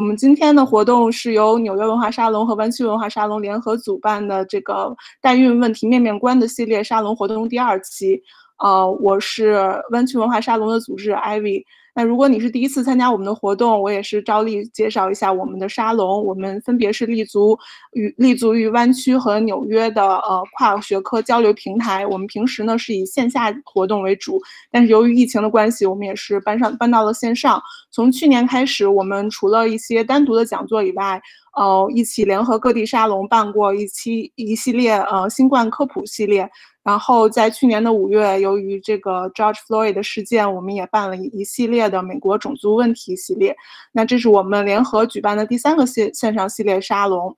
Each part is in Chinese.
我们今天的活动是由纽约文化沙龙和湾区文化沙龙联合主办的这个代孕问题面面观的系列沙龙活动第二期。呃，我是湾区文化沙龙的组织 Ivy。那如果你是第一次参加我们的活动，我也是照例介绍一下我们的沙龙。我们分别是立足于立足于湾区和纽约的呃跨学科交流平台。我们平时呢是以线下活动为主，但是由于疫情的关系，我们也是搬上搬到了线上。从去年开始，我们除了一些单独的讲座以外，呃，一起联合各地沙龙办过一期一系列呃新冠科普系列。然后在去年的五月，由于这个 George Floyd 的事件，我们也办了一一系列的美国种族问题系列。那这是我们联合举办的第三个线线上系列沙龙。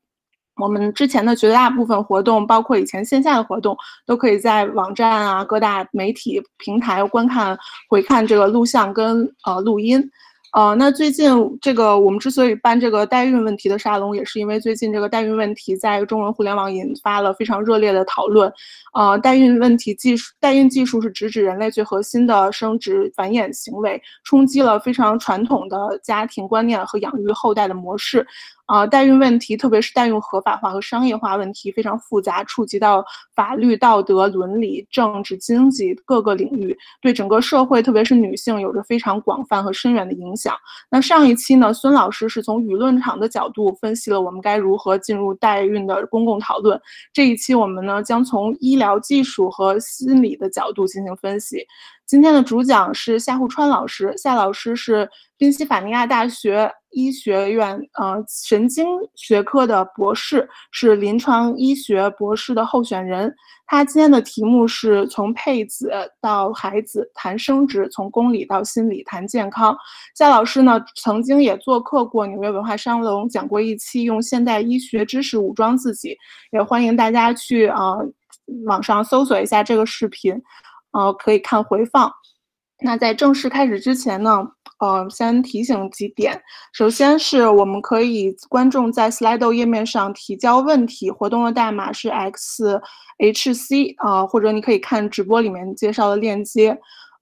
我们之前的绝大部分活动，包括以前线下的活动，都可以在网站啊各大媒体平台观看、回看这个录像跟呃录音。呃，那最近这个我们之所以办这个代孕问题的沙龙，也是因为最近这个代孕问题在中文互联网引发了非常热烈的讨论。呃，代孕问题技术，代孕技术是直指人类最核心的生殖繁衍行为，冲击了非常传统的家庭观念和养育后代的模式。啊，代孕问题，特别是代孕合法化和商业化问题非常复杂，触及到法律、道德、伦理、政治、经济各个领域，对整个社会，特别是女性，有着非常广泛和深远的影响。那上一期呢，孙老师是从舆论场的角度分析了我们该如何进入代孕的公共讨论。这一期我们呢，将从医疗技术和心理的角度进行分析。今天的主讲是夏户川老师，夏老师是宾夕法尼亚大学医学院呃神经学科的博士，是临床医学博士的候选人。他今天的题目是从配子到孩子谈生殖，从公理到心理谈健康。夏老师呢，曾经也做客过纽约文化沙龙，讲过一期用现代医学知识武装自己，也欢迎大家去啊网上搜索一下这个视频。呃，可以看回放。那在正式开始之前呢，呃，先提醒几点。首先是我们可以观众在 Slido 页面上提交问题，活动的代码是 XHC 啊，或者你可以看直播里面介绍的链接。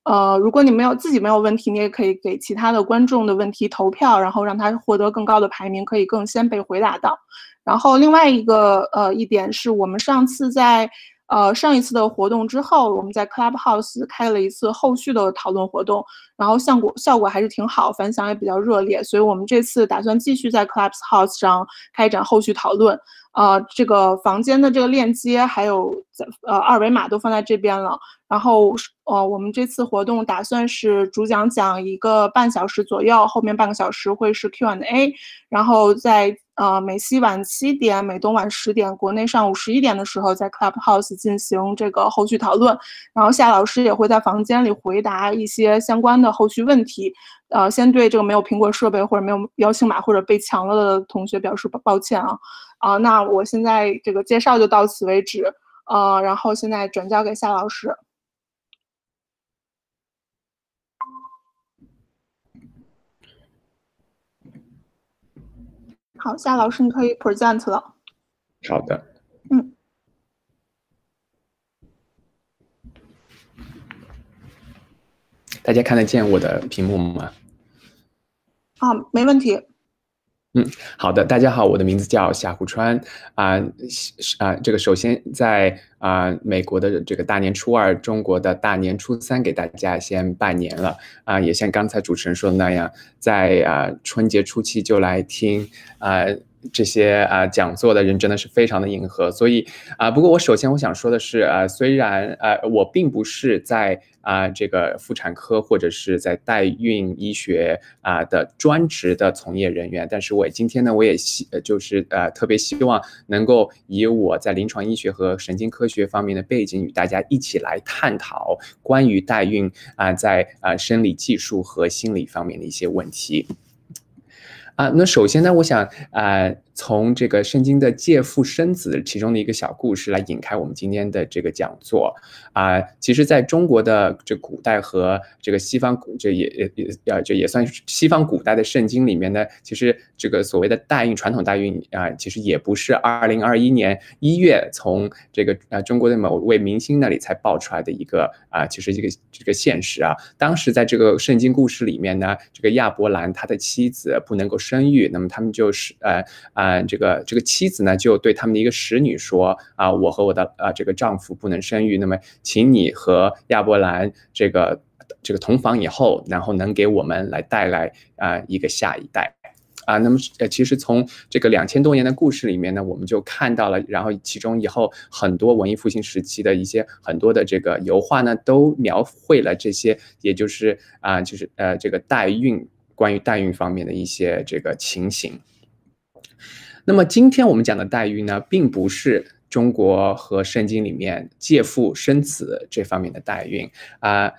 呃，如果你没有自己没有问题，你也可以给其他的观众的问题投票，然后让他获得更高的排名，可以更先被回答到。然后另外一个呃一点是我们上次在。呃，上一次的活动之后，我们在 Clubhouse 开了一次后续的讨论活动，然后效果效果还是挺好，反响也比较热烈，所以我们这次打算继续在 Clubhouse 上开展后续讨论。呃，这个房间的这个链接还有呃二维码都放在这边了。然后呃，我们这次活动打算是主讲讲一个半小时左右，后面半个小时会是 Q&A，然后在。呃，美西晚七点，美东晚十点，国内上午十一点的时候，在 Clubhouse 进行这个后续讨论。然后夏老师也会在房间里回答一些相关的后续问题。呃，先对这个没有苹果设备或者没有邀请码或者被抢了的同学表示抱歉啊。啊，那我现在这个介绍就到此为止。呃，然后现在转交给夏老师。好，夏老师，你可以 present 了。好的。嗯。大家看得见我的屏幕吗？啊，没问题。嗯，好的，大家好，我的名字叫夏湖川啊啊，这个首先在啊美国的这个大年初二，中国的大年初三，给大家先拜年了啊，也像刚才主持人说的那样，在啊春节初期就来听啊。这些啊讲座的人真的是非常的迎合，所以啊，不过我首先我想说的是啊，虽然呃我并不是在啊这个妇产科或者是在代孕医学啊的专职的从业人员，但是我今天呢我也希就是呃特别希望能够以我在临床医学和神经科学方面的背景与大家一起来探讨关于代孕啊在啊生理技术和心理方面的一些问题。啊，那首先呢，我想啊。从这个圣经的借腹生子其中的一个小故事来引开我们今天的这个讲座啊。其实，在中国的这古代和这个西方古，这也也也呃，这也算是西方古代的圣经里面呢，其实这个所谓的代孕，传统代孕啊，其实也不是二零二一年一月从这个呃中国的某位明星那里才爆出来的一个啊，其实一个这个现实啊，当时在这个圣经故事里面呢，这个亚伯兰他的妻子不能够生育，那么他们就是呃啊，这个这个妻子呢就对他们的一个使女说啊，我和我的呃这个丈夫不能生育，那么请你和亚伯兰这个这个同房以后，然后能给我们来带来啊一个下一代。啊，那么呃，其实从这个两千多年的故事里面呢，我们就看到了，然后其中以后很多文艺复兴时期的一些很多的这个油画呢，都描绘了这些，也就是啊，就是呃，这个代孕关于代孕方面的一些这个情形。那么今天我们讲的代孕呢，并不是中国和圣经里面借腹生子这方面的代孕啊。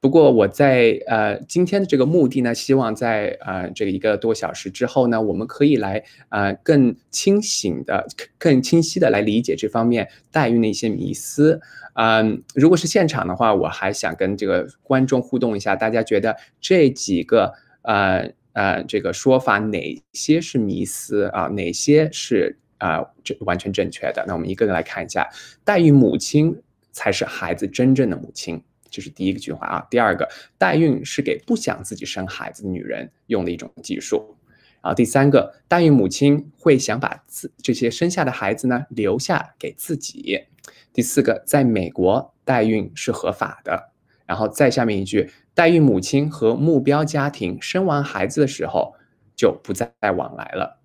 不过我在呃今天的这个目的呢，希望在呃这个一个多小时之后呢，我们可以来呃更清醒的、更清晰的来理解这方面代孕的一些迷思。嗯，如果是现场的话，我还想跟这个观众互动一下，大家觉得这几个呃呃这个说法哪些是迷思啊？哪些是啊这完全正确的？那我们一个个来看一下，代孕母亲才是孩子真正的母亲。这是第一个句话啊，第二个，代孕是给不想自己生孩子的女人用的一种技术，啊，第三个，代孕母亲会想把自这些生下的孩子呢留下给自己，第四个，在美国代孕是合法的，然后再下面一句，代孕母亲和目标家庭生完孩子的时候就不再往来了。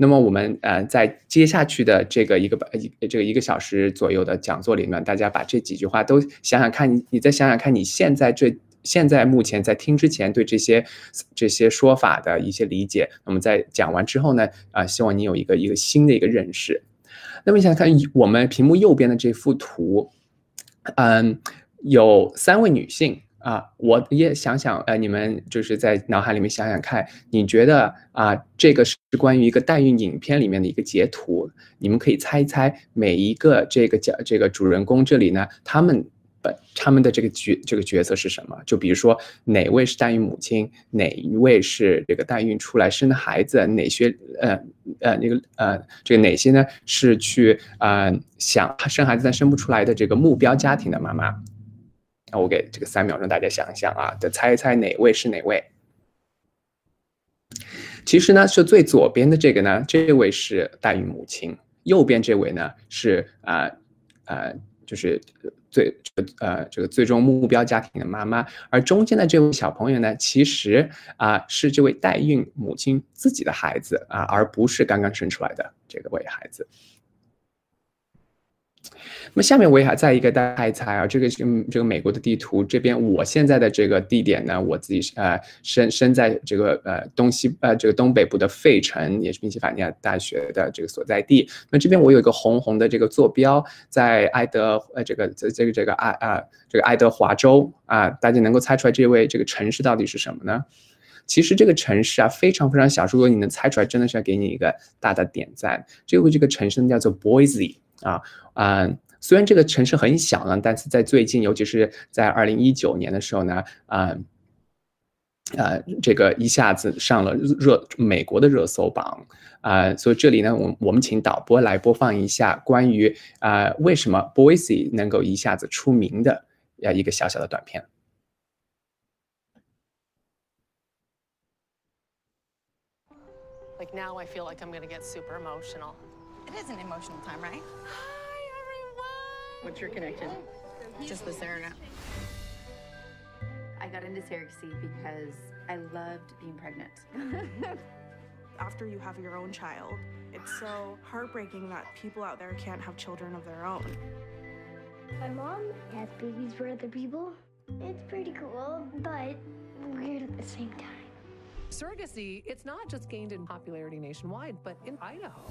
那么我们呃在接下去的这个一个一这个一个小时左右的讲座里面，大家把这几句话都想想看，你再想想看，你现在这现在目前在听之前对这些这些说法的一些理解，那么在讲完之后呢，啊，希望你有一个一个新的一个认识。那么想想看，我们屏幕右边的这幅图，嗯，有三位女性。啊，我也想想，呃，你们就是在脑海里面想想看，你觉得啊，这个是关于一个代孕影片里面的一个截图，你们可以猜一猜，每一个这个角这个主人公这里呢，他们本他们的这个角这个角色是什么？就比如说哪位是代孕母亲，哪一位是这个代孕出来生的孩子，哪些呃呃那个呃这个哪些呢是去啊想生孩子但生不出来的这个目标家庭的妈妈？那我给这个三秒钟，大家想一想啊，再猜一猜哪位是哪位？其实呢，是最左边的这个呢，这位是代孕母亲；右边这位呢，是啊啊，就是最呃这个最终目标家庭的妈妈。而中间的这位小朋友呢，其实啊是这位代孕母亲自己的孩子啊，而不是刚刚生出来的这个位孩子。那么下面我也还在一个大家猜啊，这个是这个美国的地图，这边我现在的这个地点呢，我自己是呃身身在这个呃东西呃这个东北部的费城，也是宾夕法尼亚大学的这个所在地。那这边我有一个红红的这个坐标，在爱德呃这个这这个这个爱啊这个爱德华州啊，大家能够猜出来这位这个城市到底是什么呢？其实这个城市啊非常非常小，如果你能猜出来，真的是要给你一个大的点赞。这个这个城市叫做 Boise 啊嗯。虽然这个城市很小呢，但是在最近，尤其是在二零一九年的时候呢，啊，呃，这个一下子上了热美国的热搜榜啊，所以这里呢，我我们请导播来播放一下关于啊为什么 Boise 能够一下子出名的呀一个小小的短片。Like now, I feel like I'm gonna get super emotional. It is an emotional time, right? Hi, everyone! What's your connection? Just the surrogate. I got into surrogacy because I loved being pregnant. After you have your own child, it's so heartbreaking that people out there can't have children of their own. My mom has babies for other people. It's pretty cool, but weird at the same time. Surrogacy, it's not just gained in popularity nationwide, but in Idaho.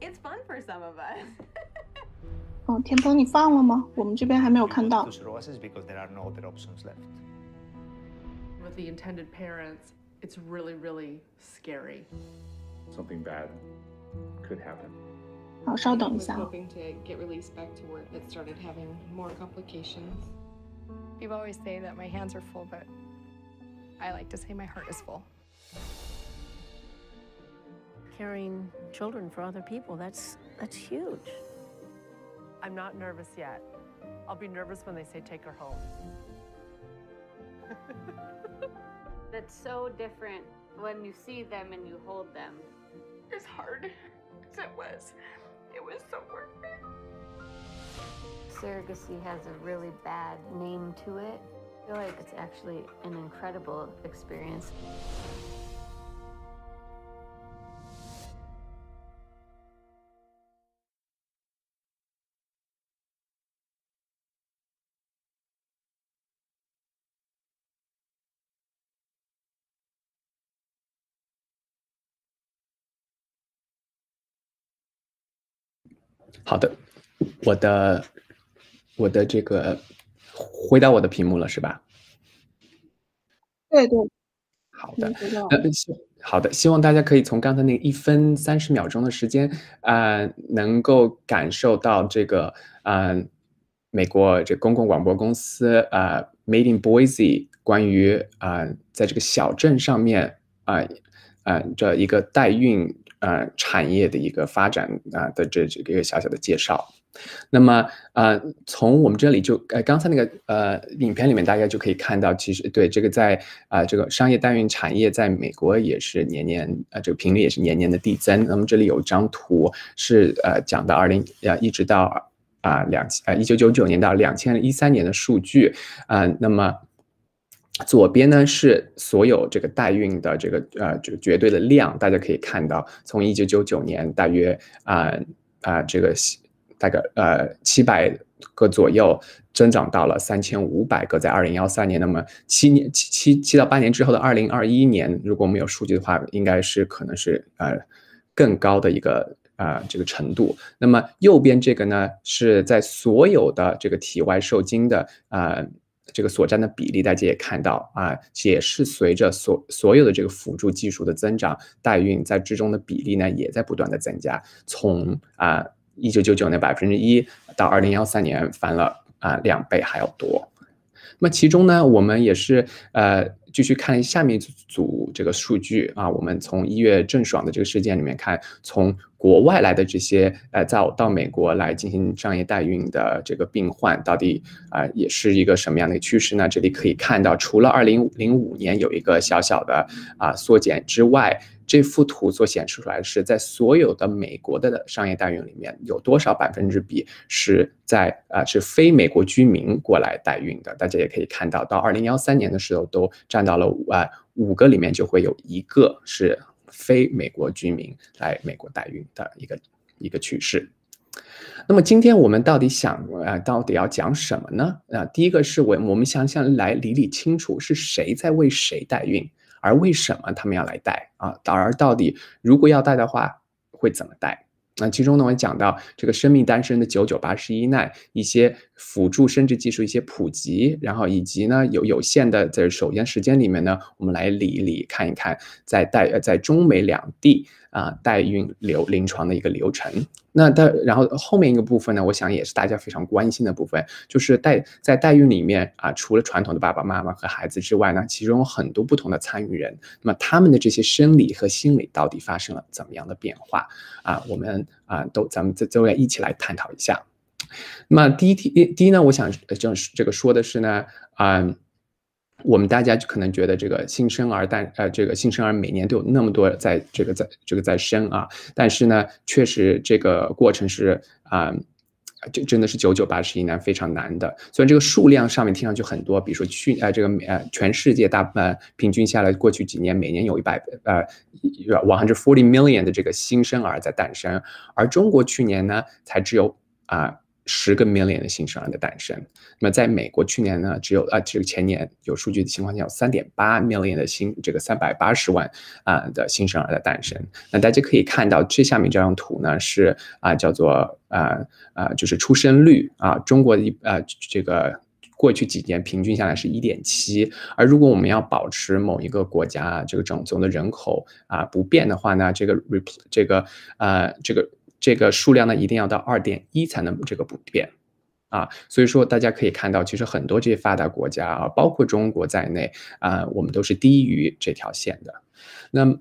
It's fun for some of us. 哦，田鹏，你放了吗？我们这边还没有看到。 because there are no other options left. With the intended parents, it's really, really scary. Something bad could happen. 好，稍等一 was 下啊。 hoping to get released back to work, but started having more complications. People always say that my hands are full, but I like to say my heart is full. Carrying children for other people, that's that's huge. I'm not nervous yet. I'll be nervous when they say take her home. That's so different when you see them and you hold them. As hard as it was, it was so worth it. Surrogacy has a really bad name to it. I feel like it's actually an incredible experience. 好的，我的我的这个回到我的屏幕了是吧？对对，好的。好的，希望大家可以从刚才那一分三十秒钟的时间，呃，能够感受到这个，呃，美国这公共广播公司，呃，Made in Boise 关于啊、呃，在这个小镇上面啊，呃，呃，这一个代孕呃产业的一个发展啊、的这这个小小的介绍。那么，呃，从我们这里就呃刚才那个呃影片里面，大家就可以看到，其实对这个在啊、这个商业代孕产业在美国也是年年呃这个频率也是年年的递增。那么这里有张图是呃讲到二零呃一直到啊两呃一九九九年到两千一三年的数据啊、那么。左边呢是所有这个代孕的这个呃这个绝对的量，大家可以看到，从一九九九年大约啊啊、这个大概呃七百个左右，增长到了三千五百个，在二零幺三年。那么七年七七七到八年之后的二零二一年，如果我们有数据的话，应该是可能是呃更高的一个啊、这个程度。那么右边这个呢，是在所有的这个体外受精的啊。这个所占的比例，大家也看到啊，也是随着所所有的这个辅助技术的增长，代孕在之中的比例呢，也在不断的增加。从啊一九九九年百分之一到二零幺三年翻了啊两倍还要多。那么其中呢，我们也是呃继续看下面一组这个数据啊，我们从一月郑爽的这个事件里面看，从国外来的这些呃到到美国来进行商业代孕的这个病患，到底啊、也是一个什么样的趋势呢？这里可以看到，除了二零零五年有一个小小的啊、缩减之外，这幅图所显示出来的是，在所有的美国的商业代孕里面，有多少百分之比是在啊、是非美国居民过来代孕的？大家也可以看到，到二零幺三年的时候，都占到了啊、五个里面就会有一个是非美国居民来美国代孕的一个一个趋势。那么今天我们到底想啊、到底要讲什么呢？啊、第一个是我我们想想来理理清楚是谁在为谁代孕，而为什么他们要来代啊？而到底如果要代的话，会怎么代？那其中呢，我讲到这个生命诞生的九九八十一难，一些辅助生殖技术一些普及，然后以及呢有有限的在首先时间里面呢，我们来理一理看一看在代呃在中美两地啊、代孕流临床的一个流程。那代然后后面一个部分呢，我想也是大家非常关心的部分，就是代在代孕里面啊，除了传统的爸爸妈妈和孩子之外呢，其中有很多不同的参与人，那么他们的这些生理和心理到底发生了怎么样的变化啊？我们啊都咱们这都要一起来探讨一下。那第一题第一呢，我想就是这个说的是呢啊。我们大家就可能觉得这个新生儿诞呃这个新生儿每年都有那么多在这个在这个在生啊，但是呢，确实这个过程是啊。这真的是九九八十一难，非常难的。虽然这个数量上面听上去很多，比如说去呃这个呃全世界大呃平均下来，过去几年每年有一百呃 one hundred forty million 的这个新生儿在诞生，而中国去年呢才只有啊。十个 million 的新生儿的诞生，那么在美国去年呢，只有啊，这个前年有数据的情况下，有三点八 million 的新这个三百八十万啊的新生儿的诞生。那大家可以看到，这下面这张图呢是啊叫做啊啊就是出生率啊，中国的啊这个过去几年平均下来是一点七，而如果我们要保持某一个国家这个整总的人口啊不变的话呢，这个 rep 这个呃这个这个数量呢一定要到二点一才能这个不变。啊，所以说大家可以看到，其实很多这些发达国家啊，包括中国在内啊，我们都是低于这条线的。那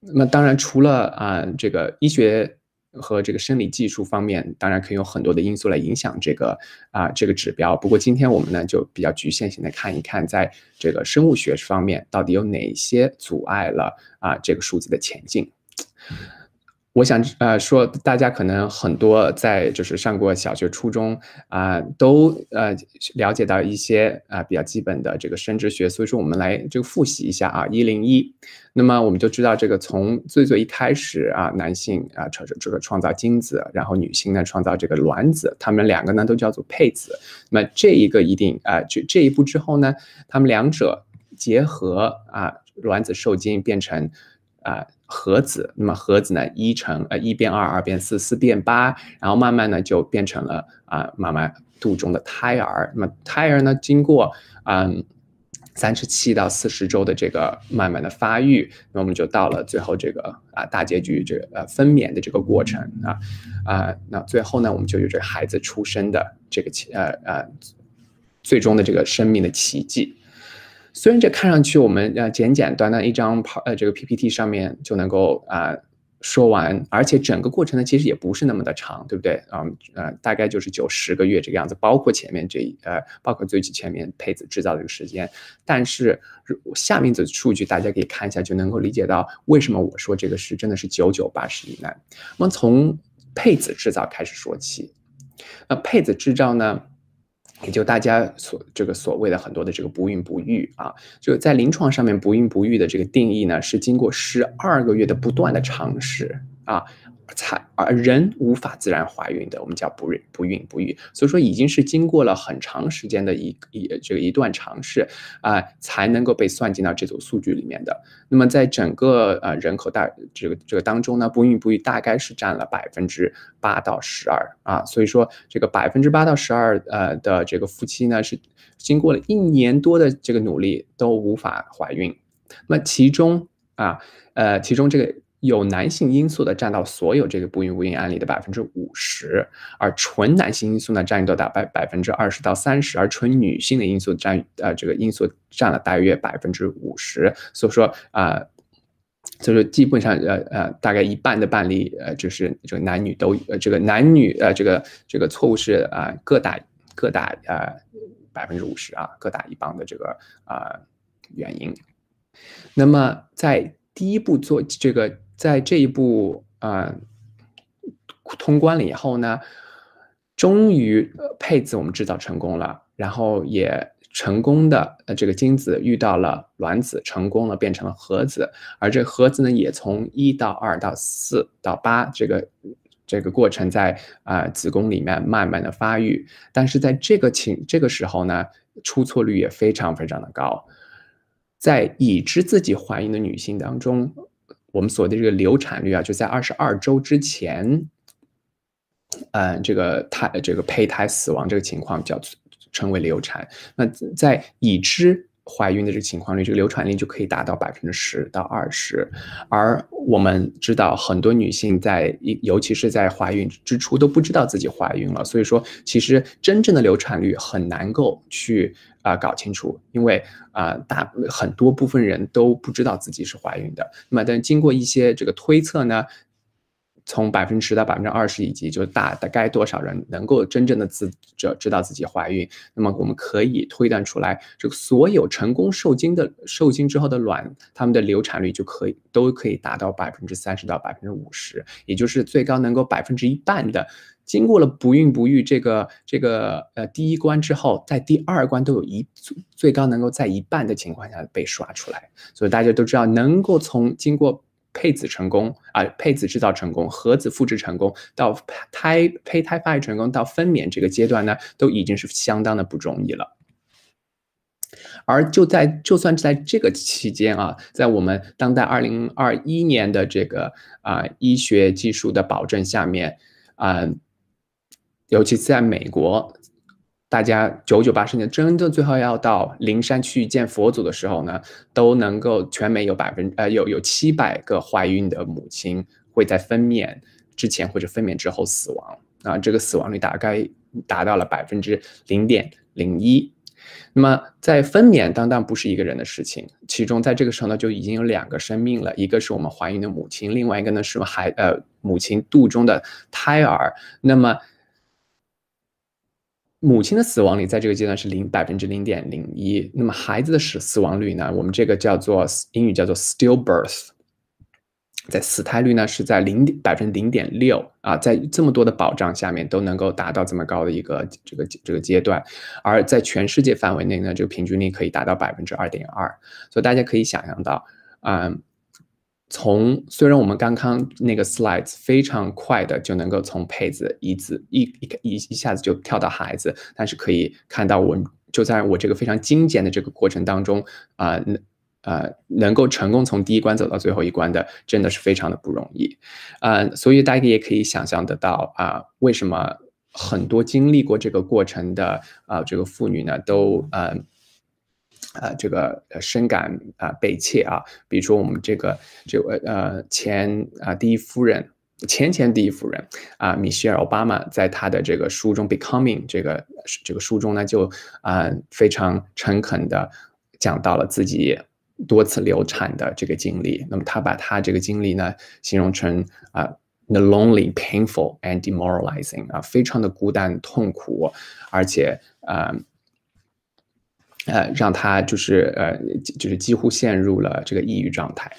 那当然，除了啊这个医学和这个生理技术方面，当然可以有很多的因素来影响这个啊这个指标。不过今天我们呢就比较局限性的看一看，在这个生物学方面到底有哪些阻碍了啊这个数字的前进。我想呃说，大家可能很多在就是上过小学、初中啊，都呃了解到一些啊比较基本的这个生殖学，所以说我们来这个复习一下啊一零一。那么我们就知道这个从最最一开始啊，男性啊创这个创造精子，然后女性呢创造这个卵子，他们两个呢都叫做配子。那么这一个一定啊这这一步之后呢，他们两者结合啊，卵子受精变成啊。核子，那么核子呢？一乘呃一变二，二变四，四变八，然后慢慢呢就变成了啊妈妈肚中的胎儿。那么胎儿呢，经过嗯三十七到四十周的这个慢慢的发育，那我们就到了最后这个啊大结局，这个呃分娩的这个过程啊啊，那最后呢，我们就有这孩子出生的这个呃呃最终的这个生命的奇迹。虽然这看上去我们呃简简单单一张跑呃这个 PPT 上面就能够啊说完，而且整个过程呢其实也不是那么的长，对不对？嗯呃大概就是九十个月这个样子，包括前面这呃包括最前面配子制造这个时间，但是下面的数据大家可以看一下，就能够理解到为什么我说这个是真的是九九八十一难。那么从配子制造开始说起，那配子制造呢？也就大家所这个所谓的很多的这个不孕不育啊，就在临床上面不孕不育的这个定义呢，是经过十二个月的不断的尝试啊。才而人无法自然怀孕的，我们叫不孕不孕不育，所以说已经是经过了很长时间的一一这个一段尝试啊，才能够被算进到这组数据里面的。那么在整个呃人口大这个这个当中呢，不孕不育大概是占了百分之八到十二啊，所以说这个百分之八到十二呃的这个夫妻呢，是经过了一年多的这个努力都无法怀孕。那其中啊呃其中这个。有男性因素的占到所有这个不孕不育案例的百分之五十，而纯男性因素呢占到大概百分之二十到三十，而纯女性的因素占呃这个因素占了大约百分之五十，所以说啊，所以说基本上呃呃大概一半的案例呃就是这个男女都呃这个男女呃这个这个错误是啊各打各打呃百分之五十啊各打一棒的这个啊原因，那么在第一步做这个。在这一步啊通关了以后呢，终于配子我们制造成功了，然后也成功的呃这个精子遇到了卵子，成功了变成了盒子，而这盒子呢也从一到二到四到八这个这个过程在啊子宫里面慢慢的发育，但是在这个情这个时候呢，出错率也非常非常的高，在已知自己怀孕的女性当中。我们所谓的这个流产率啊，就在二十二周之前，嗯，这个胎这个胚胎死亡这个情况叫称为流产。那在已知怀孕的这个情况里，这个流产率就可以达到百分之十到二十。而我们知道，很多女性在尤其是在怀孕之初都不知道自己怀孕了，所以说其实真正的流产率很难够去。啊，搞清楚，因为啊，大很多部分人都不知道自己是怀孕的。那么，但经过一些这个推测呢，从百分之十到百分之二十，以及就大大概多少人能够真正的自知知道自己怀孕，那么我们可以推断出来，这个所有成功受精的受精之后的卵，它们的流产率就可以都可以达到百分之三十到百分之五十，也就是最高能够百分之一半的。经过了不孕不育这个这个呃第一关之后，在第二关都有一最高能够在一半的情况下被刷出来，所以大家都知道，能够从经过配子成功啊，配子制造成功，核子复制成功，到胎胚胎发育成功，到分娩这个阶段呢，都已经是相当的不容易了。而就在就算在这个期间啊，在我们当代二零二一年的这个啊医学技术的保证下面啊。尤其在美国，大家九九八十年真正最后要到灵山去见佛祖的时候呢，都能够全美有百分呃有有七百个怀孕的母亲会在分娩之前或者分娩之后死亡啊，这个死亡率大概达到了百分之零点零一。那么在分娩当当不是一个人的事情，其中在这个时候呢就已经有两个生命了，一个是我们怀孕的母亲，另外一个呢是我们孩呃母亲肚中的胎儿。那么母亲的死亡率在这个阶段是零百分之零点零一，那么孩子的死死亡率呢？我们这个叫做英语叫做 stillbirth，在死胎率呢是在零百分之零点六啊，在这么多的保障下面都能够达到这么高的一个这个这个阶段，而在全世界范围内呢，这个平均率可以达到百分之二点二，所以大家可以想象到，嗯。从虽然我们刚刚那个 slides 非常快的就能够从配子一字一一一一下子就跳到孩子，但是可以看到我就在我这个非常精简的这个过程当中啊，呃，能够成功从第一关走到最后一关的，真的是非常的不容易，呃，所以大家也可以想象得到啊，为什么很多经历过这个过程的啊这个妇女呢，都呃。呃，这个深感啊悲切啊，比如说我们这个这个呃前啊第一夫人，前前第一夫人啊米歇尔奥巴马在他的这个书中《Becoming》这个这个书中呢，就啊非常诚恳的讲到了自己多次流产的这个经历。那么他把他这个经历呢形容成啊 the lonely, painful and demoralizing 啊，非常的孤单痛苦，而且啊。呃让他就是呃，就是几乎陷入了这个抑郁状态。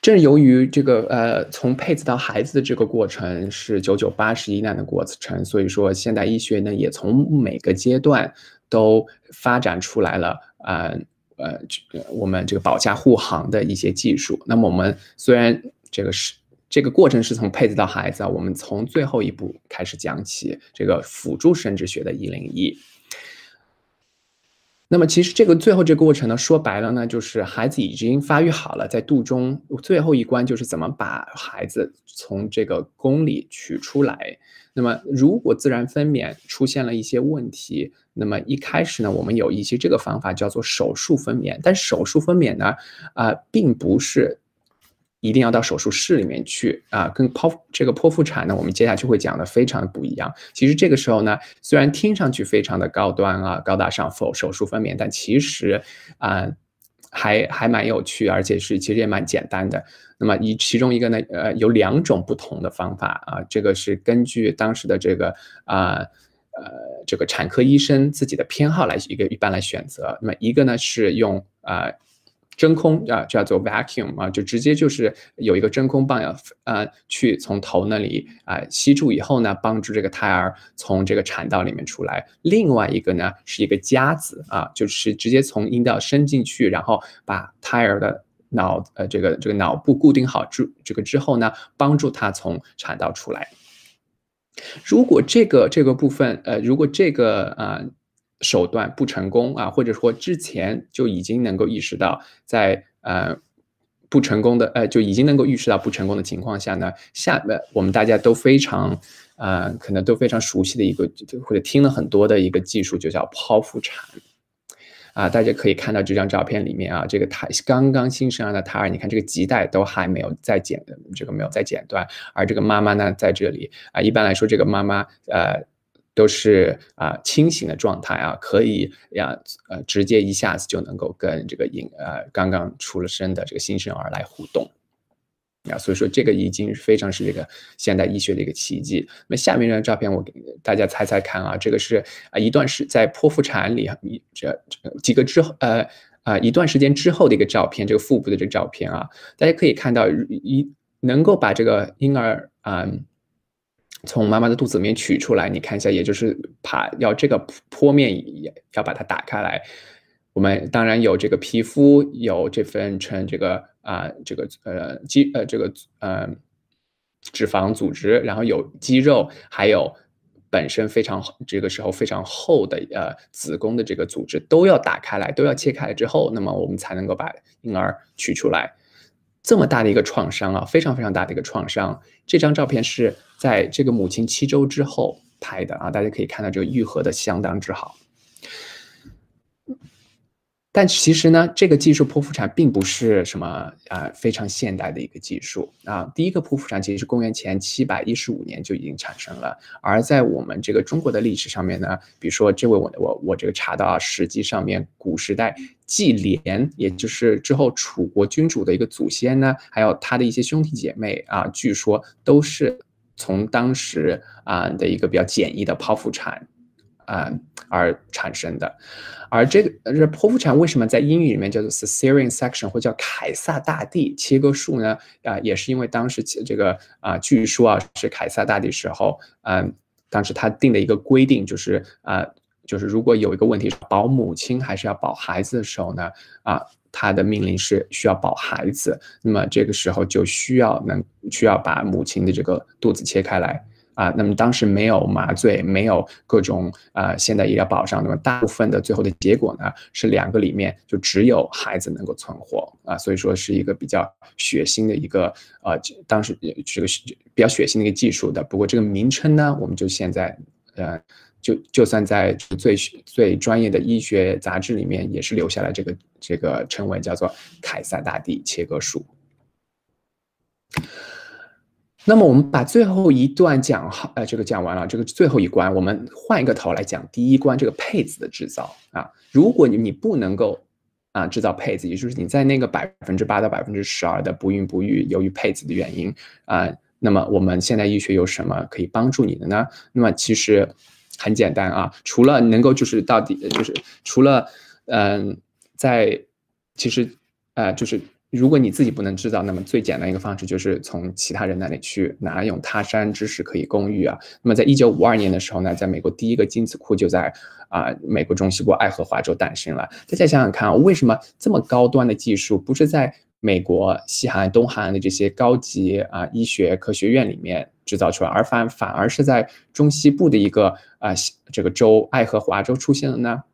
正由于这个呃，从配子到孩子的这个过程是九九八十一难的过程，所以说现代医学呢也从每个阶段都发展出来了呃呃，我们这个保驾护航的一些技术。那么我们虽然这个是这个过程是从配子到孩子啊，我们从最后一步开始讲起，这个辅助生殖学的一零一。那么其实这个最后这个过程呢，说白了呢，就是孩子已经发育好了，在肚中最后一关就是怎么把孩子从这个宫里取出来。那么如果自然分娩出现了一些问题，那么一开始呢，我们有一些这个方法叫做手术分娩，但手术分娩呢，啊，并不是。一定要到手术室里面去啊，跟剖这个剖腹产呢，我们接下去会讲的非常不一样。其实这个时候呢，虽然听上去非常的高端啊、高大上，否手术分娩，但其实啊，还还蛮有趣，而且是其实也蛮简单的。那么一其中一个呢，呃，有两种不同的方法啊，这个是根据当时的这个啊呃这个产科医生自己的偏好来一个一般来选择。那么一个呢是用啊。真空啊，叫做 vacuum 啊，就直接就是有一个真空棒要呃去从头那里啊吸住以后呢，帮助这个胎儿从这个产道里面出来。另外一个呢是一个夹子啊，就是直接从阴道伸进去，然后把胎儿的脑呃这个这个脑部固定好之这个之后呢，帮助他从产道出来。如果这个这个部分呃，如果这个啊。手段不成功啊，或者说之前就已经能够意识到，在呃不成功的呃就已经能够预示到不成功的情况下呢，下面我们大家都非常呃可能都非常熟悉的一个或者听了很多的一个技术，就叫剖腹产啊。大家可以看到这张照片里面啊，这个胎刚刚新生儿的胎儿，你看这个脐带都还没有再剪，这个没有再剪断，而这个妈妈呢在这里啊，一般来说这个妈妈呃。都是啊清醒的状态啊，可以呀呃直接一下子就能够跟这个婴呃刚刚出了生的这个新生儿来互动啊，所以说这个已经非常是这个现代医学的一个奇迹。那下面这张照片我给大家猜猜看啊，这个是啊一段时在剖腹产里一这几个之后呃啊一段时间之后的一个照片，这个腹部的这个照片啊，大家可以看到一能够把这个婴儿啊。从妈妈的肚子里面取出来，你看一下，也就是把要这个剖面要把它打开来。我们当然有这个皮肤，有这份成这个啊这个呃肌呃这个呃脂肪组织，然后有肌肉，还有本身非常这个时候非常厚的呃子宫的这个组织都要打开来，都要切开来之后，那么我们才能够把婴儿取出来。这么大的一个创伤啊，非常非常大的一个创伤。这张照片是在这个母亲七周之后，拍的啊，大家可以看到这个愈合的相当之好。但其实呢，这个技术剖腹产并不是什么啊非常现代的一个技术啊。第一个剖腹产其实是公元前七百一十五年就已经产生了，而在我们这个中国的历史上面呢，比如说这位我我我这个查到啊，《实际》上面古时代纪廉，也就是之后楚国君主的一个祖先呢，还有他的一些兄弟姐妹啊，据说都是从当时啊的一个比较简易的剖腹产。啊，而产生的，而这个这剖腹产为什么在英语里面叫做 cesarean section 或叫凯撒大帝切割术呢？啊，也是因为当时这个啊，据说啊是凯撒大帝时候，嗯，当时他定的一个规定就是啊，就是如果有一个问题是保母亲还是要保孩子的时候呢，啊，他的命令是需要保孩子，那么这个时候就需要能需要把母亲的这个肚子切开来。啊，那么当时没有麻醉，没有各种啊现代医疗保障，那么大部分的最后的结果呢，是两个里面就只有孩子能够存活啊，所以说是一个比较血腥的一个呃，当时这个比较血腥的一个技术的。不过这个名称呢，我们就现在呃，就就算在最最专业的医学杂志里面，也是留下来这个这个称谓，叫做凯撒大帝切割术。那么我们把最后一段讲好，呃，这个讲完了，这个最后一关，我们换一个头来讲第一关，这个配子的制造啊。如果你你不能够啊制造配子，也就是你在那个百分之八到百分之十二的不孕不育，由于配子的原因啊，那么我们现代医学有什么可以帮助你的呢？那么其实很简单啊，除了能够就是到底就是除了嗯，在其实呃就是。如果你自己不能制造，那么最简单一个方式就是从其他人那里去拿，用他山之石可以攻玉啊。那么在一九五二年的时候呢，在美国第一个精子库就在啊美国中西部爱荷华州诞生了。大家想想看，为什么这么高端的技术不是在美国西海岸、东海岸的这些高级啊医学科学院里面制造出来，而反反而是在中西部的一个啊这个州爱荷华州出现了呢？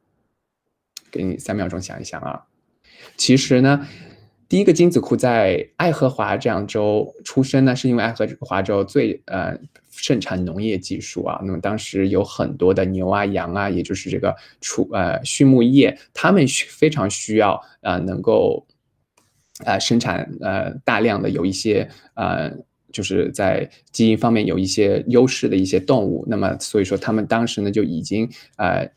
给你三秒钟想一想啊，其实呢。第一个精子库在爱荷华这样州出生呢，是因为爱荷华州最呃盛产农业技术啊。那么当时有很多的牛啊、羊啊，也就是这个畜呃畜牧业，他们需非常需要呃能够呃生产呃大量的有一些呃就是在基因方面有一些优势的一些动物。那么所以说他们当时呢就已经呃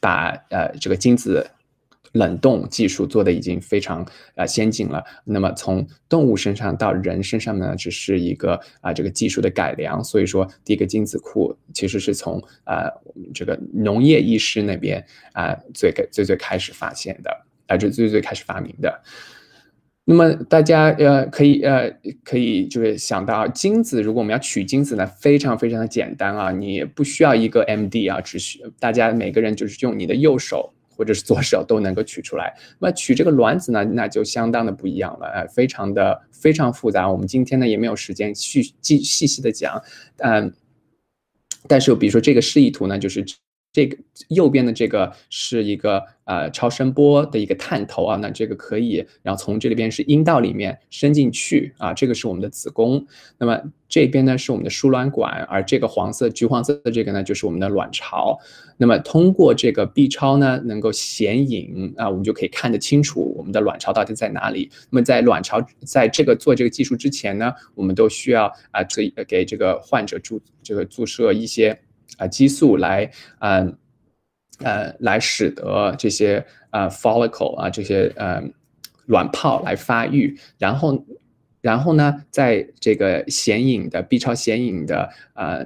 把呃这个精子。冷冻技术做的已经非常啊先进了。那么从动物身上到人身上呢，只是一个啊这个技术的改良。所以说，第一个精子库其实是从啊这个农业医师那边啊最最最开始发现的啊，就最最开始发明的。那么大家呃可以呃可以就是想到精子，如果我们要取精子呢，非常非常的简单啊，你不需要一个 MD 啊，只需大家每个人就是用你的右手。或者是左手都能够取出来，那取这个卵子呢，那就相当的不一样了，呃，非常的非常复杂。我们今天呢也没有时间去细细细的讲，嗯，但是比如说这个示意图呢，就是。这个右边的这个是一个呃超声波的一个探头啊，那这个可以，然后从这里边是阴道里面伸进去啊，这个是我们的子宫，那么这边呢是我们的输卵管，而这个黄色橘黄色的这个呢就是我们的卵巢，那么通过这个 B 超呢能够显影啊，我们就可以看得清楚我们的卵巢到底在哪里。那么在卵巢在这个做这个技术之前呢，我们都需要啊给给这个患者注这个注射一些。啊，激素来，嗯，呃，来使得这些呃 follicle 啊，这些呃卵泡来发育，然后，然后呢，在这个显影的 B 超显影的呃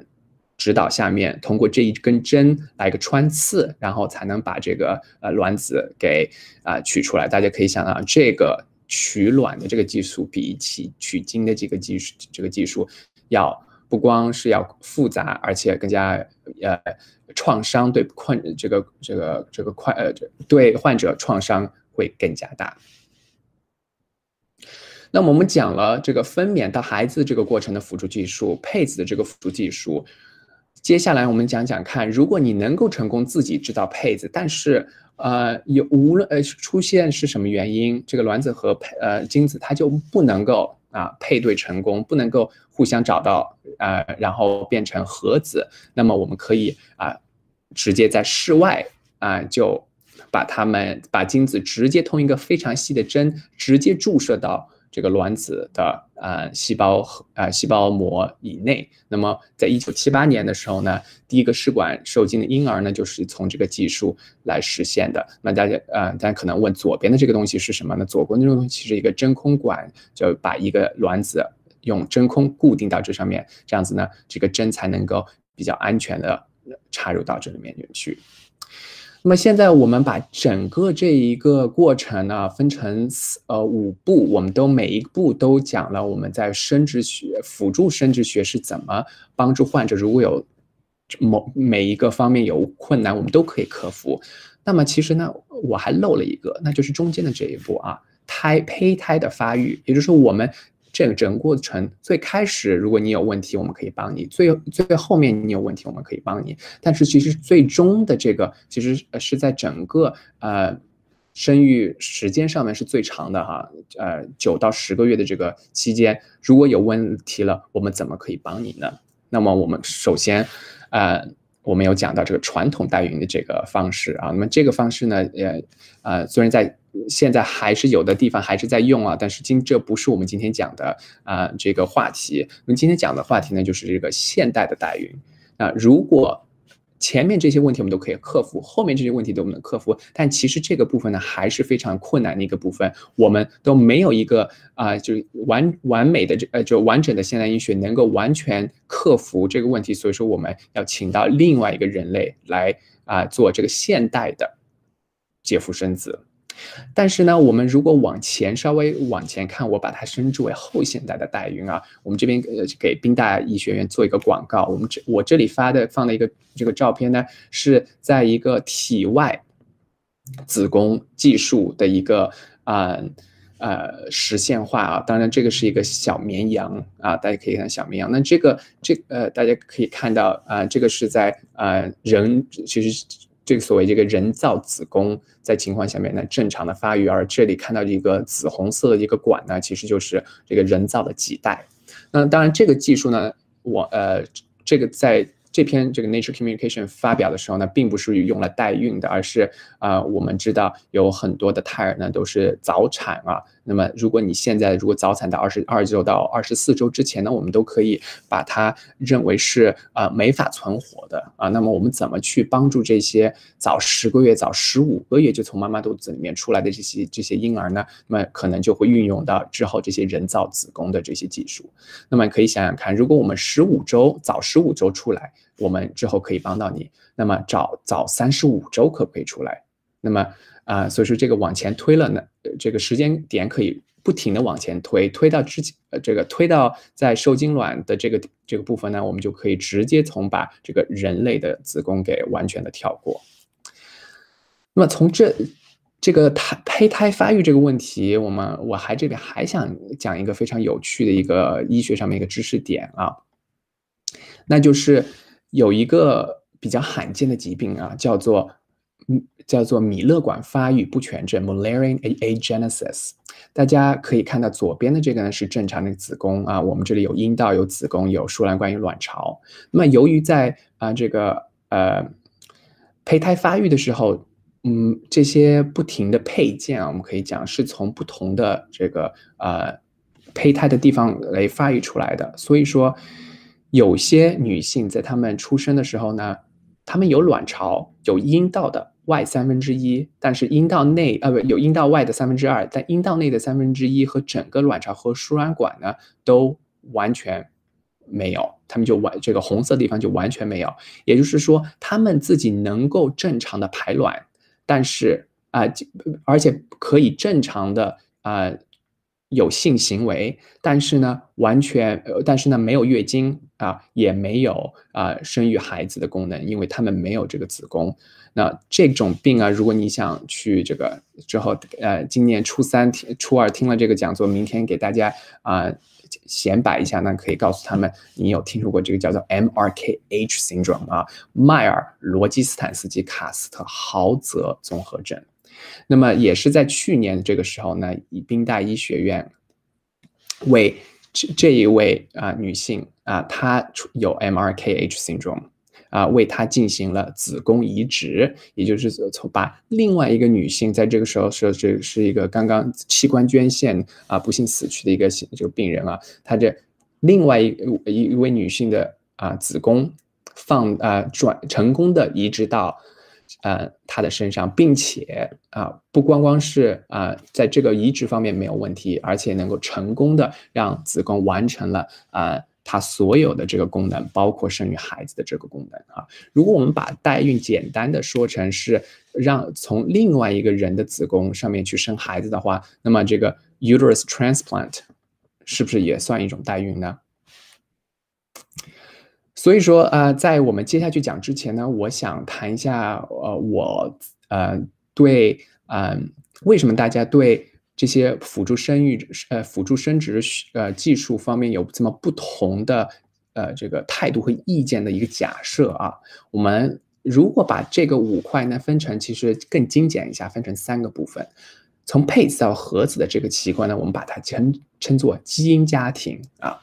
指导下面，通过这一根针来个穿刺，然后才能把这个呃卵子给啊取出来。大家可以想到，这个取卵的这个技术，比起取精的这个技术，这个技术要。不光是要复杂，而且更加呃创伤对患这个这个这个快呃对患者创伤会更加大。那么我们讲了这个分娩到孩子这个过程的辅助技术，配子的这个辅助技术，接下来我们讲讲看，如果你能够成功自己制造配子，但是呃有无论呃出现是什么原因，这个卵子和配呃精子它就不能够。啊配对成功，不能够互相找到呃，然后变成核子，那么我们可以啊直接在室外啊就把它们把精子直接通一个非常细的针，直接注射到。这个卵子的呃细胞和呃细胞膜以内，那么在一九七八年的时候呢，第一个试管受精的婴儿呢，就是从这个技术来实现的。那大家呃，大家可能问左边的这个东西是什么呢？左边这个东西是一个真空管，就把一个卵子用真空固定到这上面，这样子呢，这个针才能够比较安全的插入到这里面去。那么现在我们把整个这一个过程呢分成四呃五步，我们都每一步都讲了我们在生殖学辅助生殖学是怎么帮助患者，如果有某每一个方面有困难，我们都可以克服。那么其实呢，我还漏了一个，那就是中间的这一步啊，胎胚胎的发育，也就是说我们。这个整个过程最开始，如果你有问题，我们可以帮你；最最后面你有问题，我们可以帮你。但是其实最终的这个，其实是在整个呃生育时间上面是最长的哈，呃九到十个月的这个期间，如果有问题了，我们怎么可以帮你呢？那么我们首先，呃。我们有讲到这个传统代孕的这个方式啊，那么这个方式呢，呃，呃，虽然在现在还是有的地方还是在用啊，但是今这不是我们今天讲的啊这个话题。我们今天讲的话题呢，就是这个现代的代孕啊，如果。前面这些问题我们都可以克服，后面这些问题都不能克服。但其实这个部分呢，还是非常困难的一个部分。我们都没有一个啊，就是完完美的这呃，就完整的现代医学能够完全克服这个问题。所以说，我们要请到另外一个人类来啊，做这个现代的解腹生子。但是呢，我们如果往前稍微往前看，我把它称之为后现代的代孕啊。我们这边呃给宾大医学院做一个广告。我们这我这里发的放的一个这个照片呢，是在一个体外子宫技术的一个啊呃实现化啊。当然这个是一个小绵羊啊，大家可以看小绵羊。那这个这呃大家可以看到啊，这个是在呃人其实。这个所谓这个人造子宫在情况下面呢正常的发育，而这里看到一个紫红色的一个管呢，其实就是这个人造的脐带。那当然这个技术呢，我呃这个在。这篇这个 Nature Communication 发表的时候呢，并不是用来代孕的，而是啊，我们知道有很多的胎儿呢都是早产啊。那么如果你现在如果早产到二十二周到二十四周之前呢，我们都可以把它认为是啊没法存活的啊。那么我们怎么去帮助这些早十个月、早十五个月就从妈妈肚子里面出来的这些这些婴儿呢？那么可能就会运用到之后这些人造子宫的这些技术。那么可以想想看，如果我们十五周早十五周出来。我们之后可以帮到你。那么早早三十五周可不可以出来？那么啊，所以说这个往前推了呢，这个时间点可以不停的往前推，推到之前呃这个推到在受精卵的这个这个部分呢，我们就可以直接从把这个人类的子宫给完全的跳过。那么从这这个胎胚胎发育这个问题，我们我还这边还想讲一个非常有趣的一个医学上面一个知识点啊，那就是。有一个比较罕见的疾病啊，叫做，叫做米勒管发育不全症 （Mullerian agenesis）。大家可以看到左边的这个呢是正常的子宫啊，我们这里有阴道、有子宫、有输卵管、有卵巢。那么由于在啊这个呃胚胎发育的时候，嗯，这些不停的配件啊，我们可以讲是从不同的这个呃胚胎的地方来发育出来的，所以说。有些女性在她们出生的时候呢，她们有卵巢，有阴道的外三分之一，但是阴道内呃不有阴道外的三分之二，但阴道内的三分之一和整个卵巢和输卵管呢都完全没有，他们就完这个红色地方就完全没有，也就是说他们自己能够正常的排卵，但是啊而且可以正常的啊。有性行为，但是呢，完全，呃，但是呢，没有月经啊，也没有啊生育孩子的功能，因为他们没有这个子宫。那这种病啊，如果你想去这个之后，呃，今年初三、初二听了这个讲座，明天给大家啊显摆一下，那可以告诉他们，你有听说过这个叫做 MRKH syndrome 啊，迈尔罗基斯坦斯基卡斯特豪泽综合症。那么也是在去年这个时候呢，以宾大医学院为这这一位啊、女性啊、她出有 MRKH syndrome 啊、为她进行了子宫移植，也就是从把另外一个女性在这个时候说这是一个刚刚器官捐献啊、不幸死去的一个这个病人啊，她这另外一一一位女性的啊、子宫放啊、转成功的移植到。呃，她的身上，并且啊、不光光是啊、在这个移植方面没有问题，而且能够成功的让子宫完成了啊、它所有的这个功能，包括生育孩子的这个功能啊。如果我们把代孕简单的说成是让从另外一个人的子宫上面去生孩子的话，那么这个 uterus transplant 是不是也算一种代孕呢？所以说，呃，在我们接下去讲之前呢，我想谈一下，呃，我呃对，嗯、为什么大家对这些辅助生育、呃辅助生殖呃技术方面有这么不同的呃这个态度和意见的一个假设啊？我们如果把这个五块呢分成，其实更精简一下，分成三个部分。从配子到核子的这个器官呢，我们把它称称作基因家庭啊。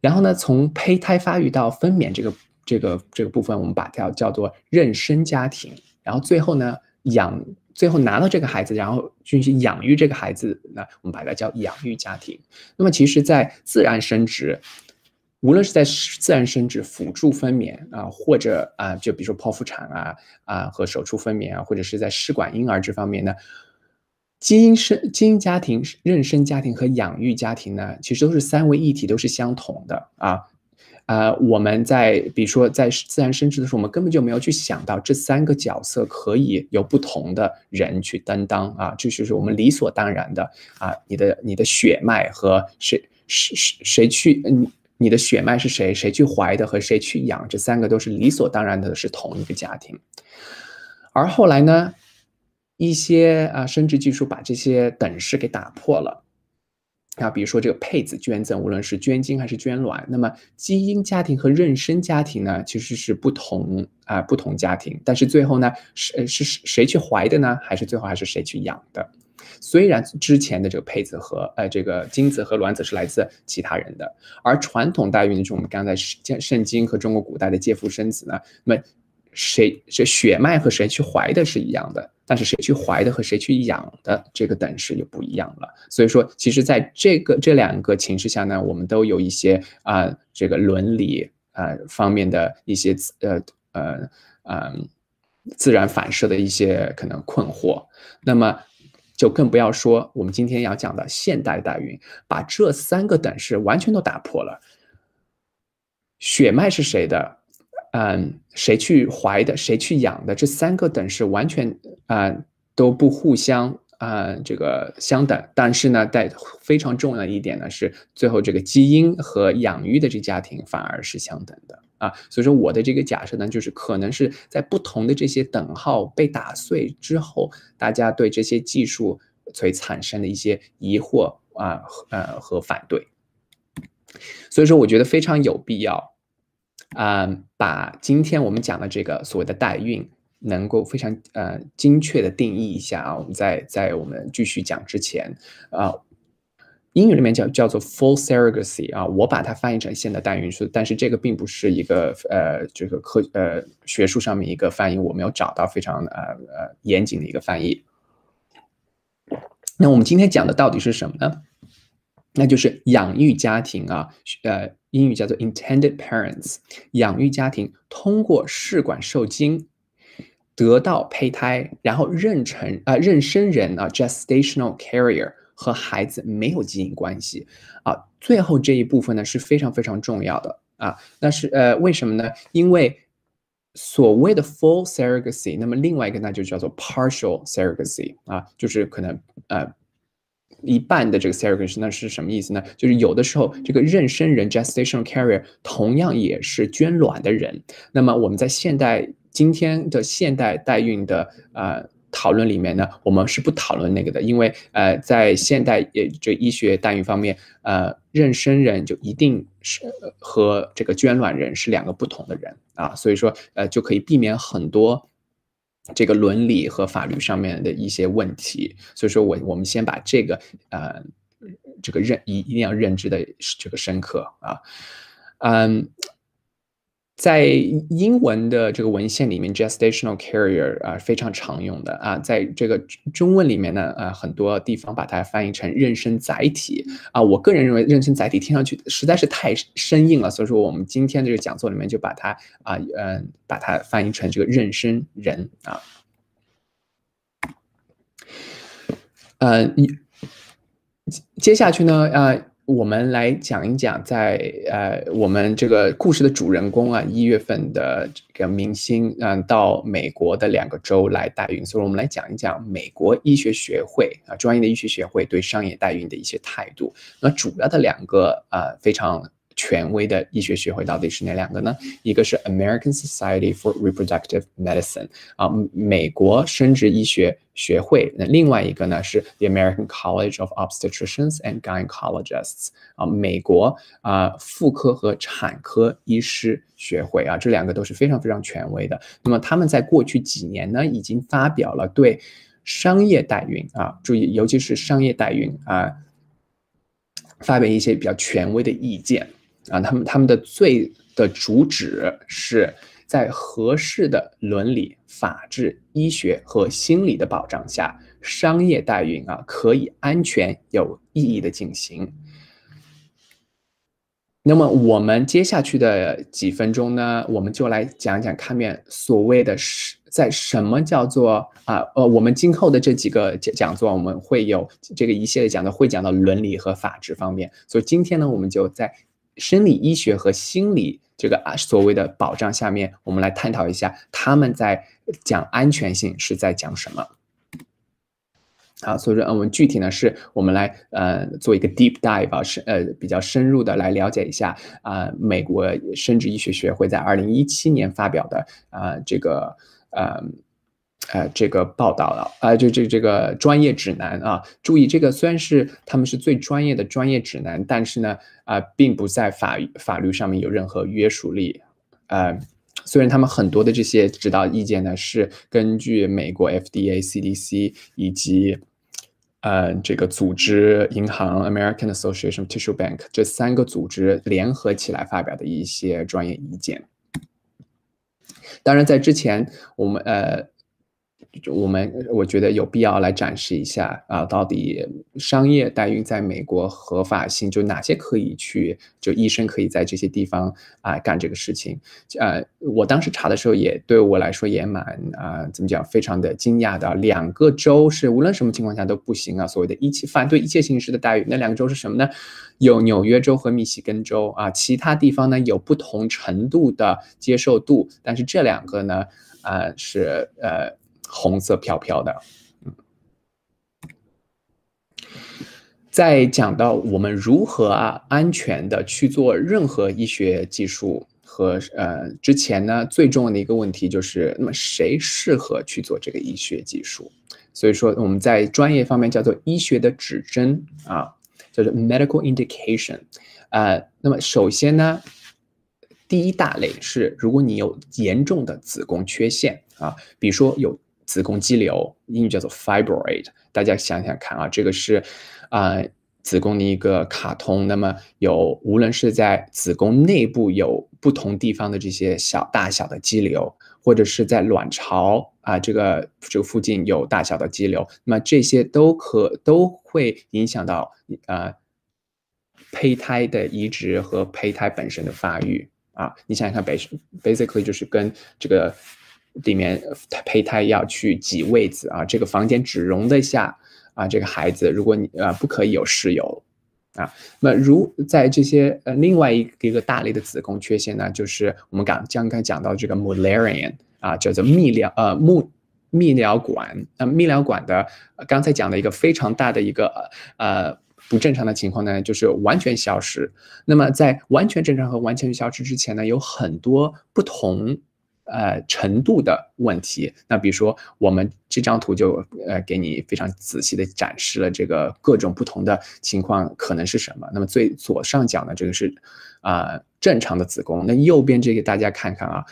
然后呢，从胚胎发育到分娩这个这个这个部分，我们把它叫做妊娠家庭。然后最后呢，养最后拿到这个孩子，然后进行养育这个孩子，那我们把它叫养育家庭。那么其实，在自然生殖，无论是在自然生殖辅助分娩啊，或者啊，就比如说剖腹产啊啊和手术分娩啊，或者是在试管婴儿这方面呢。基因生基因家庭、妊娠家庭和养育家庭呢，其实都是三位一体，都是相同的啊。呃，我们在比如说在自然生殖的时候，我们根本就没有去想到这三个角色可以由不同的人去担当啊，这就是我们理所当然的啊。你的你的血脉和谁谁谁谁去嗯，你的血脉是谁，谁去怀的和谁去养，这三个都是理所当然的是同一个家庭。而后来呢？一些啊生殖技术把这些等式给打破了那，比如说这个配子捐赠，无论是捐精还是捐卵，那么基因家庭和妊娠家庭呢，其实是不同啊不同家庭，但是最后呢是是谁去怀的呢？还是最后还是谁去养的？虽然之前的这个配子和呃这个精子和卵子是来自其他人的，而传统代孕就是我们刚才圣经和中国古代的借腹生子呢，那么。谁这血脉和谁去怀的是一样的，但是谁去怀的和谁去养的这个等式就不一样了。所以说，其实在这个这两个情势下呢，我们都有一些啊、这个伦理啊、方面的一些呃呃呃自然反射的一些可能困惑。那么就更不要说我们今天要讲的现代代孕，把这三个等式完全都打破了。血脉是谁的？嗯，谁去怀的，谁去养的，这三个等式完全啊、都不互相啊、这个相等。但是呢，在非常重要的一点呢是，最后这个基因和养育的这家庭反而是相等的啊。所以说我的这个假设呢，就是可能是在不同的这些等号被打碎之后，大家对这些技术所产生的一些疑惑啊呃和反对。所以说，我觉得非常有必要。啊、呃，把今天我们讲的这个所谓的代孕，能够非常呃精确的定义一下啊。我们在在我们继续讲之前，啊、英语里面叫叫做 full surrogacy 啊，我把它翻译成现代代孕术，但是这个并不是一个呃这个科呃学术上面一个翻译，我没有找到非常呃呃严谨的一个翻译。那我们今天讲的到底是什么呢？那就是养育家庭啊，呃，英语叫做 intended parents，养育家庭通过试管受精得到胚胎，然后妊娠啊、妊娠人啊 gestational carrier 和孩子没有基因关系啊，最后这一部分呢是非常非常重要的啊，那是呃为什么呢？因为所谓的 full surrogacy，那么另外一个呢就叫做 partial surrogacy 啊，就是可能呃。一半的这个 surrogate 那是什么意思呢？就是有的时候这个妊娠人 gestational carrier 同样也是捐卵的人。那么我们在现代今天的现代代孕的呃讨论里面呢，我们是不讨论那个的，因为呃在现代也这医学代孕方面，呃妊娠人就一定是和这个捐卵人是两个不同的人啊，所以说呃就可以避免很多。这个伦理和法律上面的一些问题，所以说我我们先把这个呃这个认一一定要认知的这个深刻啊，嗯。在英文的这个文献里面，gestational carrier 啊非常常用的啊，在这个中文里面呢，呃，很多地方把它翻译成妊娠载体啊。我个人认为妊娠载体听上去实在是太生硬了，所以说我们今天这个讲座里面就把它啊，嗯，把它翻译成这个妊娠人啊。呃，你接下去呢，呃。我们来讲一讲，在呃，我们这个故事的主人公啊，一月份的这个明星，嗯，到美国的两个州来代孕，所以我们来讲一讲美国医学学会啊，专业的医学学会对商业代孕的一些态度。那主要的两个啊，非常。权威的医学学会到底是哪两个呢？一个是 American Society for Reproductive Medicine 啊，美国生殖医学学会。那另外一个呢是 The American College of Obstetricians and Gynecologists 啊，美国啊妇科和产科医师学会啊，这两个都是非常非常权威的。那么他们在过去几年呢，已经发表了对商业代孕啊，注意，尤其是商业代孕啊，发表一些比较权威的意见。啊，他们他们的最的主旨是在合适的伦理、法治、医学和心理的保障下，商业代孕啊可以安全有意义的进行。那么我们接下去的几分钟呢，我们就来讲讲看面所谓的是在什么叫做啊呃，我们今后的这几个讲讲座，我们会有这个一系列讲的会讲到伦理和法治方面，所以今天呢，我们就在。生理医学和心理这个啊所谓的保障下面，我们来探讨一下他们在讲安全性是在讲什么。好，所以说，我们具体呢是我们来呃做一个 deep dive 啊，是呃比较深入的来了解一下啊，美国生殖医学学会在二零一七年发表的啊这个呃。呃，这个报道了啊，就这这个专业指南啊，注意这个虽然是他们是最专业的专业指南，但是呢，啊，并不在法法律上面有任何约束力。呃，虽然他们很多的这些指导意见呢，是根据美国 FDA、CDC 以及呃这个组织银行 American Association Tissue Bank 这三个组织联合起来发表的一些专业意见。当然，在之前我们呃。就我们我觉得有必要来展示一下啊，到底商业代孕在美国合法性就哪些可以去，就医生可以在这些地方啊干这个事情。呃，我当时查的时候也对我来说也蛮啊，怎么讲，非常的惊讶的。两个州是无论什么情况下都不行啊，所谓的一切反对一切形式的代孕。那两个州是什么呢？有纽约州和密西根州啊，其他地方呢有不同程度的接受度，但是这两个呢，啊是呃。红色飘飘的，在讲到我们如何啊安全的去做任何医学技术和呃之前呢，最重要的一个问题就是，那么谁适合去做这个医学技术？所以说我们在专业方面叫做医学的指针啊，叫做 medical indication，呃，那么首先呢，第一大类是如果你有严重的子宫缺陷啊，比如说有。子宫肌瘤，英语叫做 fibroid。大家想想看啊，这个是啊子宫的一个卡通。那么有无论是在子宫内部有不同地方的这些小大小的肌瘤，或者是在卵巢啊这个这个附近有大小的肌瘤，那么这些都可都会影响到啊胚胎的移植和胚胎本身的发育啊。你想想看，basically 就是跟这个。里面胚胎要去挤位子啊，这个房间只容得下啊这个孩子。如果你啊不可以有室友啊，那如在这些呃另外一一个大类的子宫缺陷呢，就是我们刚刚刚讲到这个 Mullerian 啊，叫做泌尿呃泌泌尿管呃泌尿管的刚才讲的一个非常大的一个呃不正常的情况呢，就是完全消失。那么在完全正常和完全消失之前呢，有很多不同。呃，程度的问题。那比如说，我们这张图就呃给你非常仔细的展示了这个各种不同的情况可能是什么。那么最左上角呢，这个是啊正常的子宫。那右边这个大家看看啊，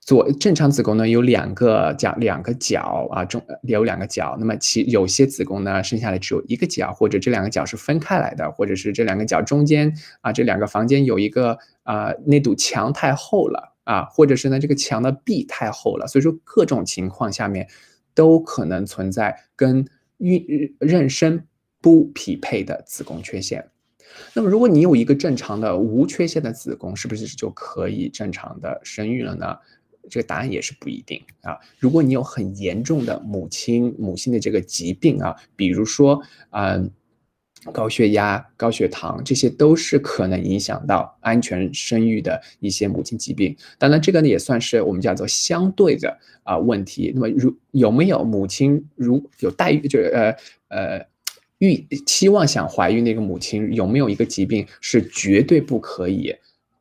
左正常子宫呢有两个角，两个角啊，中有两个角。那么其有些子宫呢生下来只有一个角，或者这两个角是分开来的，或者是这两个角中间啊，这两个房间有一个啊，那堵墙太厚了啊，或者是呢这个墙的壁太厚了。所以说各种情况下面都可能存在跟孕妊娠不匹配的子宫缺陷。那么如果你有一个正常的无缺陷的子宫，是不是就可以正常的生育了呢？这个答案也是不一定啊。如果你有很严重的母亲母亲的这个疾病啊，比如说嗯高血压、高血糖，这些都是可能影响到安全生育的一些母亲疾病。当然，这个呢也算是我们叫做相对的啊问题。那么如有没有母亲如有待遇，就是呃呃预期望想怀孕那个母亲有没有一个疾病是绝对不可以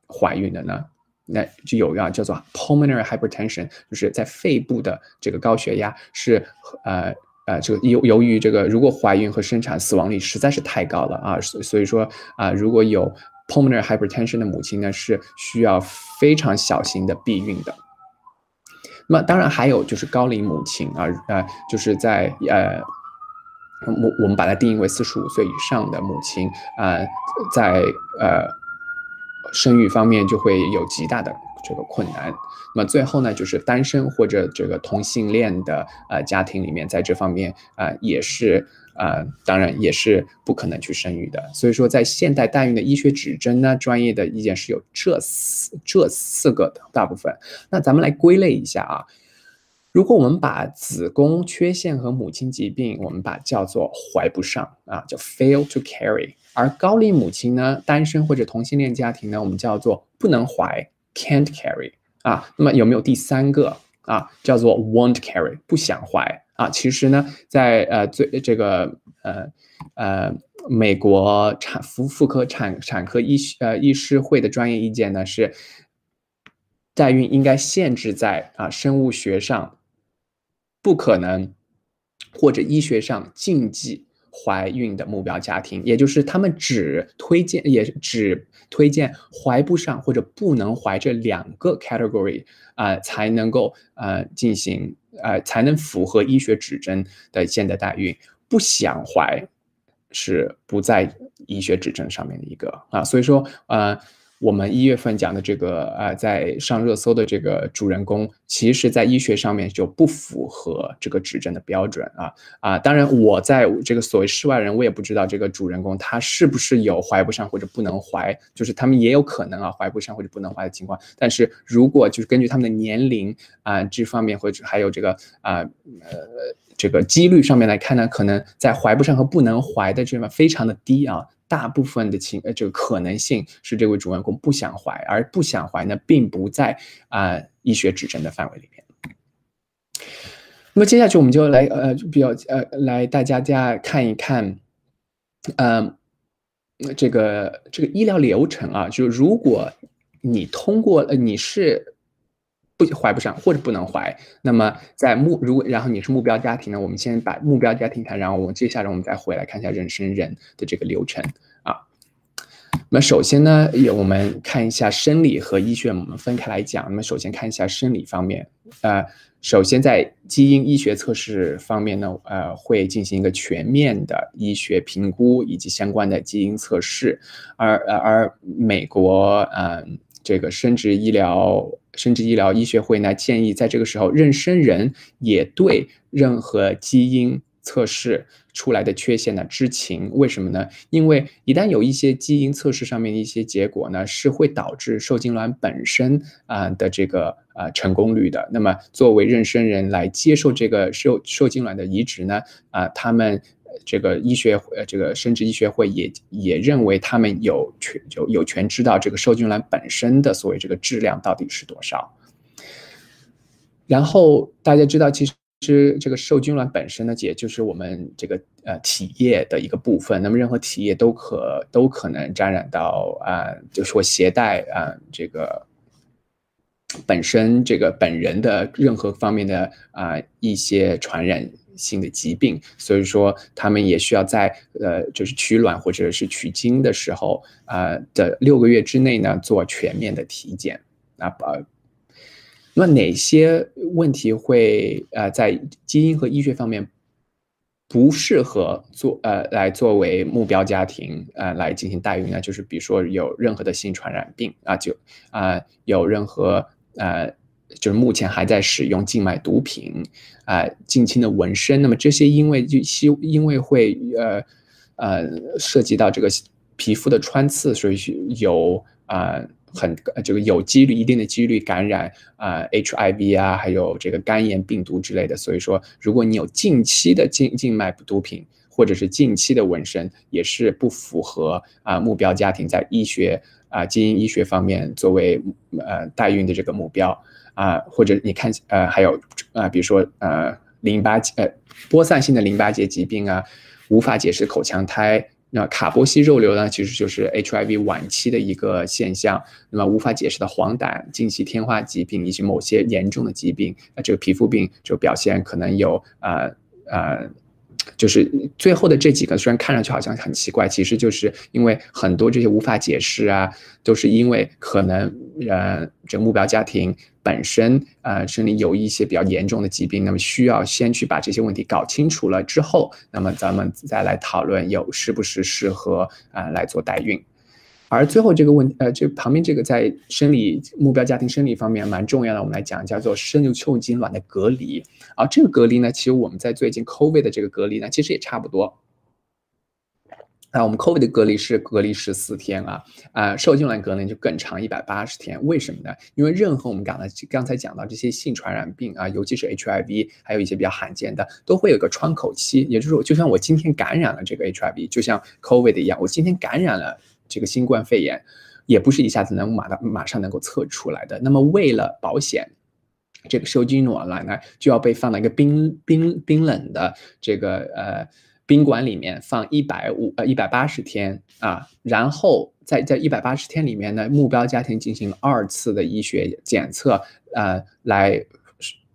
怀孕的呢？那就有啊，叫做 pulmonary hypertension，就是在肺部的这个高血压是呃呃，这个由由于这个如果怀孕和生产死亡率实在是太高了啊，所所以说啊，如果有 pulmonary hypertension 的母亲呢，是需要非常小心的避孕的。那么当然还有就是高龄母亲啊呃，就是在呃，我我们把它定义为四十五岁以上的母亲啊，在呃。生育方面就会有极大的这个困难。那么最后呢，就是单身或者这个同性恋的呃家庭里面，在这方面啊也是啊，当然也是不可能去生育的。所以说，在现代代孕的医学指针呢，专业的意见是有这四这四个的大部分。那咱们来归类一下啊。如果我们把子宫缺陷和母亲疾病，我们把叫做怀不上啊，叫 fail to carry。而高龄母亲呢，单身或者同性恋家庭呢，我们叫做不能怀，can't carry 啊。那么有没有第三个啊，叫做 won't carry，不想怀啊？其实呢，在呃最这个呃呃美国产妇妇科产产科医呃医师会的专业意见呢是，代孕应该限制在啊生物学上不可能或者医学上禁忌。怀孕的目标家庭，也就是他们只推荐，也只推荐怀不上或者不能怀这两个 category 啊，才能够呃进行呃才能符合医学指针的现代代孕。不想怀是不在医学指针上面的一个啊，所以说呃。我们一月份讲的这个啊，在上热搜的这个主人公，其实，在医学上面就不符合这个指针的标准啊啊！当然，我在这个所谓世外人，我也不知道这个主人公他是不是有怀不上或者不能怀，就是他们也有可能啊怀不上或者不能怀的情况。但是如果就是根据他们的年龄啊这方面，或者还有这个啊呃这个几率上面来看呢，可能在怀不上和不能怀的这方非常的低啊。大部分的情呃这个可能性是这位主人公不想怀，而不想怀呢，并不在啊医学指针的范围里面。那么接下去我们就来呃比较呃来大家家看一看，嗯，这个这个医疗流程啊，就如果你通过呃你是。不怀不上或者不能怀，那么在目如果然后你是目标家庭呢？我们先把目标家庭看，然后我们接下来我们再回来看一下妊娠人的这个流程啊。那么首先呢，也我们看一下生理和医学，我们分开来讲。那么首先看一下生理方面，呃，首先在基因医学测试方面呢，呃，会进行一个全面的医学评估以及相关的基因测试，而而美国嗯。这个生殖医疗、生殖医疗医学会呢建议，在这个时候，妊娠人也对任何基因测试出来的缺陷呢知情。为什么呢？因为一旦有一些基因测试上面的一些结果呢，是会导致受精卵本身啊的这个啊成功率的。那么，作为妊娠人来接受这个受受精卵的移植呢，啊，他们。这个医学呃，这个生殖医学会也也认为他们有权就有权知道这个受精卵本身的所谓这个质量到底是多少。然后大家知道，其实这个受精卵本身呢，也就是我们这个呃体液的一个部分。那么任何体液都可都可能沾染到啊，就是说携带啊这个本身这个本人的任何方面的啊一些传染。性的疾病，所以说他们也需要在呃，就是取卵或者是取精的时候，呃的六个月之内呢做全面的体检啊。呃，那哪些问题会呃在基因和医学方面不适合做呃来作为目标家庭呃来进行代孕呢？就是比如说有任何的性传染病啊，就啊有任何呃就是目前还在使用静脉毒品啊近亲的纹身，那么这些因为就希因为会呃呃涉及到这个皮肤的穿刺，所以有啊。很这个有几率一定的几率感染啊 HIV 啊，还有这个肝炎病毒之类的。所以说，如果你有近期的静静脉毒品或者是近期的纹身，也是不符合啊目标家庭在医学啊基因医学方面作为呃代孕的这个目标啊。或者你看呃还有啊，比如说呃淋巴结呃播散性的淋巴结疾病啊，无法解释口腔胎。那卡波西肉瘤呢，其实就是 HIV 晚期的一个现象。那么无法解释的黄疸、近期天花疾病以及某些严重的疾病，那这个皮肤病就表现可能有呃呃。就是最后的这几个，虽然看上去好像很奇怪，其实就是因为很多这些无法解释啊，都是因为可能呃，这目标家庭本身呃身体有一些比较严重的疾病，那么需要先去把这些问题搞清楚了之后，那么咱们再来讨论有是不是适合啊来做代孕。而最后这个问，呃，这旁边这个在生理目标家庭生理方面蛮重要的，我们来讲叫做生理受精卵的隔离。而这个隔离呢，其实我们在最近 COVID 的这个隔离呢，其实也差不多。啊，我们 COVID 的隔离是隔离十四天啊，啊，受精卵隔离就更长，一百八十天。为什么呢？因为任何我们刚才刚才讲到这些性传染病啊，尤其是 HIV，还有一些比较罕见的，都会有个窗口期。也就是说，就像我今天感染了这个 HIV，就像 COVID 一样，我今天感染了。这个新冠肺炎也不是一下子能马到马上能够测出来的。那么为了保险，这个受精卵呢就要被放到一个冰冰冰冷的这个呃宾馆里面放一百五呃一百八十天啊，然后在在一百八十天里面呢，目标家庭进行二次的医学检测呃来。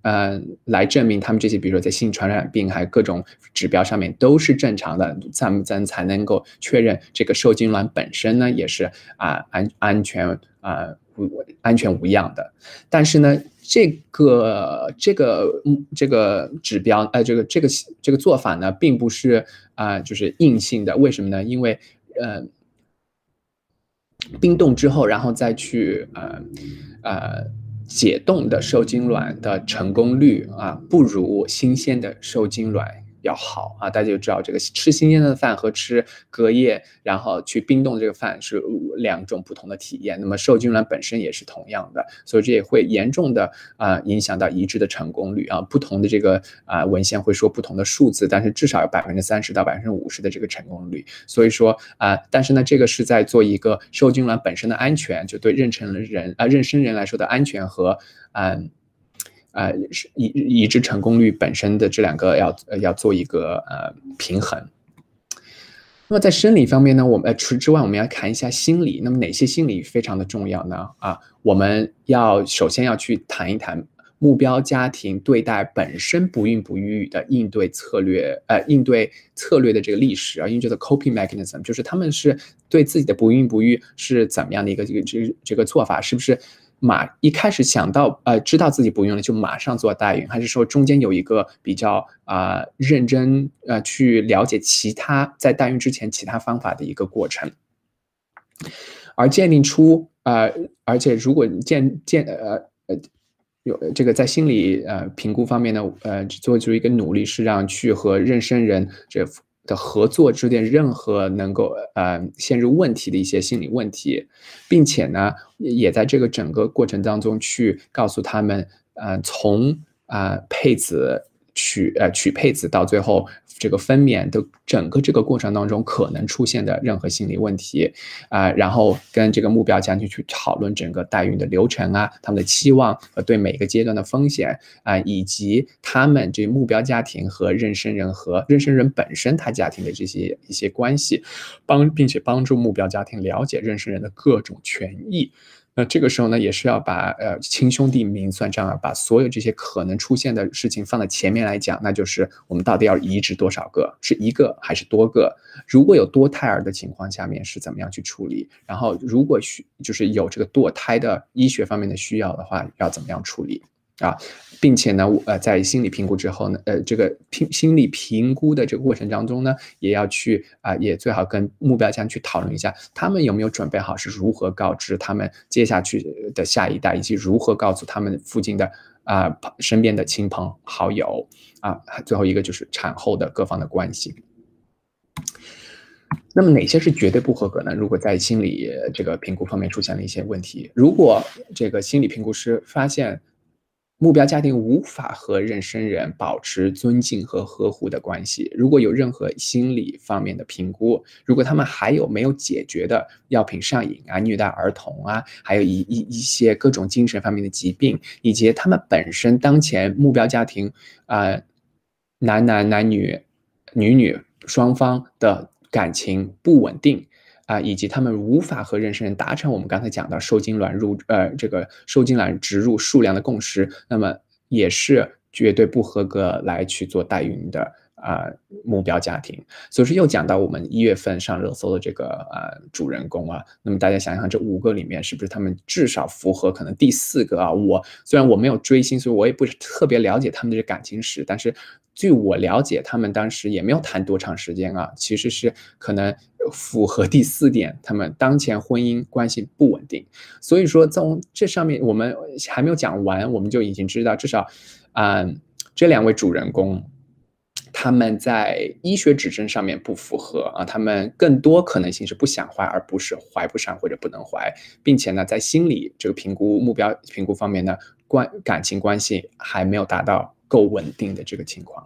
嗯，来证明他们这些，比如说在性传染病还有各种指标上面都是正常的，咱们咱才能够确认这个受精卵本身呢也是啊安安全啊无安全无恙的。但是呢，这个这个这个指标呃这个这个这个做法呢，并不是啊就是硬性的。为什么呢？因为呃冰冻之后，然后再去呃呃。解冻的受精卵的成功率啊，不如新鲜的受精卵。要好啊，大家就知道这个吃新鲜的饭和吃隔夜然后去冰冻的这个饭是两种不同的体验。那么受精卵本身也是同样的，所以这也会严重的啊影响到移植的成功率啊。不同的这个啊文献会说不同的数字，但是至少有百分之三十到百分之五十的这个成功率。所以说啊，但是呢，这个是在做一个受精卵本身的安全，就对妊娠人啊妊娠人来说的安全和嗯。呃，是移移植成功率本身的这两个要要做一个呃平衡。那么在生理方面呢，我们除之外，我们要看一下心理。那么哪些心理非常的重要呢？啊，我们要首先要去谈一谈目标家庭对待本身不孕不育的应对策略，呃，应对策略的这个历史啊，应对的 coping mechanism，就是他们是对自己的不孕不育是怎么样的一个这个这这个做法，是不是？马一开始想到呃知道自己不用了就马上做代孕，还是说中间有一个比较啊认真呃去了解其他在代孕之前其他方法的一个过程，而鉴定出呃而且如果鉴鉴呃呃有这个在心理呃评估方面呢呃做出一个努力是让去和妊娠人这。的合作之间，任何能够呃陷入问题的一些心理问题，并且呢，也在这个整个过程当中去告诉他们，呃，从啊配子。取呃取配子到最后这个分娩的整个这个过程当中可能出现的任何心理问题啊，然后跟这个目标家庭去讨论整个代孕的流程啊，他们的期望和对每个阶段的风险啊，以及他们这目标家庭和妊娠人和妊娠人本身他家庭的这些一些关系，帮并且帮助目标家庭了解妊娠人的各种权益。那这个时候呢，也是要把呃亲兄弟明算账啊，把所有这些可能出现的事情放在前面来讲，那就是我们到底要移植多少个，是一个还是多个？如果有多胎儿的情况下面是怎么样去处理？然后如果需就是有这个堕胎的医学方面的需要的话，要怎么样处理？啊，并且呢，呃，在心理评估之后呢，呃，这个评心理评估的这个过程当中呢，也要去啊，也最好跟目标家去讨论一下，他们有没有准备好，是如何告知他们接下去的下一代，以及如何告诉他们附近的啊身边的亲朋好友啊。最后一个就是产后的各方的关系。那么哪些是绝对不合格呢？如果在心理这个评估方面出现了一些问题，如果这个心理评估师发现目标家庭无法和妊娠人保持尊敬和呵护的关系，如果有任何心理方面的评估，如果他们还有没有解决的药品上瘾啊、虐待儿童啊，还有一一一些各种精神方面的疾病，以及他们本身当前目标家庭啊男男男女女女双方的。感情不稳定啊，以及他们无法和妊娠人达成我们刚才讲到受精卵入呃这个受精卵植入数量的共识，那么也是绝对不合格来去做代孕的啊目标家庭。所以说又讲到我们一月份上热搜的这个呃主人公啊，那么大家想想这五个里面是不是他们至少符合可能第四个啊？我虽然我没有追星，所以我也不是特别了解他们的感情史，但是。据我了解，他们当时也没有谈多长时间啊，其实是可能符合第四点，他们当前婚姻关系不稳定。所以说，从这上面我们还没有讲完，我们就已经知道，至少，嗯，这两位主人公他们在医学指征上面不符合啊，他们更多可能性是不想怀，而不是怀不上或者不能怀，并且呢，在心理这个评估目标评估方面呢，关感情关系还没有达到。够稳定的这个情况。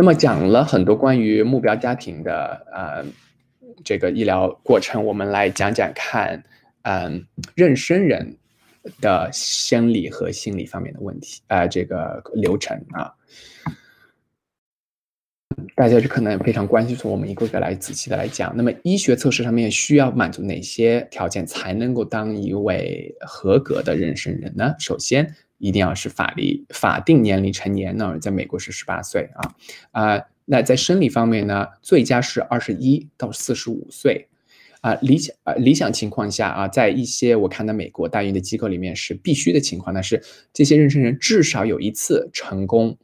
那么讲了很多关于目标家庭的呃这个医疗过程，我们来讲讲看，嗯，妊娠人的生理和心理方面的问题啊，这个流程啊，大家就可能非常关心，从我们一个个来仔细的来讲。那么医学测试上面需要满足哪些条件才能够当一位合格的妊娠人呢？首先，一定要是法律法定年龄成年呢，在美国是十八岁啊啊。那在生理方面呢，最佳是二十一到四十五岁啊。理想啊理想情况下啊，在一些我看到美国代孕的机构里面是必须的情况，那是这些妊娠人至少有一次成功。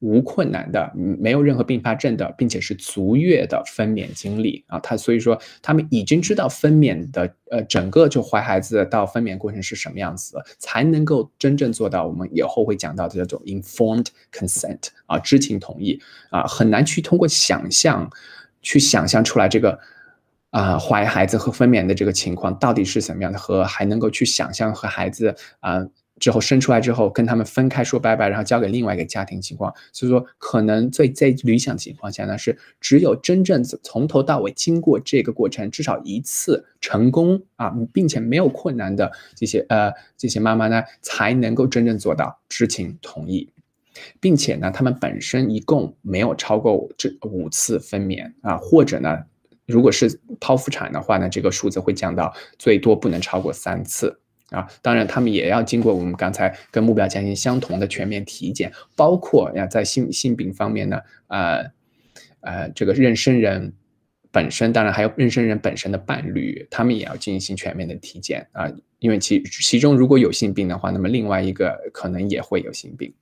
无困难的，没有任何并发症的，并且是足月的分娩经历啊，他所以说他们已经知道分娩的呃整个就怀孩子到分娩过程是什么样子，才能够真正做到我们以后会讲到的这种 informed consent 啊，知情同意啊，很难去通过想象去想象出来这个啊怀孩子和分娩的这个情况到底是怎么样的，和还能够去想象和孩子啊。之后生出来之后，跟他们分开说拜拜，然后交给另外一个家庭情况，所以说可能最最理想情况下呢，是只有真正从头到尾经过这个过程至少一次成功啊，并且没有困难的这些呃这些妈妈呢，才能够真正做到知情同意，并且呢，他们本身一共没有超过这五次分娩啊，或者呢，如果是剖腹产的话呢，这个数字会降到最多不能超过三次。啊，当然，他们也要经过我们刚才跟目标家庭相同的全面体检，包括要，在性性病方面呢，呃，呃，这个妊娠人本身，当然还有妊娠人本身的伴侣，他们也要进行全面的体检啊，因为其其中如果有性病的话，那么另外一个可能也会有性病。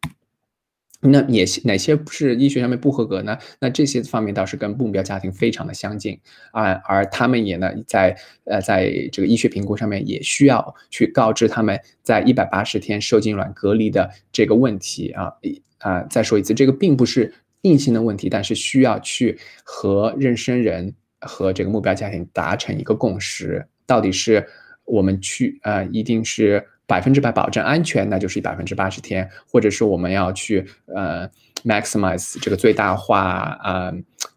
那也哪些是医学上面不合格呢？那这些方面倒是跟目标家庭非常的相近啊，而他们也呢在呃在这个医学评估上面也需要去告知他们在一百八十天受精卵隔离的这个问题啊啊再说一次，这个并不是硬性的问题，但是需要去和妊娠人和这个目标家庭达成一个共识，到底是我们去呃一定是。百分之百保证安全，那就是百分之八十天，或者是我们要去呃 maximize 这个最大化呃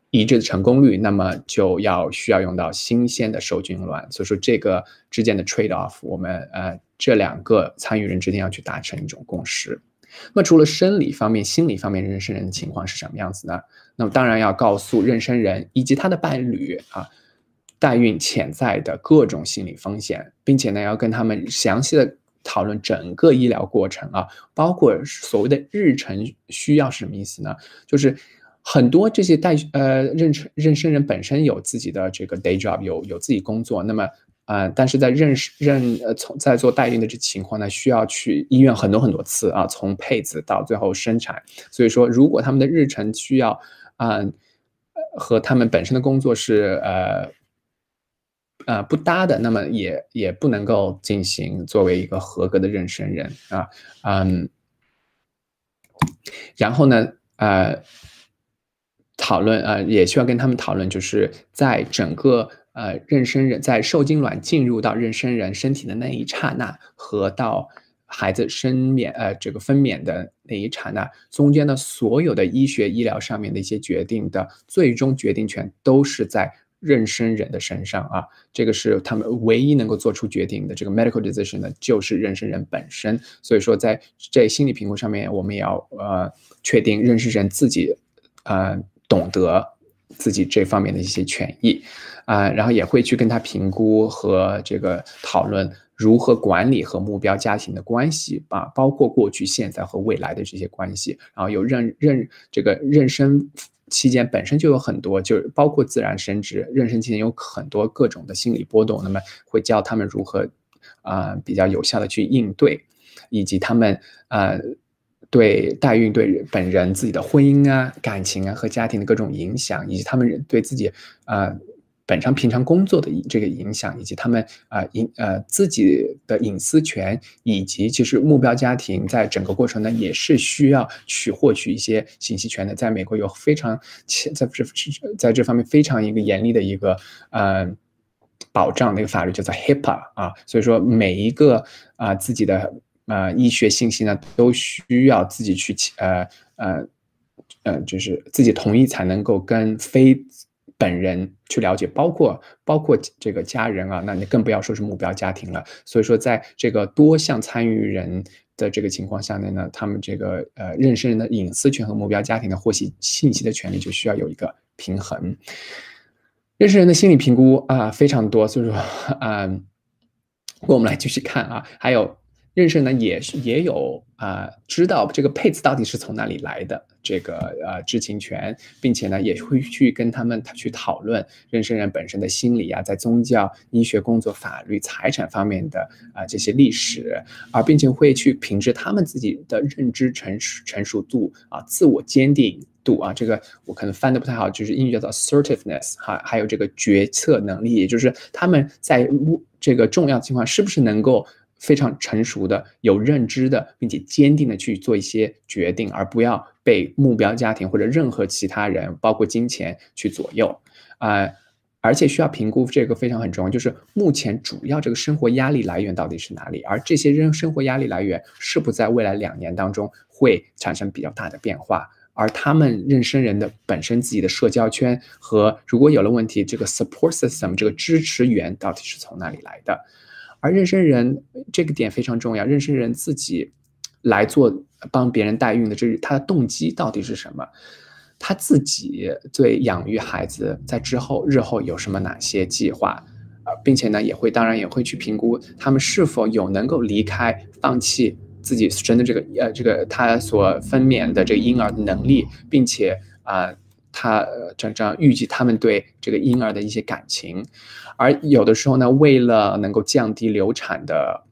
移植的成功率，那么就要需要用到新鲜的受精卵。所以说这个之间的 trade off，我们呃这两个参与人之间要去达成一种共识。那么除了生理方面，心理方面妊娠人的情况是什么样子呢？那么当然要告诉妊娠人以及他的伴侣啊，代孕潜在的各种心理风险，并且呢要跟他们详细的。讨论整个医疗过程啊，包括所谓的日程需要是什么意思呢？就是很多这些代呃妊娠妊娠人本身有自己的这个 day job，有有自己工作，那么呃，但是在认识认呃从在做代孕的这情况呢，需要去医院很多很多次啊，从配子到最后生产。所以说，如果他们的日程需要，嗯，和他们本身的工作是呃呃不搭的，那么也也不能够进行作为一个合格的妊娠人啊，嗯，然后呢，呃，讨论呃也需要跟他们讨论，就是在整个。呃，妊娠人在受精卵进入到妊娠人身体的那一刹那，和到孩子分娩呃这个分娩的那一刹那，中间的所有的医学医疗上面的一些决定的最终决定权都是在妊娠人的身上啊，这个是他们唯一能够做出决定的这个 medical decision 的，就是妊娠人本身。所以说，在这心理评估上面，我们也要呃确定妊娠人自己呃懂得自己这方面的一些权益。啊，然后也会去跟他评估和这个讨论如何管理和目标家庭的关系啊，包括过去、现在和未来的这些关系。然后有妊妊这个妊娠期间本身就有很多，就是包括自然生殖，妊娠期间有很多各种的心理波动。那么会教他们如何啊比较有效的去应对，以及他们呃对代孕对本人自己的婚姻啊、感情啊和家庭的各种影响，以及他们对自己啊。本身平常工作的这个影响，以及他们啊隐呃自己的隐私权，以及其实目标家庭在整个过程呢，也是需要去获取一些信息权的。在美国有非常在这在这方面非常一个严厉的一个呃保障的一个法律，叫做 HIPAA 啊。所以说每一个啊自己的呃医学信息呢，都需要自己去呃呃呃，就是自己同意才能够跟非。本人去了解，包括包括这个家人啊，那你更不要说是目标家庭了。所以说，在这个多项参与人的这个情况下面呢，他们这个呃妊娠人的隐私权和目标家庭的获悉信息的权利就需要有一个平衡。妊娠人的心理评估啊非常多，所以说啊，我们来继续看啊，还有。妊娠呢也是也有啊，知道这个配子到底是从哪里来的这个呃知情权，并且呢也会去跟他们去讨论妊娠人本身的心理啊，在宗教、医学、工作、法律、财产方面的啊这些历史，而并且会去评质他们自己的认知成熟成熟度啊，自我坚定度啊，这个我可能翻的不太好，就是英语叫做 assertiveness 哈，还有这个决策能力，也就是他们在这个重要情况是不是能够。非常成熟的、有认知的，并且坚定的去做一些决定，而不要被目标家庭或者任何其他人，包括金钱去左右。啊，而且需要评估这个非常很重要，就是目前主要这个生活压力来源到底是哪里，而这些生生活压力来源是不在未来两年当中会产生比较大的变化，而他们妊娠人的本身自己的社交圈和如果有了问题，这个 support system 这个支持源到底是从哪里来的？而妊娠人这个点非常重要，妊娠人自己来做帮别人代孕的，这是他的动机到底是什么？他自己对养育孩子在之后日后有什么哪些计划？啊，并且呢，也会当然也会去评估他们是否有能够离开、放弃自己生的这个呃这个他所分娩的这个婴儿的能力，并且啊。他这样预计他们对这个婴儿的一些感情，而有的时候呢，为了能够降低流产的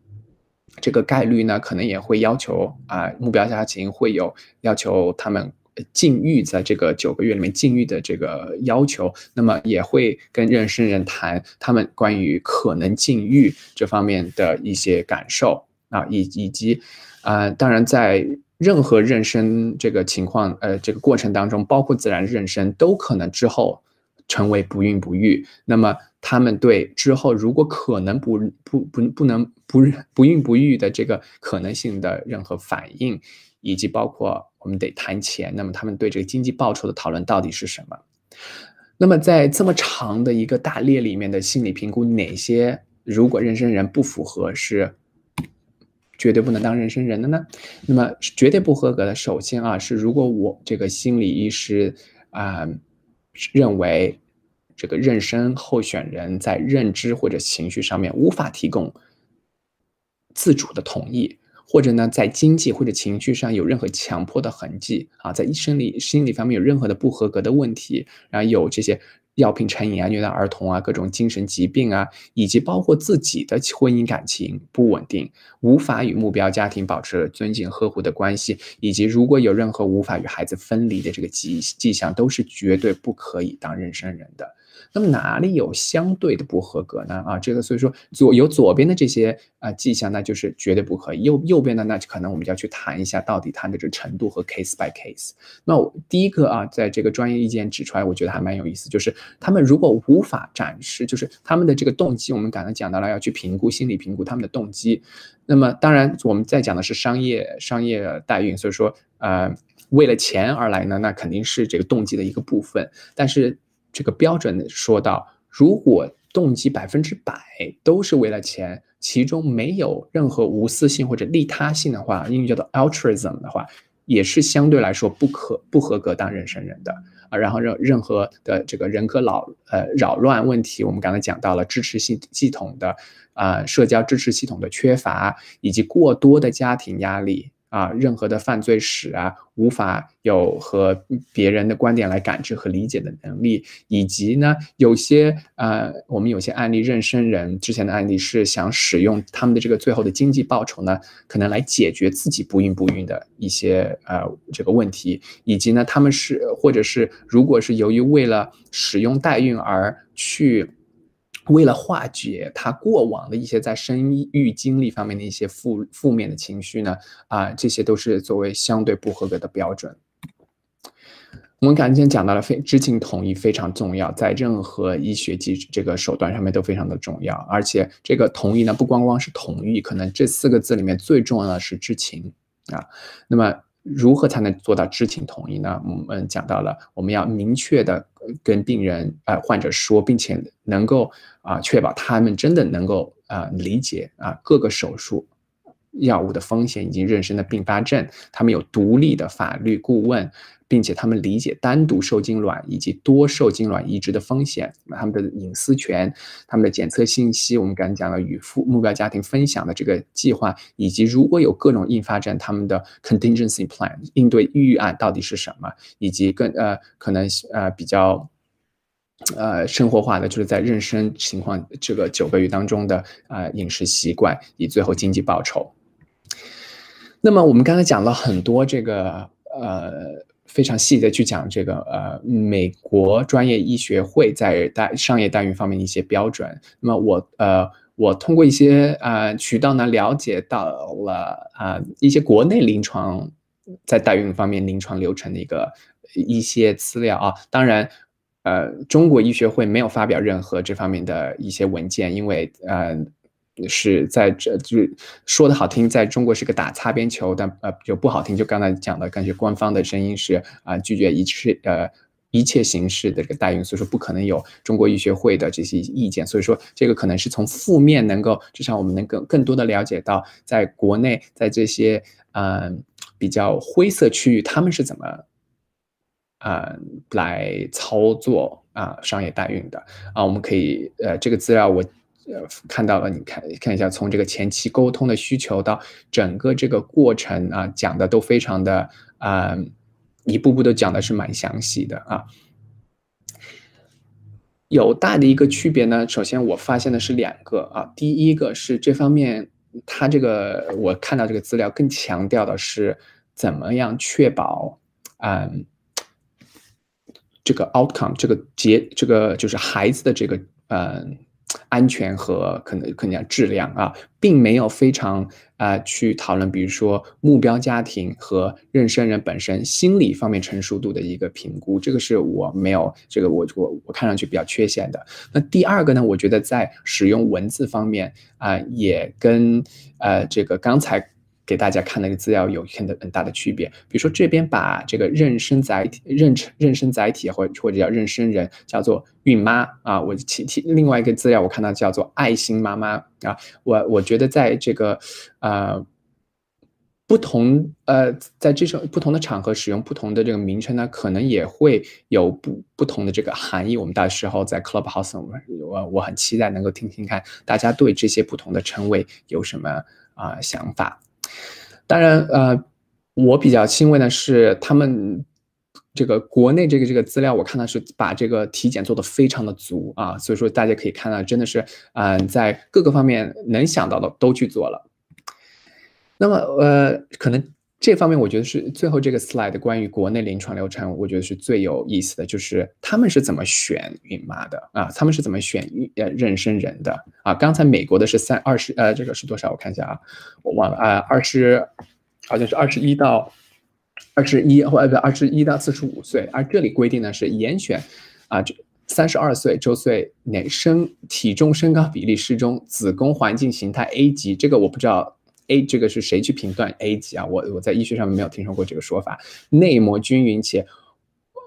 这个概率呢，可能也会要求啊，目标家庭会有要求他们禁欲，在这个九个月里面禁欲的这个要求，那么也会跟妊娠人谈他们关于可能禁欲这方面的一些感受啊，以以及啊，当然在。任何妊娠这个情况，呃，这个过程当中，包括自然妊娠，都可能之后成为不孕不育。那么，他们对之后如果可能不不不不能不不孕不育的这个可能性的任何反应，以及包括我们得谈钱，那么他们对这个经济报酬的讨论到底是什么？那么，在这么长的一个大列里面的心理评估，哪些如果妊娠人不符合是？绝对不能当妊娠人的呢？那么绝对不合格的，首先啊是如果我这个心理医师啊认为这个妊娠候选人在认知或者情绪上面无法提供自主的同意，或者呢在经济或者情绪上有任何强迫的痕迹啊，在生理心理方面有任何的不合格的问题，然后有这些药品成瘾啊、虐待儿童啊、各种精神疾病啊，以及包括自己的婚姻感情不稳定，无法与目标家庭保持尊敬呵护的关系，以及如果有任何无法与孩子分离的这个迹迹象，都是绝对不可以当妊娠人的。那么哪里有相对的不合格呢？啊，这个所以说左有左边的这些啊迹象，那就是绝对不可以；右右边的那可能我们就要去谈一下到底它的这程度和 case by case。那我第一个啊，在这个专业意见指出来，我觉得还蛮有意思，就是他们如果无法展示，就是他们的这个动机，我们刚才讲到了要去评估心理评估他们的动机。那么当然我们在讲的是商业商业代孕，所以说呃为了钱而来呢，那肯定是这个动机的一个部分，但是。这个标准说到，如果动机百分之百都是为了钱，其中没有任何无私性或者利他性的话，英语叫做 altruism 的话，也是相对来说不可不合格当妊娠人的啊。然后任任何的这个人格扰呃扰乱问题，我们刚才讲到了支持系系统的啊社交支持系统的缺乏，以及过多的家庭压力。啊，任何的犯罪史啊，无法有和别人的观点来感知和理解的能力，以及呢，有些呃，我们有些案例，妊娠人之前的案例是想使用他们的这个最后的经济报酬呢，可能来解决自己不孕不育的一些呃这个问题，以及呢，他们是或者是如果是由于为了使用代孕而去。为了化解他过往的一些在生育经历方面的一些负负面的情绪呢，啊，这些都是作为相对不合格的标准。我们刚才讲到了非知情同意非常重要，在任何医学技这个手段上面都非常的重要，而且这个同意呢，不光光是同意，可能这四个字里面最重要的是知情啊。那么。如何才能做到知情同意呢？我们讲到了，我们要明确的跟病人、呃患者说，并且能够啊确保他们真的能够啊理解啊各个手术。药物的风险以及妊娠的并发症，他们有独立的法律顾问，并且他们理解单独受精卵以及多受精卵移植的风险，他们的隐私权，他们的检测信息，我们刚才讲了与父目标家庭分享的这个计划，以及如果有各种并发症，他们的 contingency plan 应对预案到底是什么，以及更呃可能呃比较呃生活化的，就是在妊娠情况这个九个月当中的呃饮食习惯，以最后经济报酬。那么我们刚才讲了很多这个呃非常细的去讲这个呃美国专业医学会在代商业代孕方面的一些标准。那么我呃我通过一些呃渠道呢了解到了啊一些国内临床在代孕方面临床流程的一个一些资料啊。当然呃中国医学会没有发表任何这方面的一些文件，因为呃。是在这就是说的好听，在中国是个打擦边球，但呃就不好听。就刚才讲的感觉，官方的声音是啊拒绝一切呃一切形式的这个代孕，所以说不可能有中国医学会的这些意见。所以说这个可能是从负面能够至少我们能更更多的了解到，在国内在这些嗯比较灰色区域，他们是怎么啊来操作啊商业代孕的啊？我们可以呃这个资料我。呃，看到了，你看看一下，从这个前期沟通的需求到整个这个过程啊，讲的都非常的啊，一步步都讲的是蛮详细的啊。有大的一个区别呢，首先我发现的是两个啊，第一个是这方面，它这个我看到这个资料更强调的是怎么样确保嗯这个 outcome 这个结这个就是孩子的这个嗯。安全和可能可能讲质量啊，并没有非常啊去讨论，比如说目标家庭和妊娠人本身心理方面成熟度的一个评估，这个是我没有这个我我我看上去比较缺陷的。那第二个呢，我觉得在使用文字方面啊，也跟呃这个刚才。给大家看那个资料有很的很大的区别，比如说这边把这个妊娠载体、妊娠妊娠载体或或者叫妊娠人叫做孕妈啊，我其其另外一个资料我看到叫做爱心妈妈啊，我我觉得在这个呃不同呃在这种不同的场合使用不同的这个名称呢，可能也会有不不同的这个含义。我们到时候在 Clubhouse，我我很期待能够听听看大家对这些不同的称谓有什么啊想法。当然，呃，我比较欣慰的是，他们这个国内这个这个资料，我看到是把这个体检做的非常的足啊，所以说大家可以看到，真的是嗯、在各个方面能想到的都去做了。那么呃，可能这方面我觉得是最后这个 slide 关于国内临床流程，我觉得是最有意思的，就是他们是怎么选孕妈的啊？他们是怎么选呃妊娠人的啊？刚才美国的是三二十呃，这个是多少？我看一下啊，我忘了啊，二十好像是二十一到二十一或呃不二十一到四十五岁，而这里规定呢是严选啊这。三十二岁周岁内身体重身高比例适中，子宫环境形态 A 级，这个我不知道 A 这个是谁去评断 A 级啊？我我在医学上面没有听说过这个说法。内膜均匀且，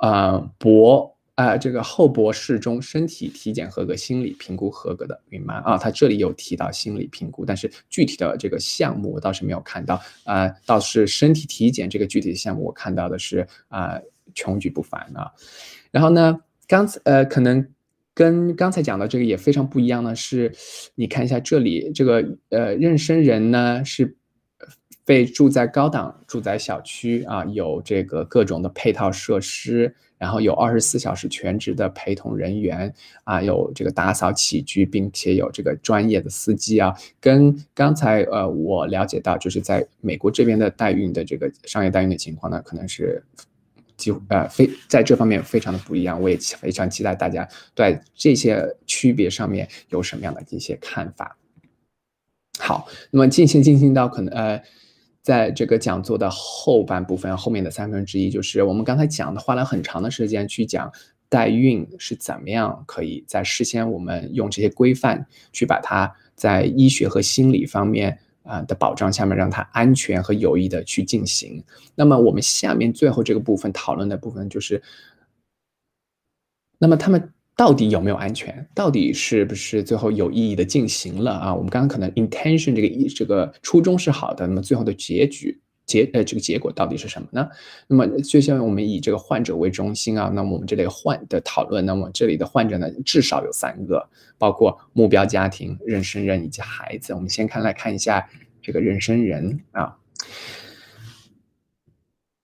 呃薄啊、这个厚薄适中，身体体检合格，心理评估合格的孕妈啊，它这里有提到心理评估，但是具体的这个项目我倒是没有看到。啊、倒是身体体检这个具体的项目我看到的是啊、穷举不凡啊。然后呢，刚才呃可能。跟刚才讲的这个也非常不一样呢，是，你看一下这里这个呃妊娠人呢是被住在高档住宅小区啊，有这个各种的配套设施，然后有二十四小时全职的陪同人员啊，有这个打扫起居，并且有这个专业的司机啊，跟刚才呃我了解到就是在美国这边的代孕的这个商业代孕的情况呢，可能是。几乎呃非在这方面非常的不一样，我也非常期待大家对这些区别上面有什么样的一些看法。好，那么进行进行到可能呃，在这个讲座的后半部分，后面的三分之一就是我们刚才讲的，花了很长的时间去讲代孕是怎么样可以在事先我们用这些规范去把它在医学和心理方面。啊的保障下面，让它安全和有益的去进行。那么我们下面最后这个部分讨论的部分就是，那么他们到底有没有安全？到底是不是最后有意义的进行了啊？我们刚刚可能 intention 这个意这个初衷是好的，那么最后的结局结呃这个结果到底是什么呢？那么就像我们以这个患者为中心啊，那么我们这里患的讨论，那么这里的患者呢至少有三个，包括目标家庭、妊娠人以及孩子。我们先看来看一下这个妊娠人啊。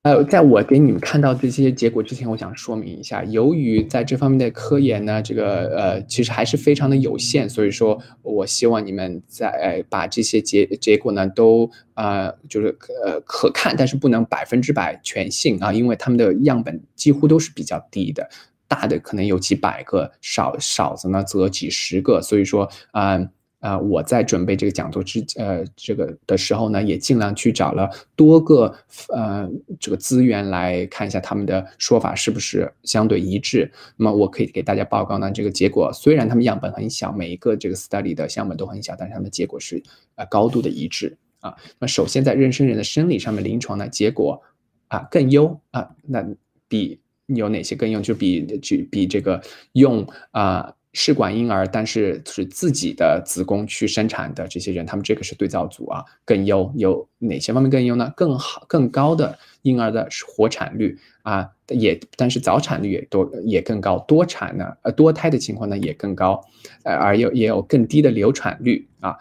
呃，在我给你们看到这些结果之前，我想说明一下，由于在这方面的科研呢，这个呃其实还是非常的有限，所以说我希望你们在、呃、把这些结结果呢都呃就是呃可看，但是不能百分之百全信啊，因为他们的样本几乎都是比较低的，大的可能有几百个，少少则呢则几十个，所以说啊。呃，我在准备这个讲座之呃这个的时候呢，也尽量去找了多个呃这个资源来看一下他们的说法是不是相对一致。那么我可以给大家报告呢，这个结果虽然他们样本很小，每一个这个 study 的样本都很小，但是他们的结果是呃高度的一致啊。那首先在妊娠人的生理上面，临床呢结果啊更优啊，那比有哪些更优？就比就比这个用啊。试管婴儿，但是是自己的子宫去生产的这些人，他们这个是对照组啊，更优有哪些方面更优呢？更好、更高的婴儿的活产率啊，也但是早产率也多也更高，多产呢呃多胎的情况呢也更高，呃而有也有更低的流产率啊。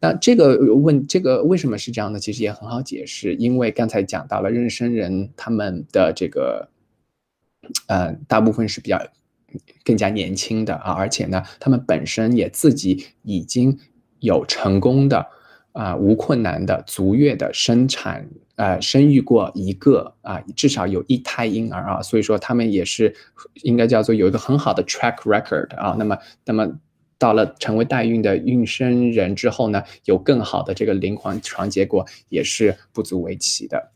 那这个问这个为什么是这样呢？其实也很好解释，因为刚才讲到了妊娠人他们的这个，呃大部分是比较。更加年轻的啊，而且呢，他们本身也自己已经有成功的啊、无困难的足月的生产，呃，生育过一个啊、至少有一胎婴儿啊，所以说他们也是应该叫做有一个很好的 track record 啊。那么，那么到了成为代孕的孕生人之后呢，有更好的这个临床结果也是不足为奇的。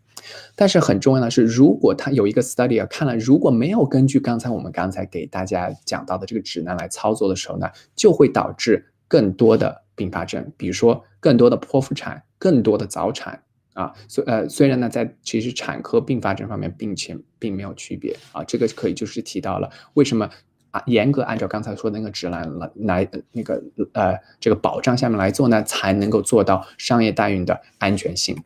但是很重要的是，如果他有一个 study 啊看了，如果没有根据刚才我们刚才给大家讲到的这个指南来操作的时候呢，就会导致更多的并发症，比如说更多的剖腹产、更多的早产啊。虽呃虽然呢，在其实产科并发症方面并且并没有区别啊，这个可以就是提到了为什么啊严格按照刚才说的那个指南来来那个呃这个保障下面来做呢，才能够做到商业代孕的安全性。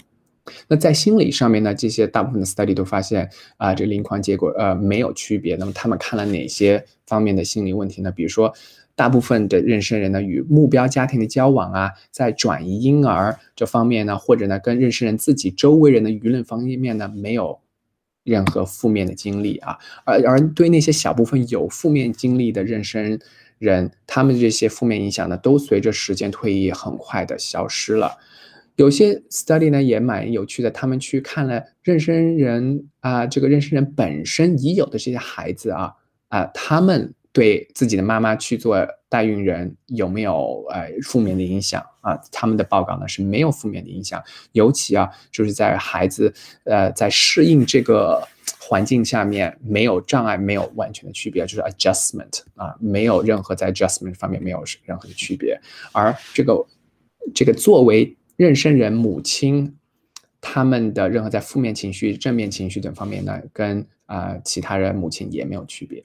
那在心理上面呢，这些大部分的 study 都发现啊、这临床结果呃没有区别。那么他们看了哪些方面的心理问题呢？比如说，大部分的妊娠人呢与目标家庭的交往啊，在转移婴儿这方面呢，或者呢跟妊娠人自己周围人的舆论方面呢没有任何负面的经历啊，而而对那些小部分有负面经历的妊娠人，他们这些负面影响呢，都随着时间推移很快的消失了。有些 study 呢也蛮有趣的，他们去看了妊娠人啊，这个妊娠人本身已有的这些孩子啊啊，他们对自己的妈妈去做代孕人有没有呃负面的影响啊？他们的报告呢是没有负面的影响，尤其啊就是在孩子呃在适应这个环境下面没有障碍，没有完全的区别，就是 adjustment 啊，没有任何在 adjustment 方面没有任何的区别，而这个这个作为妊娠人母亲，他们的任何在负面情绪、正面情绪等方面呢，跟啊其他人母亲也没有区别。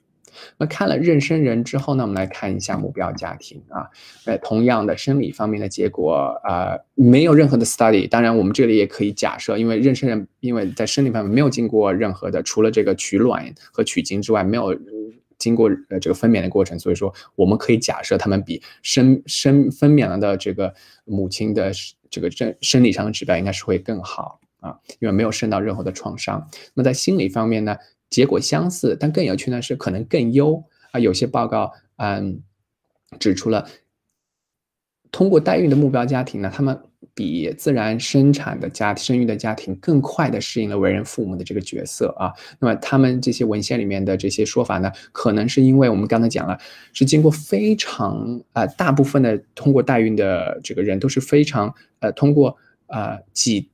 那看了妊娠人之后呢，我们来看一下目标家庭啊，呃，同样的生理方面的结果啊，没有任何的 study。当然，我们这里也可以假设，因为妊娠人因为在生理方面没有经过任何的，除了这个取卵和取精之外，没有。经过呃这个分娩的过程，所以说我们可以假设他们比生生分娩了的这个母亲的这个生生理上的指标应该是会更好啊，因为没有受到任何的创伤。那么在心理方面呢，结果相似，但更有趣呢是可能更优啊。有些报告嗯指出了通过代孕的目标家庭呢，他们。比自然生产的家生育的家庭更快的适应了为人父母的这个角色啊，那么他们这些文献里面的这些说法呢，可能是因为我们刚才讲了，是经过非常啊大部分的通过代孕的这个人都是非常呃通过啊几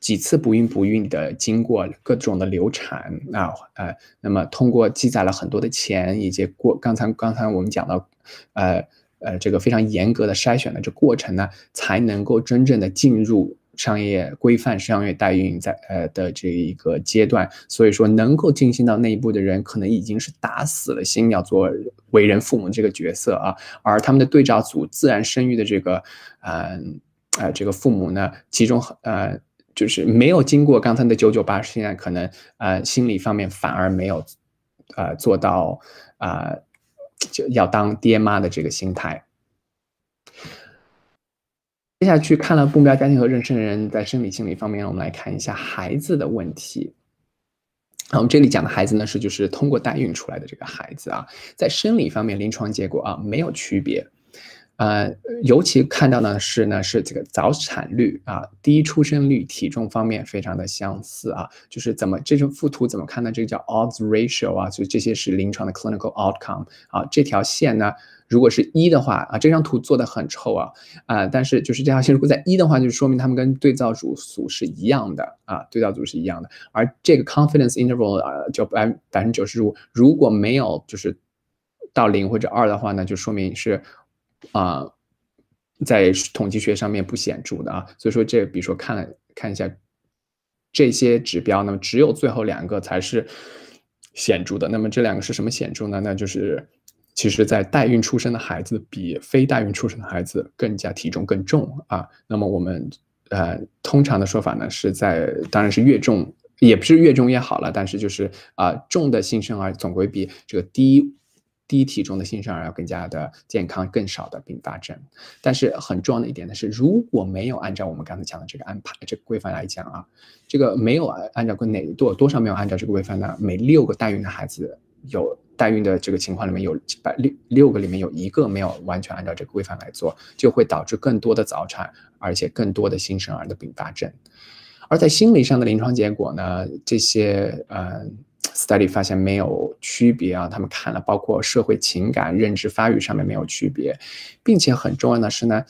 几次不孕不育的经过各种的流产啊呃，那么通过积攒了很多的钱以及过刚才刚才我们讲到呃。呃，这个非常严格的筛选的这过程呢，才能够真正的进入商业规范商业代孕在呃的这一个阶段。所以说，能够进行到那一步的人，可能已经是打死了心要做为人父母这个角色啊。而他们的对照组自然生育的这个，嗯呃，这个父母呢，其中呃就是没有经过刚才的九九八，现在可能呃心理方面反而没有呃做到啊。就要当爹妈的这个心态。接下去看了目标家庭和妊娠人在生理心理方面，我们来看一下孩子的问题。我们这里讲的孩子呢，是就是通过代孕出来的这个孩子啊，在生理方面临床结果啊没有区别。呃，尤其看到呢是呢是这个早产率啊、低出生率、体重方面非常的相似啊，就是怎么这种附图怎么看呢？这个叫 odds ratio 啊，所以这些是临床的 clinical outcome 啊。这条线呢，如果是一的话啊，这张图做的很臭啊啊，但是就是这条线如果在一的话，就说明他们跟对照组组是一样的啊，对照组是一样的。而这个 confidence interval 啊，就百百分之九十五，如果没有就是到零或者二的话呢，就说明是。啊，在统计学上面不显著的啊，所以说这比如说看看一下这些指标，那么只有最后两个才是显著的。那么这两个是什么显著呢？那就是其实，在代孕出生的孩子比非代孕出生的孩子更加体重更重啊。那么我们呃通常的说法呢，是在当然是越重也不是越重越好了，但是就是啊重的新生儿总归比这个低。低体重的新生儿要更加的健康，更少的并发症。但是很重要的一点呢是，如果没有按照我们刚才讲的这个安排、这个规范来讲啊，这个没有按照哪多多少没有按照这个规范呢？每六个代孕的孩子有代孕的这个情况里面有百六六个里面有一个没有完全按照这个规范来做，就会导致更多的早产，而且更多的新生儿的并发症。而在心理上的临床结果呢，这些嗯。Study 发现没有区别啊，他们看了包括社会情感、认知发育上面没有区别，并且很重要的是呢，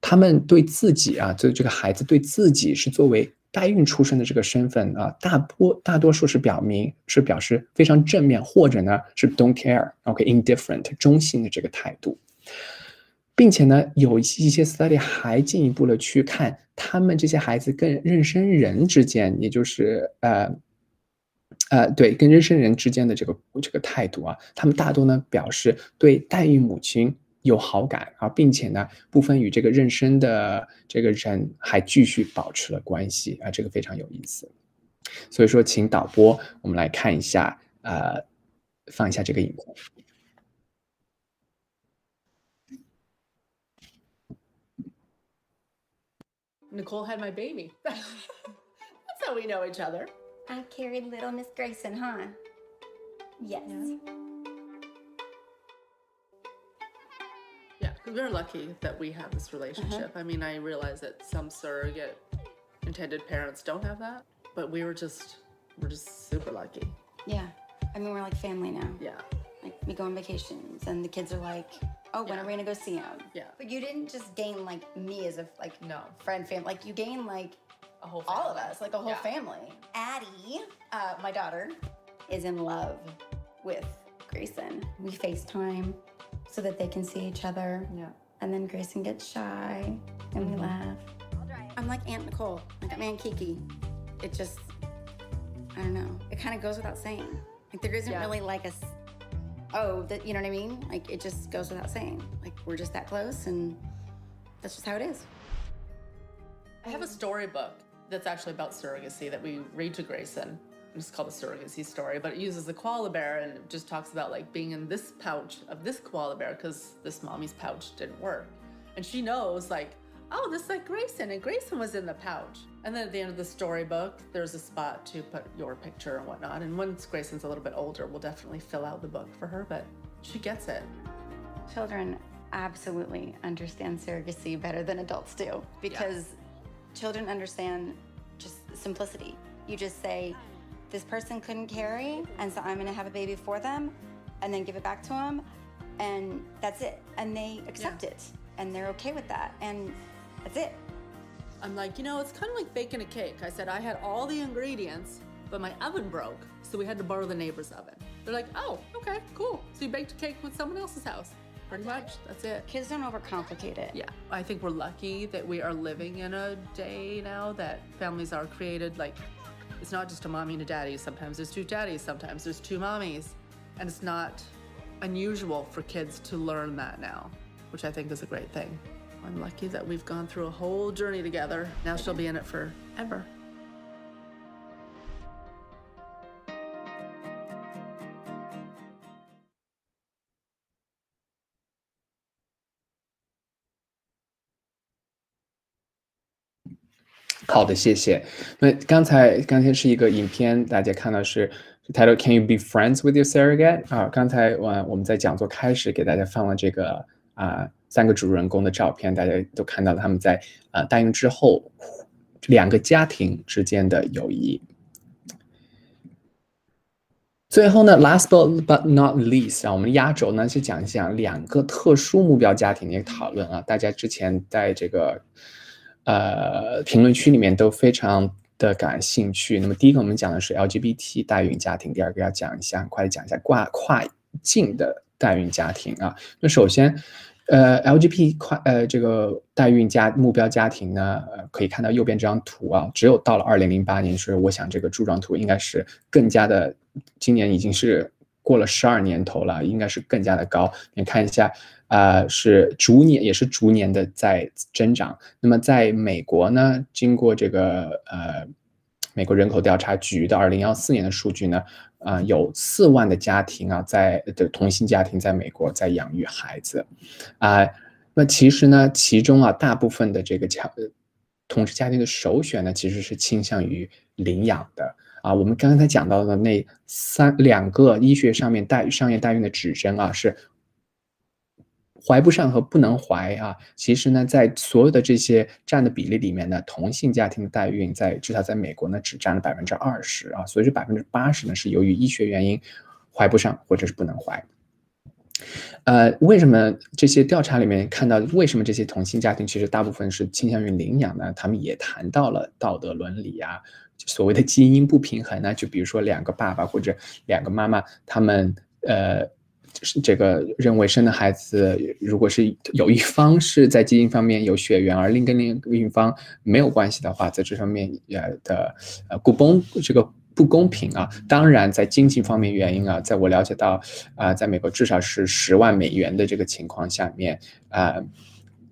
他们对自己啊，就这个孩子对自己是作为代孕出生的这个身份啊，大多大多数是表明是表示非常正面，或者呢是 don't care，OK，indifferent，中性的这个态度，并且呢有一些 Study 还进一步的去看他们这些孩子跟妊娠人之间，也就是呃。呃，对，跟妊娠人之间的这个这个态度啊，他们大多呢表示对代孕母亲有好感啊，并且呢部分与这个妊娠的这个人还继续保持了关系啊，这个非常有意思。所以说，请导播我们来看一下，呃，放一下这个影片。Nicole had my baby. That's how we know each other. I carried little Miss Grayson, huh? Yes. Yeah, we're lucky that we have this relationship. Uh-huh. I mean, I realize that some surrogate intended parents don't have that, but we were just, we're just super lucky. Yeah. I mean, we're like family now. Yeah. Like, we go on vacations, and the kids are like, oh, when Yeah. are we gonna go see him? Yeah. But you didn't just gain, like, me as a, like, No. friend, fam. Like, you gain, like, A whole all of us, like a whole Yeah. family. Addie, uh, my daughter, is in love with Grayson. We FaceTime so that they can see each other. Yeah. And then Grayson gets shy and we laugh. I'm like Aunt Nicole, like I'm Aunt Kiki. It just, I don't know. It kind of goes without saying. Like there isn't Yeah. really like a, s- oh, that you know what I mean? Like it just goes without saying. Like we're just that close and that's just how it is. I have a storybook that's actually about surrogacy that we read to Grayson. It's called the surrogacy story, but it uses the koala bear and it just talks about like being in this pouch of this koala bear because this mommy's pouch didn't work. And she knows like, oh, this is like Grayson, and Grayson was in the pouch. And then at the end of the storybook, there's a spot to put your picture and whatnot. And once Grayson's a little bit older, we'll definitely fill out the book for her, but she gets it. Children absolutely understand surrogacy better than adults do because children understand just simplicity. You just say, this person couldn't carry, and so I'm gonna have a baby for them and then give it back to them, and that's it. And they accept it and they're okay with that, and that's it. I'm like, you know, it's kind of like baking a cake. I said I had all the ingredients, but my oven broke, so we had to borrow the neighbor's oven. They're like, oh, okay, cool. So you baked a cake with someone else's house. Pretty much, that's it. Kids don't overcomplicate it. Yeah, I think we're lucky that we are living in a day now that families are created like it's not just a mommy and a daddy. Sometimes there's two daddies, sometimes there's two mommies. And it's not unusual for kids to learn that now, which I think is a great thing. I'm lucky that we've gone through a whole journey together. Now she'll be in it forever. 好的，谢谢。那刚才刚才是一个影片，大家看到是 title Can you be friends with your surrogate？啊，刚才我我们在讲座开始给大家放了这个啊三个主人公的照片，大家都看到他们在啊代孕之后两个家庭之间的友谊。最后呢，last but not least 啊，我们压轴呢是讲一讲两个特殊目标家庭的一个讨论啊。大家之前在这个呃评论区里面都非常的感兴趣。那么第一个我们讲的是 LGBT 代孕家庭，第二个要讲一下，快讲一下跨跨境的代孕家庭啊。那首先，呃，LGBT 跨呃这个代孕家目标家庭呢，呃，可以看到右边这张图啊，只有到了二零零八年，所以我想这个柱状图应该是更加的，今年已经是过了十二年头了，应该是更加的高。你看一下，呃，是逐年也是逐年的在增长。那么在美国呢，经过这个呃美国人口调查局的二零幺四年的数据呢，啊、有四万的家庭啊，在的同性家庭在美国在养育孩子，啊、那其实呢，其中啊大部分的这个家呃同志家庭的首选呢，其实是倾向于领养的。啊，我们刚才讲到的那三两个医学上面代商业代孕的指针啊，是怀不上和不能怀啊。其实呢，在所有的这些占的比例里面呢，同性家庭的代孕在至少在美国呢，只占了百分之二十啊，所以这百分之八十呢是由于医学原因怀不上或者是不能怀。呃，为什么这些调查里面看到，为什么这些同性家庭其实大部分是倾向于领养呢？他们也谈到了道德伦理啊，所谓的基因不平衡呢，就比如说两个爸爸或者两个妈妈，他们呃。这个认为生的孩子，如果是有一方是在基因方面有血缘，而另跟另一方没有关系的话，在这方面呃的呃不公这个不公平啊。当然，在经济方面原因啊，在我了解到啊、在美国至少是十万美元的这个情况下面啊、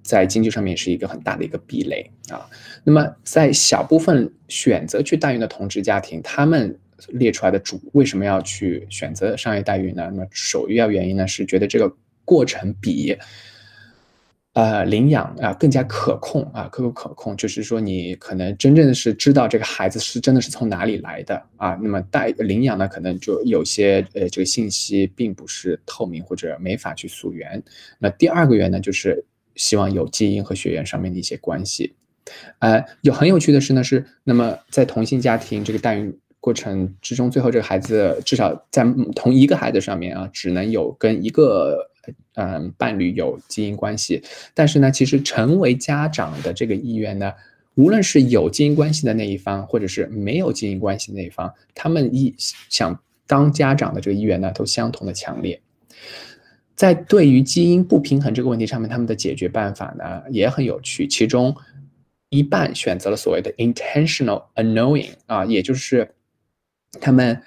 在经济上面是一个很大的一个壁垒啊。那么，在小部分选择去代孕的同志家庭，他们列出来的主为什么要去选择商业代孕呢？那么首要原因呢是觉得这个过程比呃，领养啊，更加可控啊，可口可控，就是说你可能真正的是知道这个孩子是真的是从哪里来的啊。那么带领养呢，可能就有些呃这个信息并不是透明或者没法去溯源。那第二个原因呢，就是希望有基因和血缘上面的一些关系。呃，有很有趣的是呢，是那么在同性家庭这个代孕过程之中，最后这个孩子至少在同一个孩子上面啊，只能有跟一个。嗯，伴侣有基因关系，但是呢，其实成为家长的这个意愿呢，无论是有基因关系的那一方，或者是没有基因关系的那一方，他们意想当家长的这个意愿呢，都相同的强烈。在对于基因不平衡这个问题上面，他们的解决办法呢也很有趣，其中一半选择了所谓的 intentional unknowing 啊，也就是他们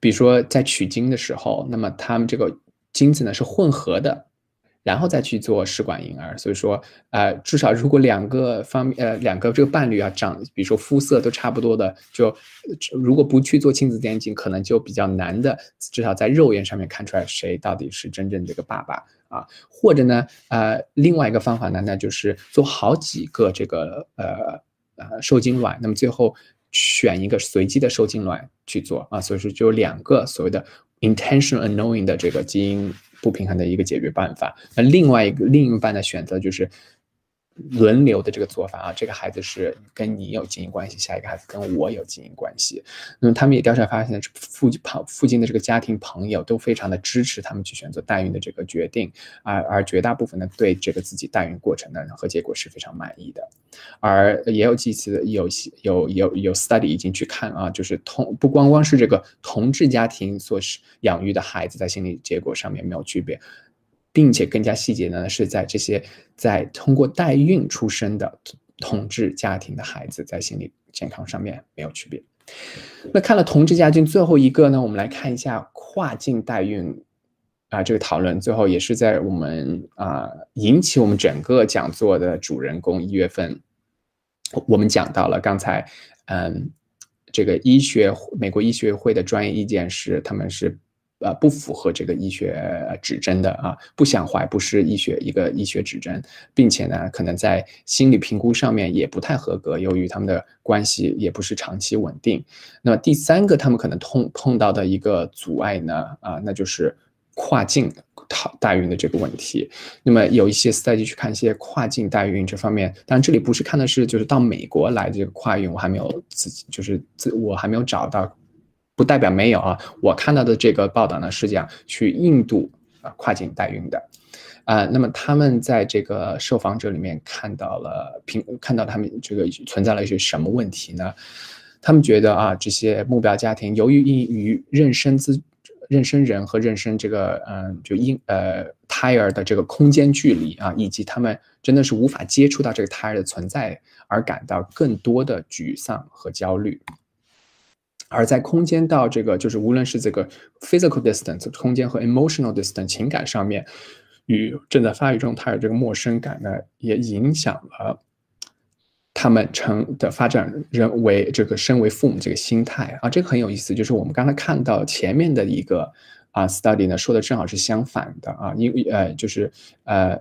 比如说在取精的时候，那么他们这个。精子呢是混合的，然后再去做试管婴儿。所以说，呃，至少如果两个方面，呃，两个这个伴侣啊，长，比如说肤色都差不多的，就如果不去做亲子鉴定，可能就比较难的，至少在肉眼上面看出来谁到底是真正这个爸爸啊。或者呢，呃，另外一个方法呢，那就是做好几个这个呃呃受精卵，那么最后选一个随机的受精卵去做啊。所以说就两个所谓的。intention unknowing 的这个基因不平衡的一个解决办法，那另外一个另一半的选择就是。轮流的这个做法啊，这个孩子是跟你有经营关系，下一个孩子跟我有经营关系。那么他们也调查发现，附近旁附近的这个家庭朋友都非常的支持他们去选择代孕的这个决定，而而绝大部分呢对这个自己代孕过程呢和结果是非常满意的。而也有几次有有有有 study 已经去看啊，就是同不光光是这个同志家庭所养育的孩子在心理结果上面没有区别。并且更加细节呢，是在这些在通过代孕出生的同志家庭的孩子在心理健康上面没有区别。那看了同志家庭最后一个呢，我们来看一下跨境代孕啊这个讨论，最后也是在我们啊引起我们整个讲座的主人公一月份，我们讲到了刚才嗯这个医学美国医学会的专业意见是他们是。呃，不符合这个医学指针的啊，不想怀不是医学一个医学指针，并且呢，可能在心理评估上面也不太合格，由于他们的关系也不是长期稳定。那么第三个，他们可能碰碰到的一个阻碍呢，啊，那就是跨境代孕的这个问题。那么有一些在去看一些跨境代孕这方面，当然这里不是看的是就是到美国来这个跨运，我还没有自己就是自我还没有找到。不代表没有啊，我看到的这个报道呢是讲去印度啊跨境代孕的，啊，那么他们在这个受访者里面看到了评看到他们这个存在了一些什么问题呢？他们觉得啊，这些目标家庭由于因于妊娠资妊娠人和妊娠这个嗯就婴呃胎儿的这个空间距离啊，以及他们真的是无法接触到这个胎儿的存在而感到更多的沮丧和焦虑。而在空间到这个，就是无论是这个 physical distance 空间和 emotional distance 情感上面，与正在发育中胎儿这个陌生感呢，也影响了他们成的发展人为这个身为父母这个心态啊，这个很有意思。就是我们刚才看到前面的一个啊 study 呢，说的正好是相反的啊，因为呃，就是呃，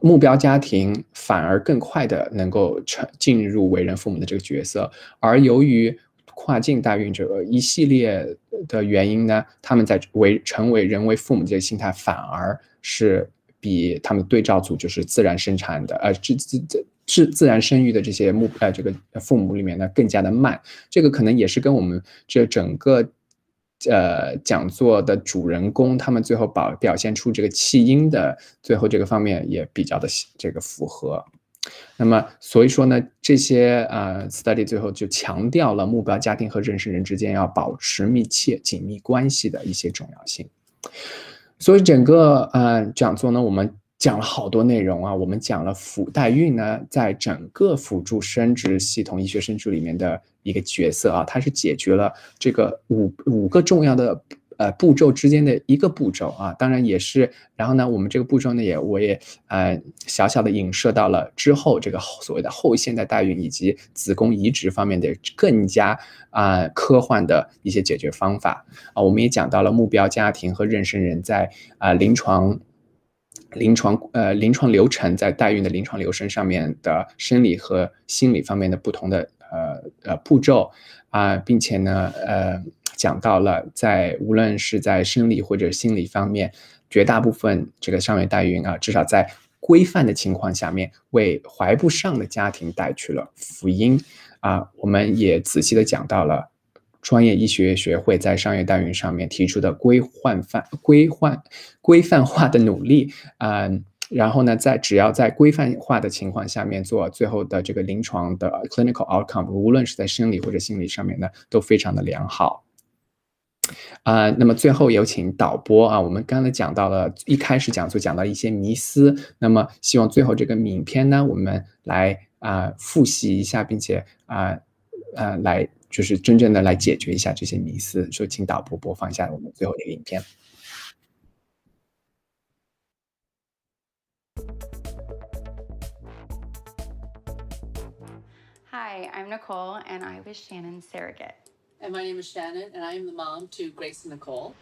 目标家庭反而更快的能够成进入为人父母的这个角色，而由于跨境代孕者一系列的原因呢，他们在为成为人为父母这个心态，反而是比他们对照组就是自然生产的，呃，自自自自自然生育的这些目呃这个父母里面呢更加的慢。这个可能也是跟我们这整个呃讲座的主人公他们最后表表现出这个弃婴的最后这个方面也比较的这个符合。那么，所以说呢，这些呃 study 最后就强调了目标家庭和认识人之间要保持密切紧密关系的一些重要性。所以整个呃讲座呢，我们讲了好多内容啊，我们讲了辅代孕呢，在整个辅助生殖系统医学生殖里面的一个角色啊，它是解决了这个五五个重要的。呃，步骤之间的一个步骤啊，当然也是。然后呢，我们这个步骤呢，也我也呃小小的影射到了之后这个所谓的后现代代孕以及子宫移植方面的更加啊科幻的一些解决方法啊。我们也讲到了目标家庭和妊娠人在啊临床临床呃临床流程在代孕的临床流程上面的生理和心理方面的不同的呃呃步骤啊，并且呢呃讲到了在无论是在生理或者心理方面，绝大部分这个上月代孕啊，至少在规范的情况下面，为怀不上的家庭带去了福音啊。我们也仔细的讲到了。专业医学学会在商业代孕上面提出的规范范规范规范化的努力，嗯，然后呢，在只要在规范化的情况下面做最后的这个临床的 clinical outcome，无论是在生理或者心理上面呢，都非常的良好。啊，那么最后有请导播啊，我们刚才讲到了一开始讲座讲到一些迷思，那么希望最后这个影片呢，我们来啊复习一下，并且啊呃来。就是真正的来解决一下这些迷思，说请导播播放一下我们最后一个影片。Hi, I'm Nicole, and I was Shannon's surrogate. And my name is Shannon, and I am the mom to Grace and Nicole.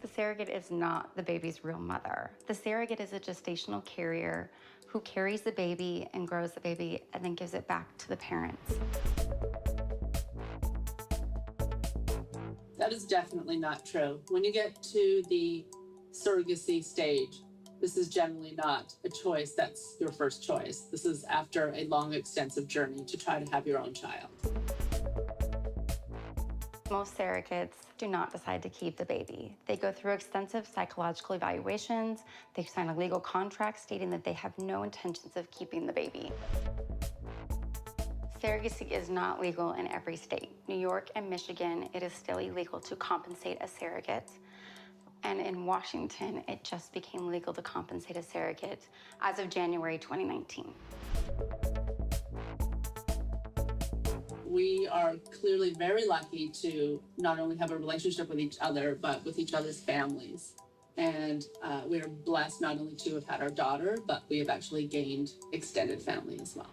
The surrogate is not the baby's real mother. The surrogate is a gestational carrier who carries the baby and grows the baby and then gives it back to the parents. That is definitely not true. When you get to the surrogacy stage, this is generally not a choice that's your first choice. This is after a long, extensive journey to try to have your own child. Most surrogates do not decide to keep the baby. They go through extensive psychological evaluations. They sign a legal contract stating that they have no intentions of keeping the baby. Surrogacy is not legal in every state. New York and Michigan, it is still illegal to compensate a surrogate. And in Washington, it just became legal to compensate a surrogate as of January 2019 we are clearly very lucky to not only have a relationship with each other, but with each other's families. And uh, we are blessed not only to have had our daughter, but we have actually gained extended family as well.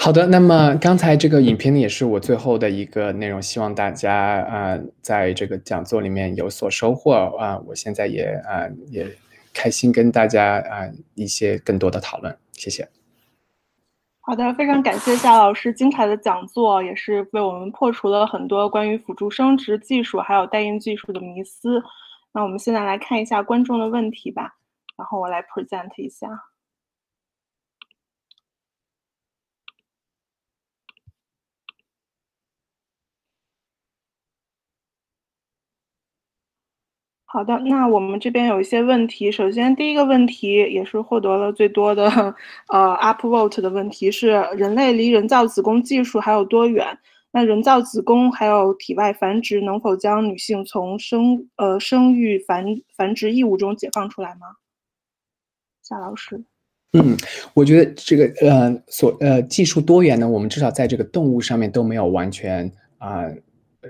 好的，那么刚才这个影片呢，也是我最后的一个内容，希望大家啊，在这个讲座里面有所收获啊。我现在也啊，也开心跟大家啊一些更多的讨论，谢谢。好的，非常感谢夏老师精彩的讲座，也是为我们破除了很多关于辅助生殖技术还有代孕技术的迷思。那我们现在来看一下观众的问题吧，然后我来 present 一下。好的，那我们这边有一些问题。首先，第一个问题也是获得了最多的呃 upvote 的问题是：人类离人造子宫技术还有多远？那人造子宫还有体外繁殖能否将女性从生呃生育繁繁殖义务中解放出来吗？夏老师，嗯，我觉得这个呃所呃技术多元呢，我们至少在这个动物上面都没有完全啊。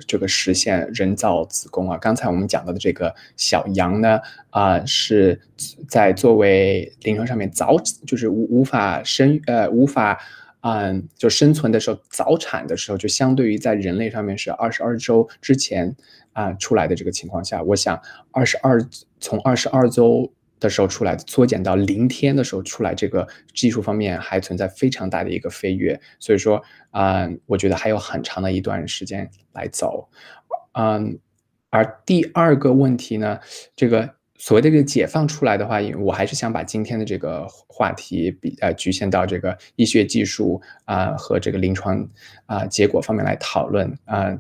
这个实现人造子宫啊，刚才我们讲到的这个小羊呢，啊，是在作为临床上面早就是无无法生呃无法嗯就生存的时候早产的时候，就相对于在人类上面是二十二周之前啊出来的这个情况下，我想二十二从二十二周。的时候出来，缩减到零天的时候出来，这个技术方面还存在非常大的一个飞跃，所以说啊，我觉得还有很长的一段时间来走，嗯，而第二个问题呢，这个所谓的这个解放出来的话，我还是想把今天的这个话题比呃局限到这个医学技术啊和这个临床啊结果方面来讨论啊，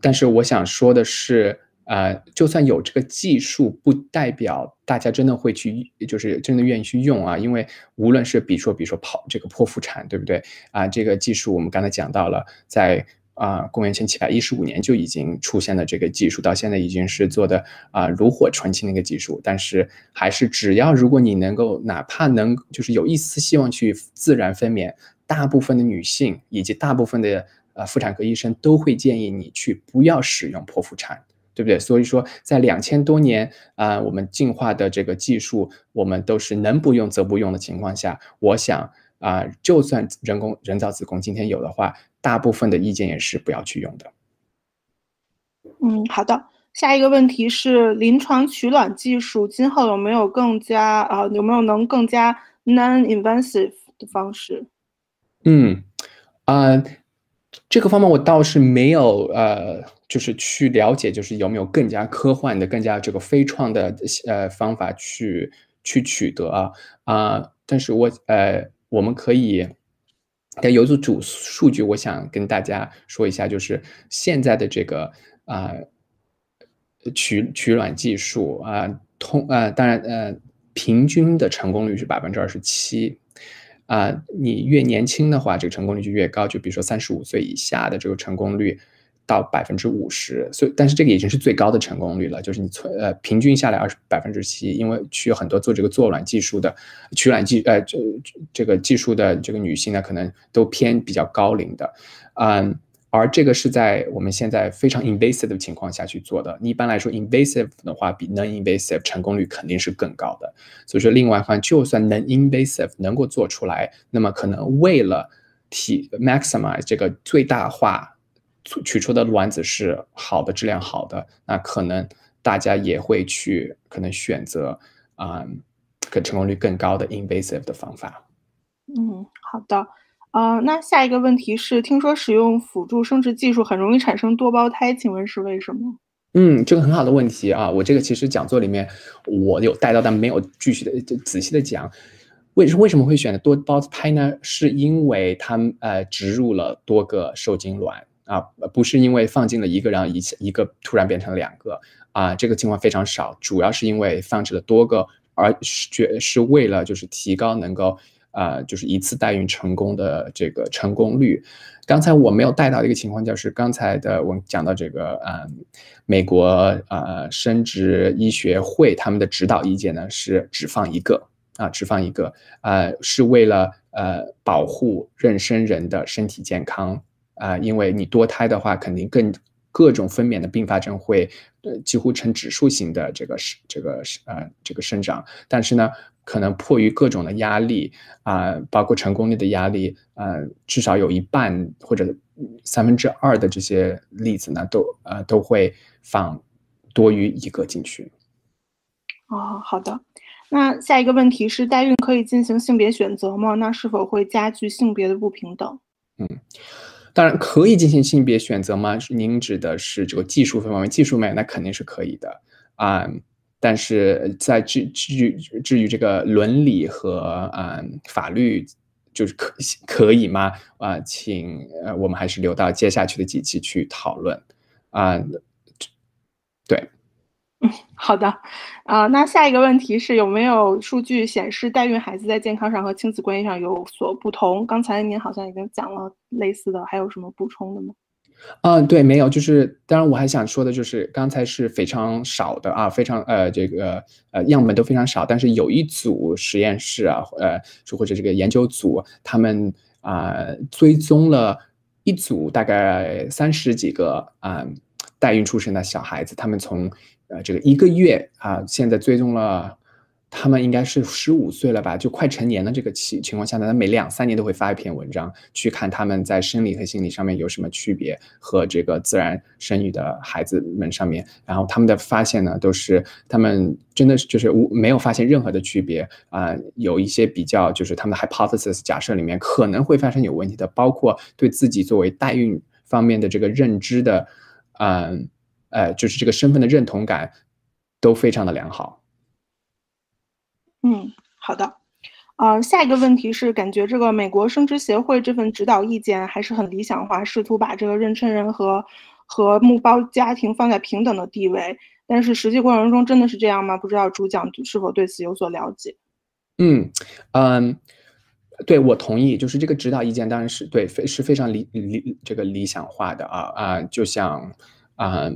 但是我想说的是。呃，就算有这个技术，不代表大家真的会去，就是真的愿意去用啊。因为无论是比如说，比如说跑这个剖腹产，对不对啊？这个技术我们刚才讲到了，在啊公元前七百一十五年就已经出现了这个技术，到现在已经是做的啊炉火纯青的一个技术。但是还是只要如果你能够哪怕能就是有一丝希望去自然分娩，大部分的女性以及大部分的呃妇产科医生都会建议你去不要使用剖腹产。对不对？所以说，在两千多年啊、我们进化的这个技术，我们都是能不用则不用的情况下，我想啊、就算人工人造子宫今天有的话，大部分的意见也是不要去用的。嗯，好的。下一个问题是，临床取卵技术今后有没有更加啊、有没有能更加 non-invasive 的方式？嗯，啊、这个方面我倒是没有呃，就是去了解，就是有没有更加科幻的、更加这个非创的呃方法去去取得啊啊、但是我呃，我们可以。但有一组数据，我想跟大家说一下，就是现在的这个啊、取取卵技术啊、通呃，当然呃，平均的成功率是百分之二十七。啊、你越年轻的话，这个成功率就越高。就比如说三十五岁以下的这个成功率到百分之五十，所以但是这个已经是最高的成功率了，就是你存呃平均下来二十百分之七，因为去很多做这个做卵技术的取卵技呃这这个技术的这个女性呢，可能都偏比较高龄的，嗯。而这个是在我们现在非常 invasive 的情况下去做的。一般来说，invasive 的话比 non-invasive 成功率肯定是更高的。所以说，另外一方就算 non-invasive 能够做出来，那么可能为了提 maximize 这个最大化取出的卵子是好的、质量好的，那可能大家也会去可能选择啊，可成功率更高的 invasive 的方法。嗯，好的。呃，那下一个问题是，听说使用辅助生殖技术很容易产生多胞胎，请问是为什么？嗯，这个很好的问题啊！我这个其实讲座里面我有带到，但没有继续的仔细的讲。为为什么会选择多胞胎呢？是因为他们呃植入了多个受精卵啊，不是因为放进了一个，然后一一个突然变成两个啊，这个情况非常少。主要是因为放置了多个，而是是为了就是提高能够。啊，就是一次代孕成功的这个成功率。刚才我没有带到一个情况，就是刚才的我讲到这个，嗯，美国呃生殖医学会他们的指导意见呢是只放一个啊，只放一个，呃，是为了呃保护妊娠人的身体健康啊，因为你多胎的话，肯定更各种分娩的并发症会呃几乎呈指数型的这个是这个是呃这个生长，但是呢。可能迫于各种的压力啊、呃，包括成功率的压力，呃，至少有一半或者三分之二的这些例子呢，都呃都会放多于一个进去。哦，好的。那下一个问题是，代孕可以进行性别选择吗？那是否会加剧性别的不平等？嗯，当然可以进行性别选择吗？您指的是这个技术方面？技术面那肯定是可以的啊。呃但是在至至于至于这个伦理和嗯法律，就是可可以吗？啊、呃，请呃我们还是留到接下去的几期去讨论啊、对，嗯，好的，啊、呃，那下一个问题是有没有数据显示代孕孩子在健康上和亲子关系上有所不同？刚才您好像已经讲了类似的，还有什么补充的吗？嗯，对，没有，就是当然我还想说的就是刚才是非常少的啊，非常呃这个呃样本都非常少，但是有一组实验室啊，呃或者这个研究组，他们啊、追踪了一组大概三十几个啊、代孕出生的小孩子，他们从呃这个一个月啊、现在追踪了。他们应该是十五岁了吧，就快成年的这个情情况下呢，他每两三年都会发一篇文章，去看他们在生理和心理上面有什么区别，和这个自然生育的孩子们上面，然后他们的发现呢，都是他们真的是就是无没有发现任何的区别啊、有一些比较就是他们的 hypothesis 假设里面可能会发生有问题的，包括对自己作为代孕方面的这个认知的，嗯，呃，就是这个身份的认同感都非常的良好。嗯，好的。呃，下一个问题是，感觉这个美国生殖协会这份指导意见还是很理想化，试图把这个妊娠人和和母胞家庭放在平等的地位。但是实际过程中真的是这样吗？不知道主讲是否对此有所了解？嗯嗯，对我同意，就是这个指导意见当然是对，非是非常理理这个理想化的啊啊，就像啊。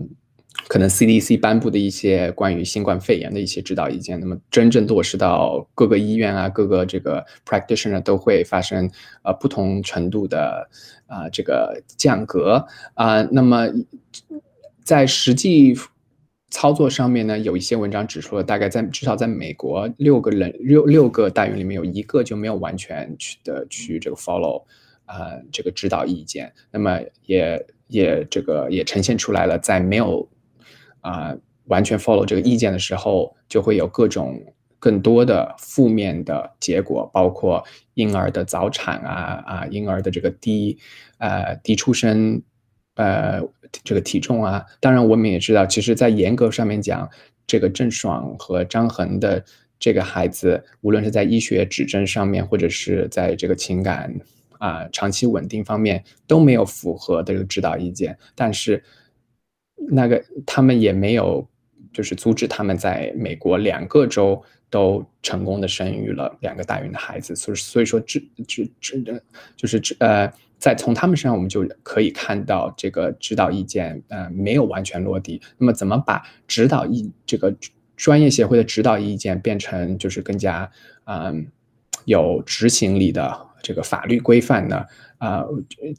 可能 CDC 颁布的一些关于新冠肺炎的一些指导意见，那么真正落实到各个医院啊、各个这个 practitioner 都会发生呃不同程度的啊、这个降格啊、那么在实际操作上面呢，有一些文章指出了，大概在至少在美国，六个人六六个大院里面有一个就没有完全去的去这个 follow，呃，这个指导意见。那么也也这个也呈现出来了，在没有啊完全 follow 这个意见的时候，就会有各种更多的负面的结果，包括婴儿的早产啊啊，婴儿的这个低呃低出生。呃，这个体重啊，当然我们也知道，其实，在严格上面讲，这个郑爽和张恒的这个孩子，无论是在医学指征上面，或者是在这个情感啊长期稳定方面，都没有符合这个指导意见。但是，那个他们也没有，就是阻止他们在美国两个州都成功的生育了两个代孕的孩子。所以，所以说，这这这，就是这呃。在从他们身上，我们就可以看到这个指导意见，呃，没有完全落地。那么，怎么把指导意这个专业协会的指导意见变成就是更加嗯有执行力的这个法律规范呢？啊，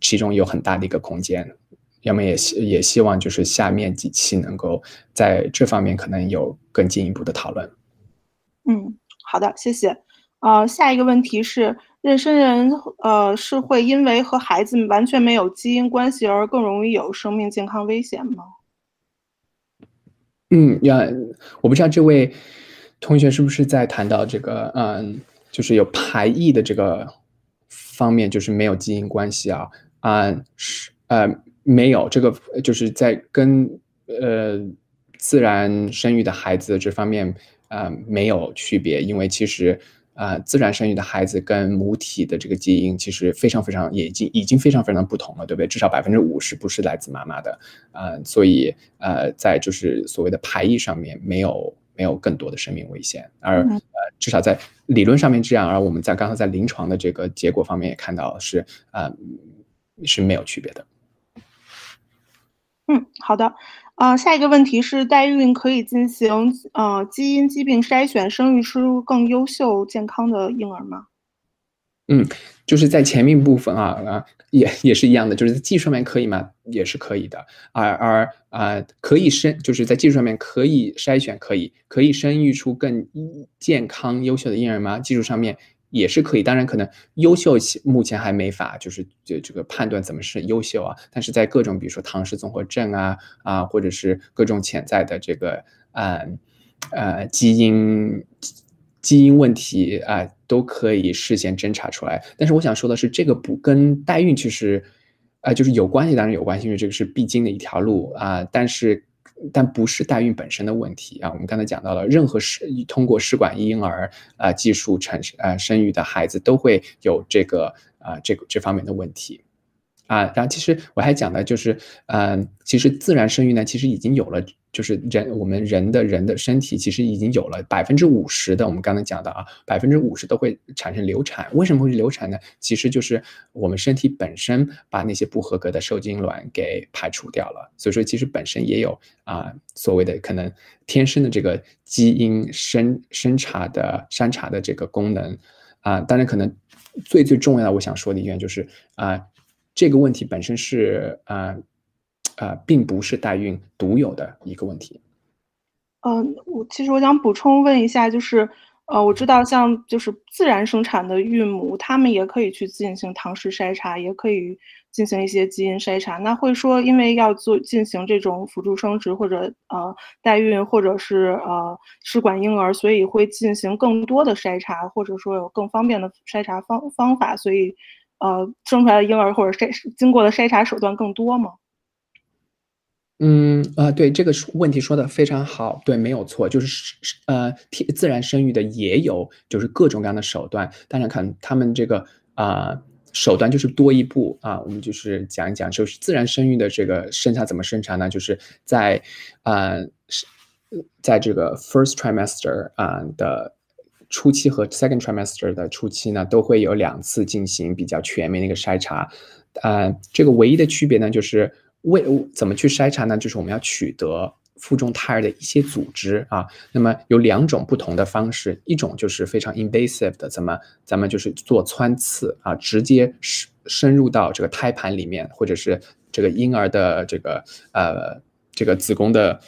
其中有很大的一个空间。要么也希也希望就是下面几期能够在这方面可能有更进一步的讨论。嗯，好的，谢谢。呃，下一个问题是。妊娠人，呃，是会因为和孩子完全没有基因关系而更容易有生命健康危险吗？嗯，要我不知道这位同学是不是在谈到这个，嗯，就是有排异的这个方面，就是没有基因关系啊，啊，是呃没有这个，就是在跟呃自然生育的孩子这方面，呃没有区别，因为其实。啊，自然生育的孩子跟母体的这个基因其实非常非常，也已经已经非常非常不同了，对不对？至少百分之五十不是来自妈妈的，啊，所以呃，在就是所谓的排异上面没有没有更多的生命危险，而呃，至少在理论上面这样，而我们在刚才在临床的这个结果方面也看到是啊是没有区别的。嗯，好的。啊，下一个问题是，代孕可以进行呃基因疾病筛选，生育出更优秀健康的婴儿吗？嗯，就是在前面部分啊啊，也也是一样的，就是在技术上面可以吗？也是可以的。而而啊，可以生，就是在技术上面可以筛选，可以可以生育出更健康优秀的婴儿吗？技术上面。也是可以，当然可能优秀目前还没法，就是这这个判断怎么是优秀啊。但是在各种比如说唐氏综合症啊啊，或者是各种潜在的这个嗯呃基因基因问题啊，都可以事先侦查出来。但是我想说的是，这个不跟代孕其实啊就是有关系，当然有关系，因为这个是必经的一条路啊。但是。但不是代孕本身的问题啊，我们刚才讲到了，任何试通过试管婴儿啊技术产生呃生育的孩子都会有这个啊这个这方面的问题。啊，然后其实我还讲的就是，嗯，其实自然生育呢，其实已经有了，就是人我们人的人的身体其实已经有了百分之五十的，我们刚才讲的啊，百分之五十都会产生流产。为什么会流产呢？其实就是我们身体本身把那些不合格的受精卵给排除掉了。所以说，其实本身也有啊所谓的可能天生的这个基因生生查的筛查的这个功能啊。当然，可能最最重要的我想说的一点就是啊。这个问题本身是呃呃，并不是代孕独有的一个问题。嗯，我其实我想补充问一下，就是呃，我知道像就是自然生产的孕母，他们也可以去进行唐氏筛查，也可以进行一些基因筛查。那会说，因为要做进行这种辅助生殖或者呃代孕或者是呃试管婴儿，所以会进行更多的筛查，或者说有更方便的筛查方方法，所以。呃，生出来的婴儿或者筛经过的筛查手段更多吗？嗯啊，对这个问题说的非常好，对，没有错，就是呃，自然生育的也有，就是各种各样的手段。当然看他们这个啊手段就是多一步啊，我们就是讲一讲，就是自然生育的这个生产怎么生产呢？就是在啊是在这个 first trimester 啊的。初期和 second trimester 的初期呢，都会有两次进行比较全面的一个筛查，呃，这个唯一的区别呢，就是为怎么去筛查呢？就是我们要取得腹中胎儿的一些组织啊，那么有两种不同的方式，一种就是非常 invasive 的，怎么咱们就是做穿刺啊，直接深深入到这个胎盘里面，或者是这个婴儿的这个呃这个子宫的。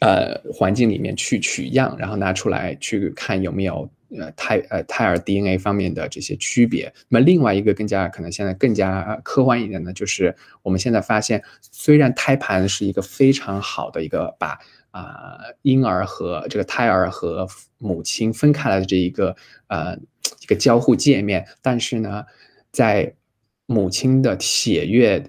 呃环境里面去取样，然后拿出来去看有没有呃胎呃胎儿 DNA 方面的这些区别。那么另外一个更加可能现在更加科幻一点呢，就是我们现在发现，虽然胎盘是一个非常好的一个把啊婴儿和这个胎儿和母亲分开来的这一个呃一个交互界面，但是呢，在母亲的血液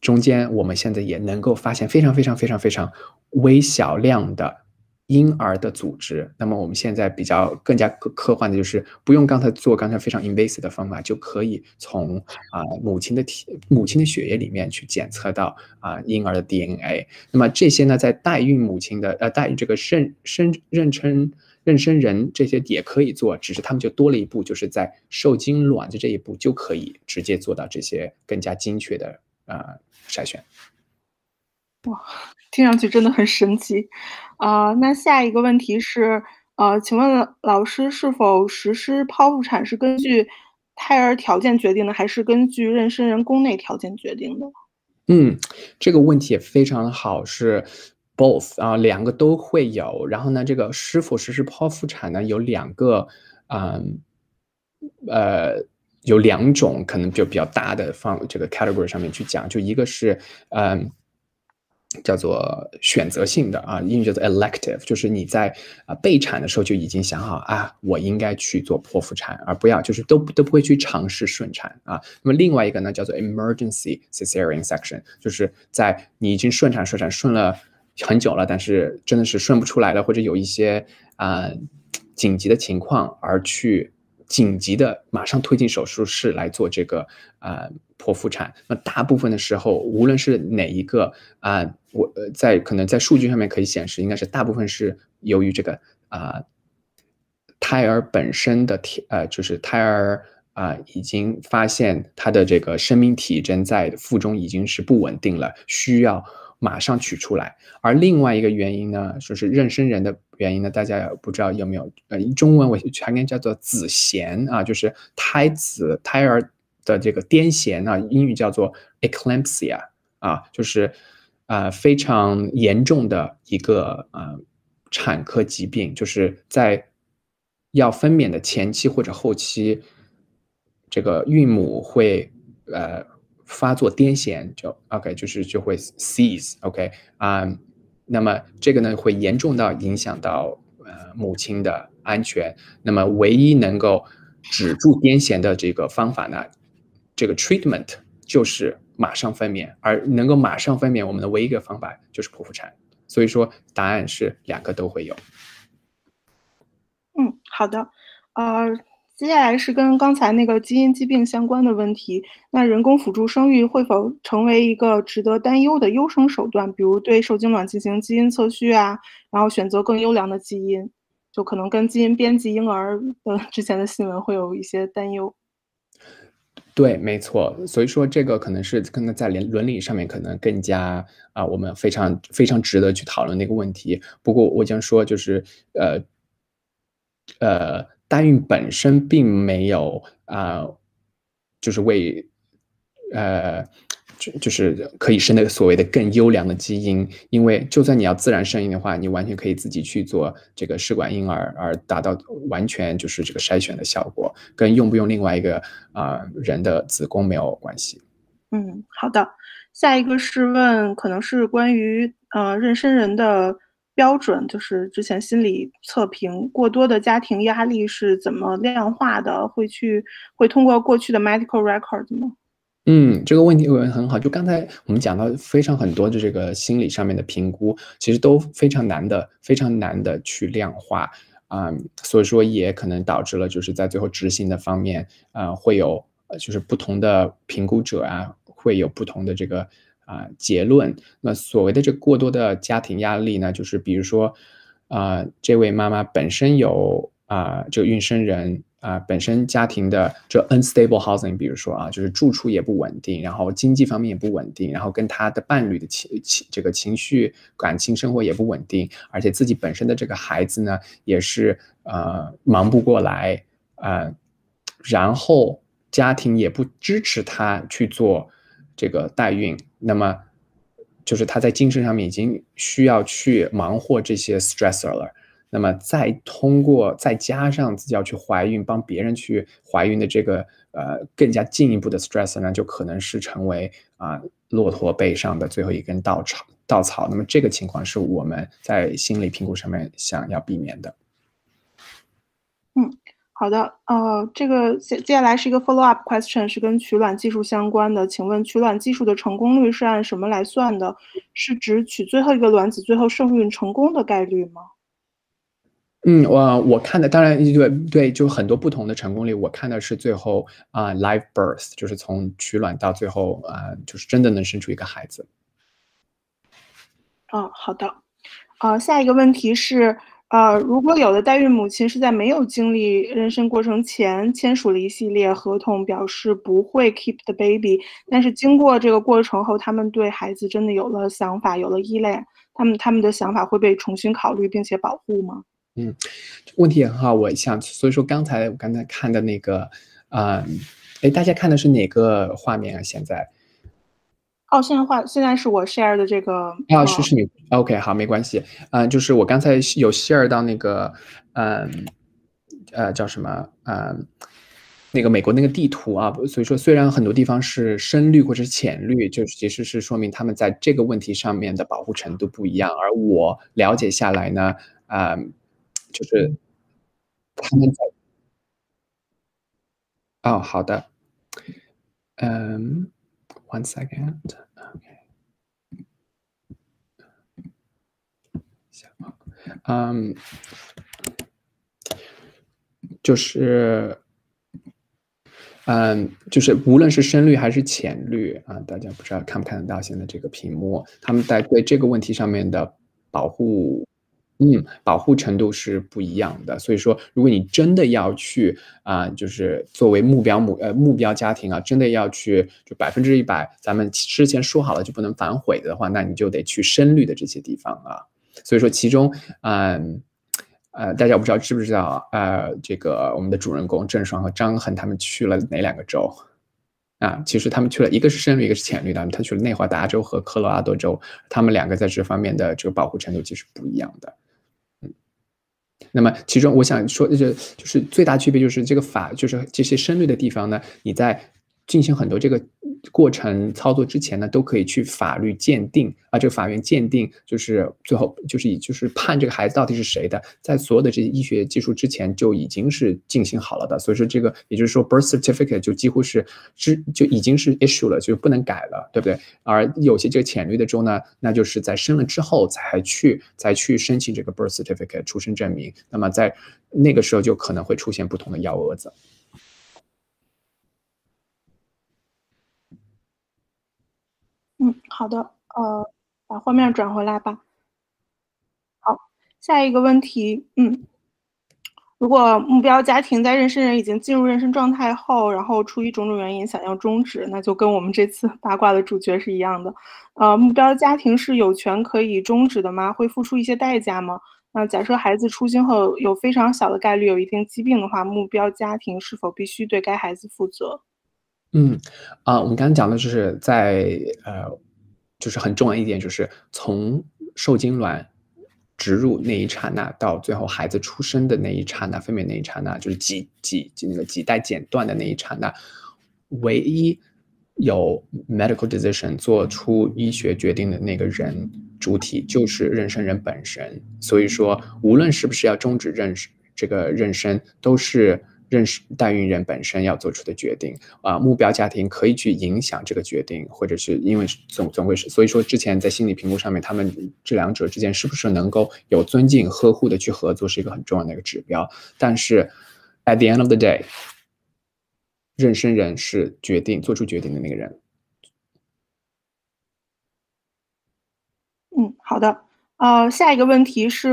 中间，我们现在也能够发现非常非常非常非常微小量的婴儿的组织。那么我们现在比较更加科科幻的就是不用刚才做刚才非常 invasive 的方法，就可以从啊母亲的体母亲的血液里面去检测到啊婴儿的 DNA。那么这些呢，在代孕母亲的呃代孕这个妊娠妊娠妊娠人这些也可以做，只是他们就多了一步，就是在受精卵的这一步就可以直接做到这些更加精确的啊、筛选。哇，听上去真的很神奇啊、那下一个问题是，呃，请问老师是否实施剖腹产是根据胎儿条件决定的，还是根据妊娠人宫内条件决定的？嗯，这个问题也非常的好，是 both 啊，两个都会有。然后呢，这个是否实施剖腹产呢，有两个，嗯，呃，有两种可能就比较大的放这个 category 上面去讲，就一个是，嗯。叫做选择性的啊，英语叫做 elective，就是你在啊备产的时候就已经想好啊，我应该去做剖腹产，而不要就是都都不会去尝试顺产啊。那么另外一个呢，叫做 emergency cesarean section，就是在你已经顺产顺产顺了很久了，但是真的是顺不出来了，或者有一些啊、紧急的情况而去紧急的马上推进手术室来做这个啊、剖腹产。那大部分的时候，无论是哪一个啊、我在可能在数据上面可以显示，应该是大部分是由于这个啊、胎儿本身的体呃，就是胎儿啊、已经发现他的这个生命体征在腹中已经是不稳定了，需要马上取出来。而另外一个原因呢，说是妊娠人的原因呢，大家不知道有没有呃，中文我全名叫做子痫啊，就是胎子胎儿的这个癫痫啊，英语叫做 eclampsia 啊，就是、呃非常严重的一个呃产科疾病，就是在要分娩的前期或者后期，这个孕母会呃发作癫痫，就 OK，就是就会 seize，OK 啊、那么这个呢会严重到影响到呃母亲的安全。那么唯一能够止住癫痫的这个方法呢，这个 treatment 就是马上分娩，而能够马上分娩，我们的唯一一个方法就是剖腹产。所以说，答案是两个都会有。嗯，好的，呃，接下来是跟刚才那个基因疾病相关的问题。那人工辅助生育会否成为一个值得担忧的优生手段？比如对受精卵进行基因测序啊，然后选择更优良的基因，就可能跟基因编辑婴儿的之前的新闻会有一些担忧。对，没错，所以说这个可能是可能在伦伦理上面可能更加啊、我们非常非常值得去讨论的一个问题。不过我将说，就是呃呃，代孕本身并没有啊、就是为呃就就是可以生的所谓的更优良的基因，因为就算你要自然生育的话，你完全可以自己去做这个试管婴儿，而达到完全就是这个筛选的效果，跟用不用另外一个啊、人的子宫没有关系。嗯，好的。下一个是问，可能是关于呃妊娠人的标准，就是之前心理测评过多的家庭压力是怎么量化的？会去会通过过去的 medical record 吗？嗯，这个问题问得很好。就刚才我们讲到非常很多的这个心理上面的评估，其实都非常难的，非常难的去量化啊、所以说也可能导致了就是在最后执行的方面，啊，会有就是不同的评估者啊，会有不同的这个啊、结论。那所谓的这过多的家庭压力呢，就是比如说啊、这位妈妈本身有啊、这个孕生人。啊、本身家庭的这 unstable housing，比如说啊，就是住处也不稳定，然后经济方面也不稳定，然后跟他的伴侣的情情这个情绪感情生活也不稳定，而且自己本身的这个孩子呢，也是呃忙不过来，呃，然后家庭也不支持他去做这个代孕，那么就是他在精神上面已经需要去忙活这些 stressor 了。那么再通过再加上自己要去怀孕，帮别人去怀孕的这个呃更加进一步的 stress 呢，就可能是成为啊骆驼背上的最后一根稻草稻草。那么这个情况是我们在心理评估上面想要避免的。嗯，好的，呃，这个接接下来是一个 follow up question，是跟取卵技术相关的。请问取卵技术的成功率是按什么来算的？是指取最后一个卵子最后受孕成功的概率吗？嗯，我我看的当然对对，就很多不同的成功率。我看的是最后啊，live birth，就是从取卵到最后啊，就是真的能生出一个孩子。哦，好的。呃，下一个问题是，呃，如果有的代孕母亲是在没有经历妊娠过程前签署了一系列合同，表示不会 keep the baby，但是经过这个过程后，他们对孩子真的有了想法，有了依恋，他们他们的想法会被重新考虑并且保护吗？嗯，问题也很好，我想，所以说刚才我刚才看的那个，嗯，哎，大家看的是哪个画面啊？现在？哦，现在画，现在是我 share 的这个。啊，是是你，OK，好，没关系。嗯，就是我刚才有 share 到那个，嗯，呃，叫什么？嗯，那个美国那个地图啊。所以说，虽然很多地方是深绿或者是浅绿，就其实是说明他们在这个问题上面的保护程度不一样。而我了解下来呢，嗯。就是他们在哦，好的，嗯，one second okay 嗯，就是，嗯，就是无论是深绿还是浅绿啊，大家不知道看不看得到现在这个屏幕，他们在对这个问题上面的保护。嗯，保护程度是不一样的。所以说，如果你真的要去啊，就是作为目标母呃目标家庭啊，真的要去就百分之一百，咱们之前说好了就不能反悔的话，那你就得去深绿的这些地方啊。所以说，其中嗯呃，大家不知道知不知道呃，这个我们的主人公郑爽和张恒他们去了哪两个州啊？其实他们去了一个是深绿，一个是浅绿的。他去了内华达州和科罗拉多州，他们两个在这方面的这个保护程度其实不一样的。那么，其中我想说的就就是最大区别就是这个法，就是这些深绿的地方呢，你在。进行很多这个过程操作之前呢，都可以去法律鉴定啊，这个法院鉴定就是最后就是以就是判这个孩子到底是谁的，在所有的这些医学技术之前就已经是进行好了的，所以说这个也就是说 birth certificate 就几乎是之就已经是 issue 了，就不能改了，对不对？而有些这个浅绿的州呢，那就是在生了之后才去才去申请这个 birth certificate 出生证明，那么在那个时候就可能会出现不同的幺蛾子。嗯，好的，呃，把画面转回来吧。好，下一个问题，嗯，如果目标家庭在妊娠人已经进入妊娠状态后，然后出于种种原因想要终止，那就跟我们这次 八卦的主角是一样的。呃，目标家庭是有权可以终止的吗？会付出一些代价吗？那假设孩子出生后有非常小的概率有一定疾病的话，目标家庭是否必须对该孩子负责？嗯，啊，我们刚刚讲的就是在呃，就是很重要一点，就是从受精卵植入那一刹那到最后孩子出生的那一刹那，分娩那一刹那，就是几几几那个几代剪断的那一刹那，唯一有 medical decision 做出医学决定的那个人主体就是妊娠人本身。所以说，无论是不是要终止妊娠这个妊娠，都是。认识代孕人本身要做出的决定啊，目标家庭可以去影响这个决定，或者是因为总总归是，所以说之前在心理评估上面，他们这两者之间是不是能够有尊敬、呵护的去合作，是一个很重要的一个指标。但是，at the end of the day，妊娠人是决定做出决定的那个人。嗯，好的，呃，下一个问题是。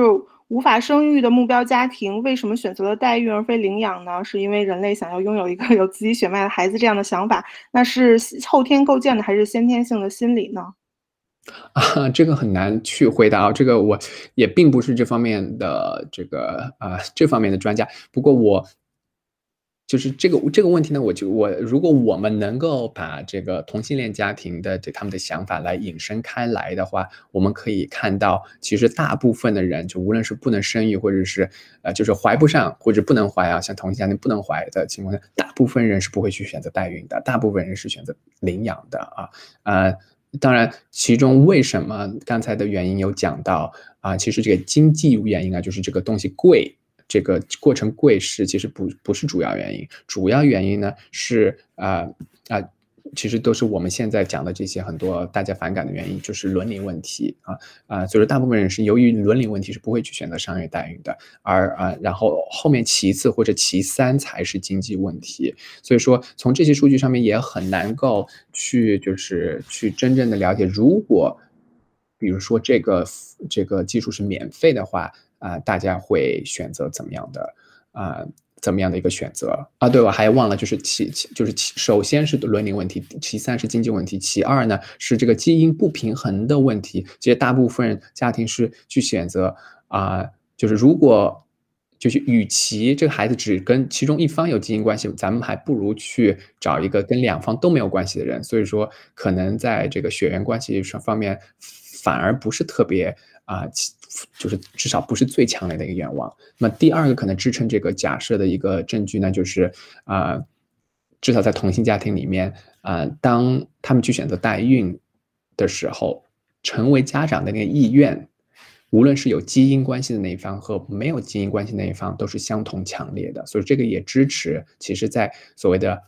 无法生育的目标家庭为什么选择了代孕而非领养呢？是因为人类想要拥有一个 有自己血脉的孩子这样的想法，那是后天构建的还是先天性的心理呢？啊，这个很难去回答啊，这个我也并不是这方面的这个啊这方面的专家。不过我就是这个这个问题呢，我就我如果我们能够把这个同性恋家庭的对他们的想法来引申开来的话，我们可以看到，其实大部分的人，就无论是不能生育，或者是呃，就是怀不上或者不能怀啊，像同性家庭不能怀的情况下，大部分人是不会去选择代孕的，大部分人是选择领养的啊，呃，当然，其中为什么刚才的原因有讲到啊，其实这个经济原因啊，就是这个东西贵。这个过程贵是其实不不是主要原因，主要原因呢是啊啊，其实都是我们现在讲的这些很多大家反感的原因，就是伦理问题啊啊，所以说大部分人是由于伦理问题是不会去选择商业代孕的，而啊然后后面其次或者其三才是经济问题，所以说从这些数据上面也很难够去就是去真正的了解，如果比如说这个这个技术是免费的话。啊，大家会选择怎么样的啊？怎么样的一个选择啊？对，我还忘了，就是其其就是其首先是伦理问题，其三是经济问题，其二呢是这个基因不平衡的问题。其实大部分家庭是去选择啊，就是如果就是与其这个孩子只跟其中一方有基因关系，咱们还不如去找一个跟两方都没有关系的人。所以说，可能在这个血缘关系上方面，反而不是特别。啊，就是至少不是最强烈的一个愿望。那第二个可能支撑这个假设的一个证据呢，就是啊，至少在同性家庭里面啊，当他们去选择代孕的时候，成为家长的那个意愿，无论是有基因关系的那一方和没有基因关系那一方，都是相同强烈的。所以这个也支持，其实在所谓的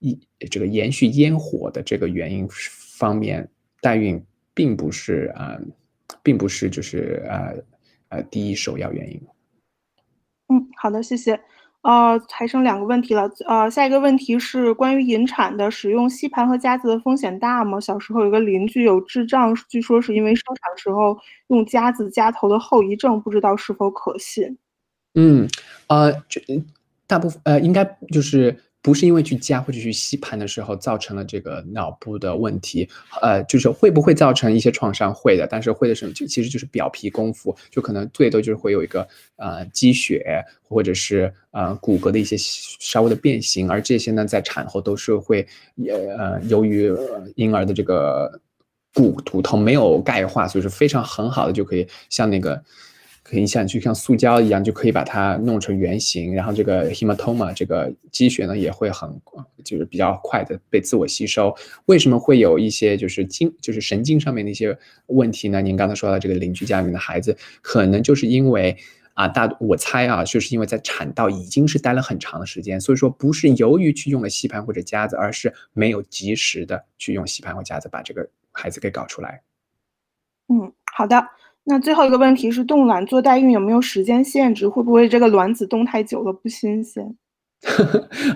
一这个延续烟火的这个原因方面，代孕并不是啊。并不是就是呃呃第一首要原因。嗯，好的，谢谢。呃，还剩两个问题了。呃，下一个问题是关于引产的，使用吸盘和夹子的风险大吗？小时候有个邻居有智障，据说是因为生产时候用夹子夹头的后遗症，不知道是否可信。嗯，呃，这大部分呃应该就是。不是因为去夹或者去吸盘的时候造成了这个脑部的问题，呃，就是会不会造成一些创伤？会的，但是会的时候就其实就是表皮功夫，就可能最多就是会有一个呃积血或者是呃骨骼的一些稍微的变形，而这些呢在产后都是会呃呃由于婴儿的这个骨骨头没有钙化，所以是非常很好的就可以像那个。可以像就像塑胶一样，就可以把它弄成圆形，然后这个 hematoma 这个积血呢也会很就是比较快的被自我吸收。为什么会有一些就是经就是神经上面的一些问题呢？您刚才说到这个邻居家里面的孩子，可能就是因为啊大我猜啊，就是因为在产道已经是待了很长的时间，所以说不是由于去用了吸盘或者夹子，而是没有及时的去用吸盘或夹子把这个孩子给搞出来。嗯，好的。那最后一个问题是，冻卵做代孕有没有时间限制？会不会这个卵子冻太久了不新鲜？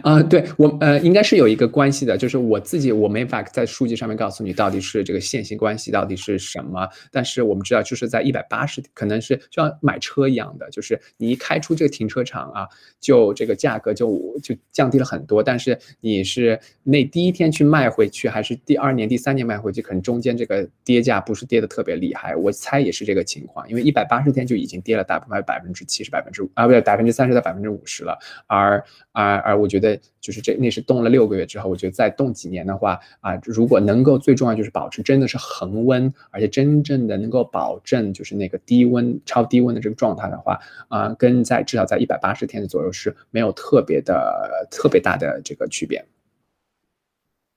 啊，对我呃，应该是有一个关系的，就是我自己我没法在数据上面告诉你到底是这个线性关系到底是什么，但是我们知道就是在一百八十，可能是就像买车一样的，就是你一开出这个停车场啊，就这个价格就就降低了很多，但是你是那第一天去卖回去，还是第二年、第三年卖回去，可能中间这个跌价不是跌的特别厉害，我猜也是这个情况，因为一百八十天就已经跌了大概百分之七十、百分之啊不对百分之三十到百分之五十了，而。而而我觉得就是这那是冻了六个月之后，我觉得再冻几年的话啊，如果能够最重要就是保持真的是恒温，而且真正的能够保证就是那个低温超低温的这个状态的话啊，跟在至少在一百八十天的左右是没有特别的特别大的这个区别。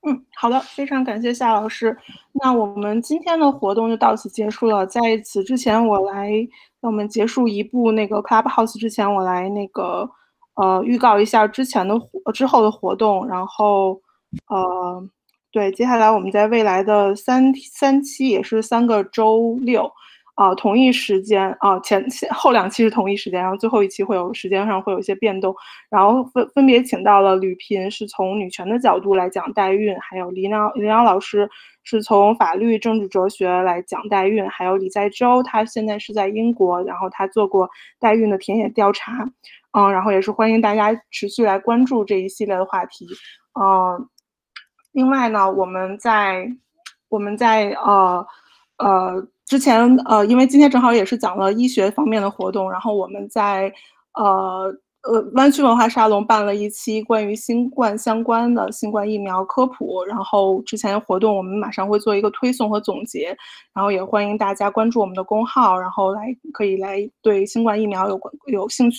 嗯，好的，非常感谢夏老师。那我们今天的活动就到此结束了。在此之前，我来我们结束一部那个 Clubhouse 之前，我来那个。呃，预告一下之前的活之后的活动，然后，呃，对，接下来我们在未来的三三期也是三个周六，啊，同一时间啊，前前后两期是同一时间，然后最后一期会有时间上会有一些变动，然后分分别请到了吕频是从女权的角度来讲代孕，还有李阳李阳老师是从法律政治哲学来讲代孕，还有李在洲他现在是在英国，然后他做过代孕的田野调查。嗯，然后也是欢迎大家持续来关注这一系列的话题。嗯，另外呢，我们在我们在呃呃之前呃，因为今天正好也是讲了医学方面的活动，然后我们在呃呃，湾区文化沙龙办了一期关于新冠相关的新冠疫苗科普，然后之前活动我们马上会做一个推送和总结，然后也欢迎大家关注我们的公号，然后来可以来对新冠疫苗有关有兴趣的。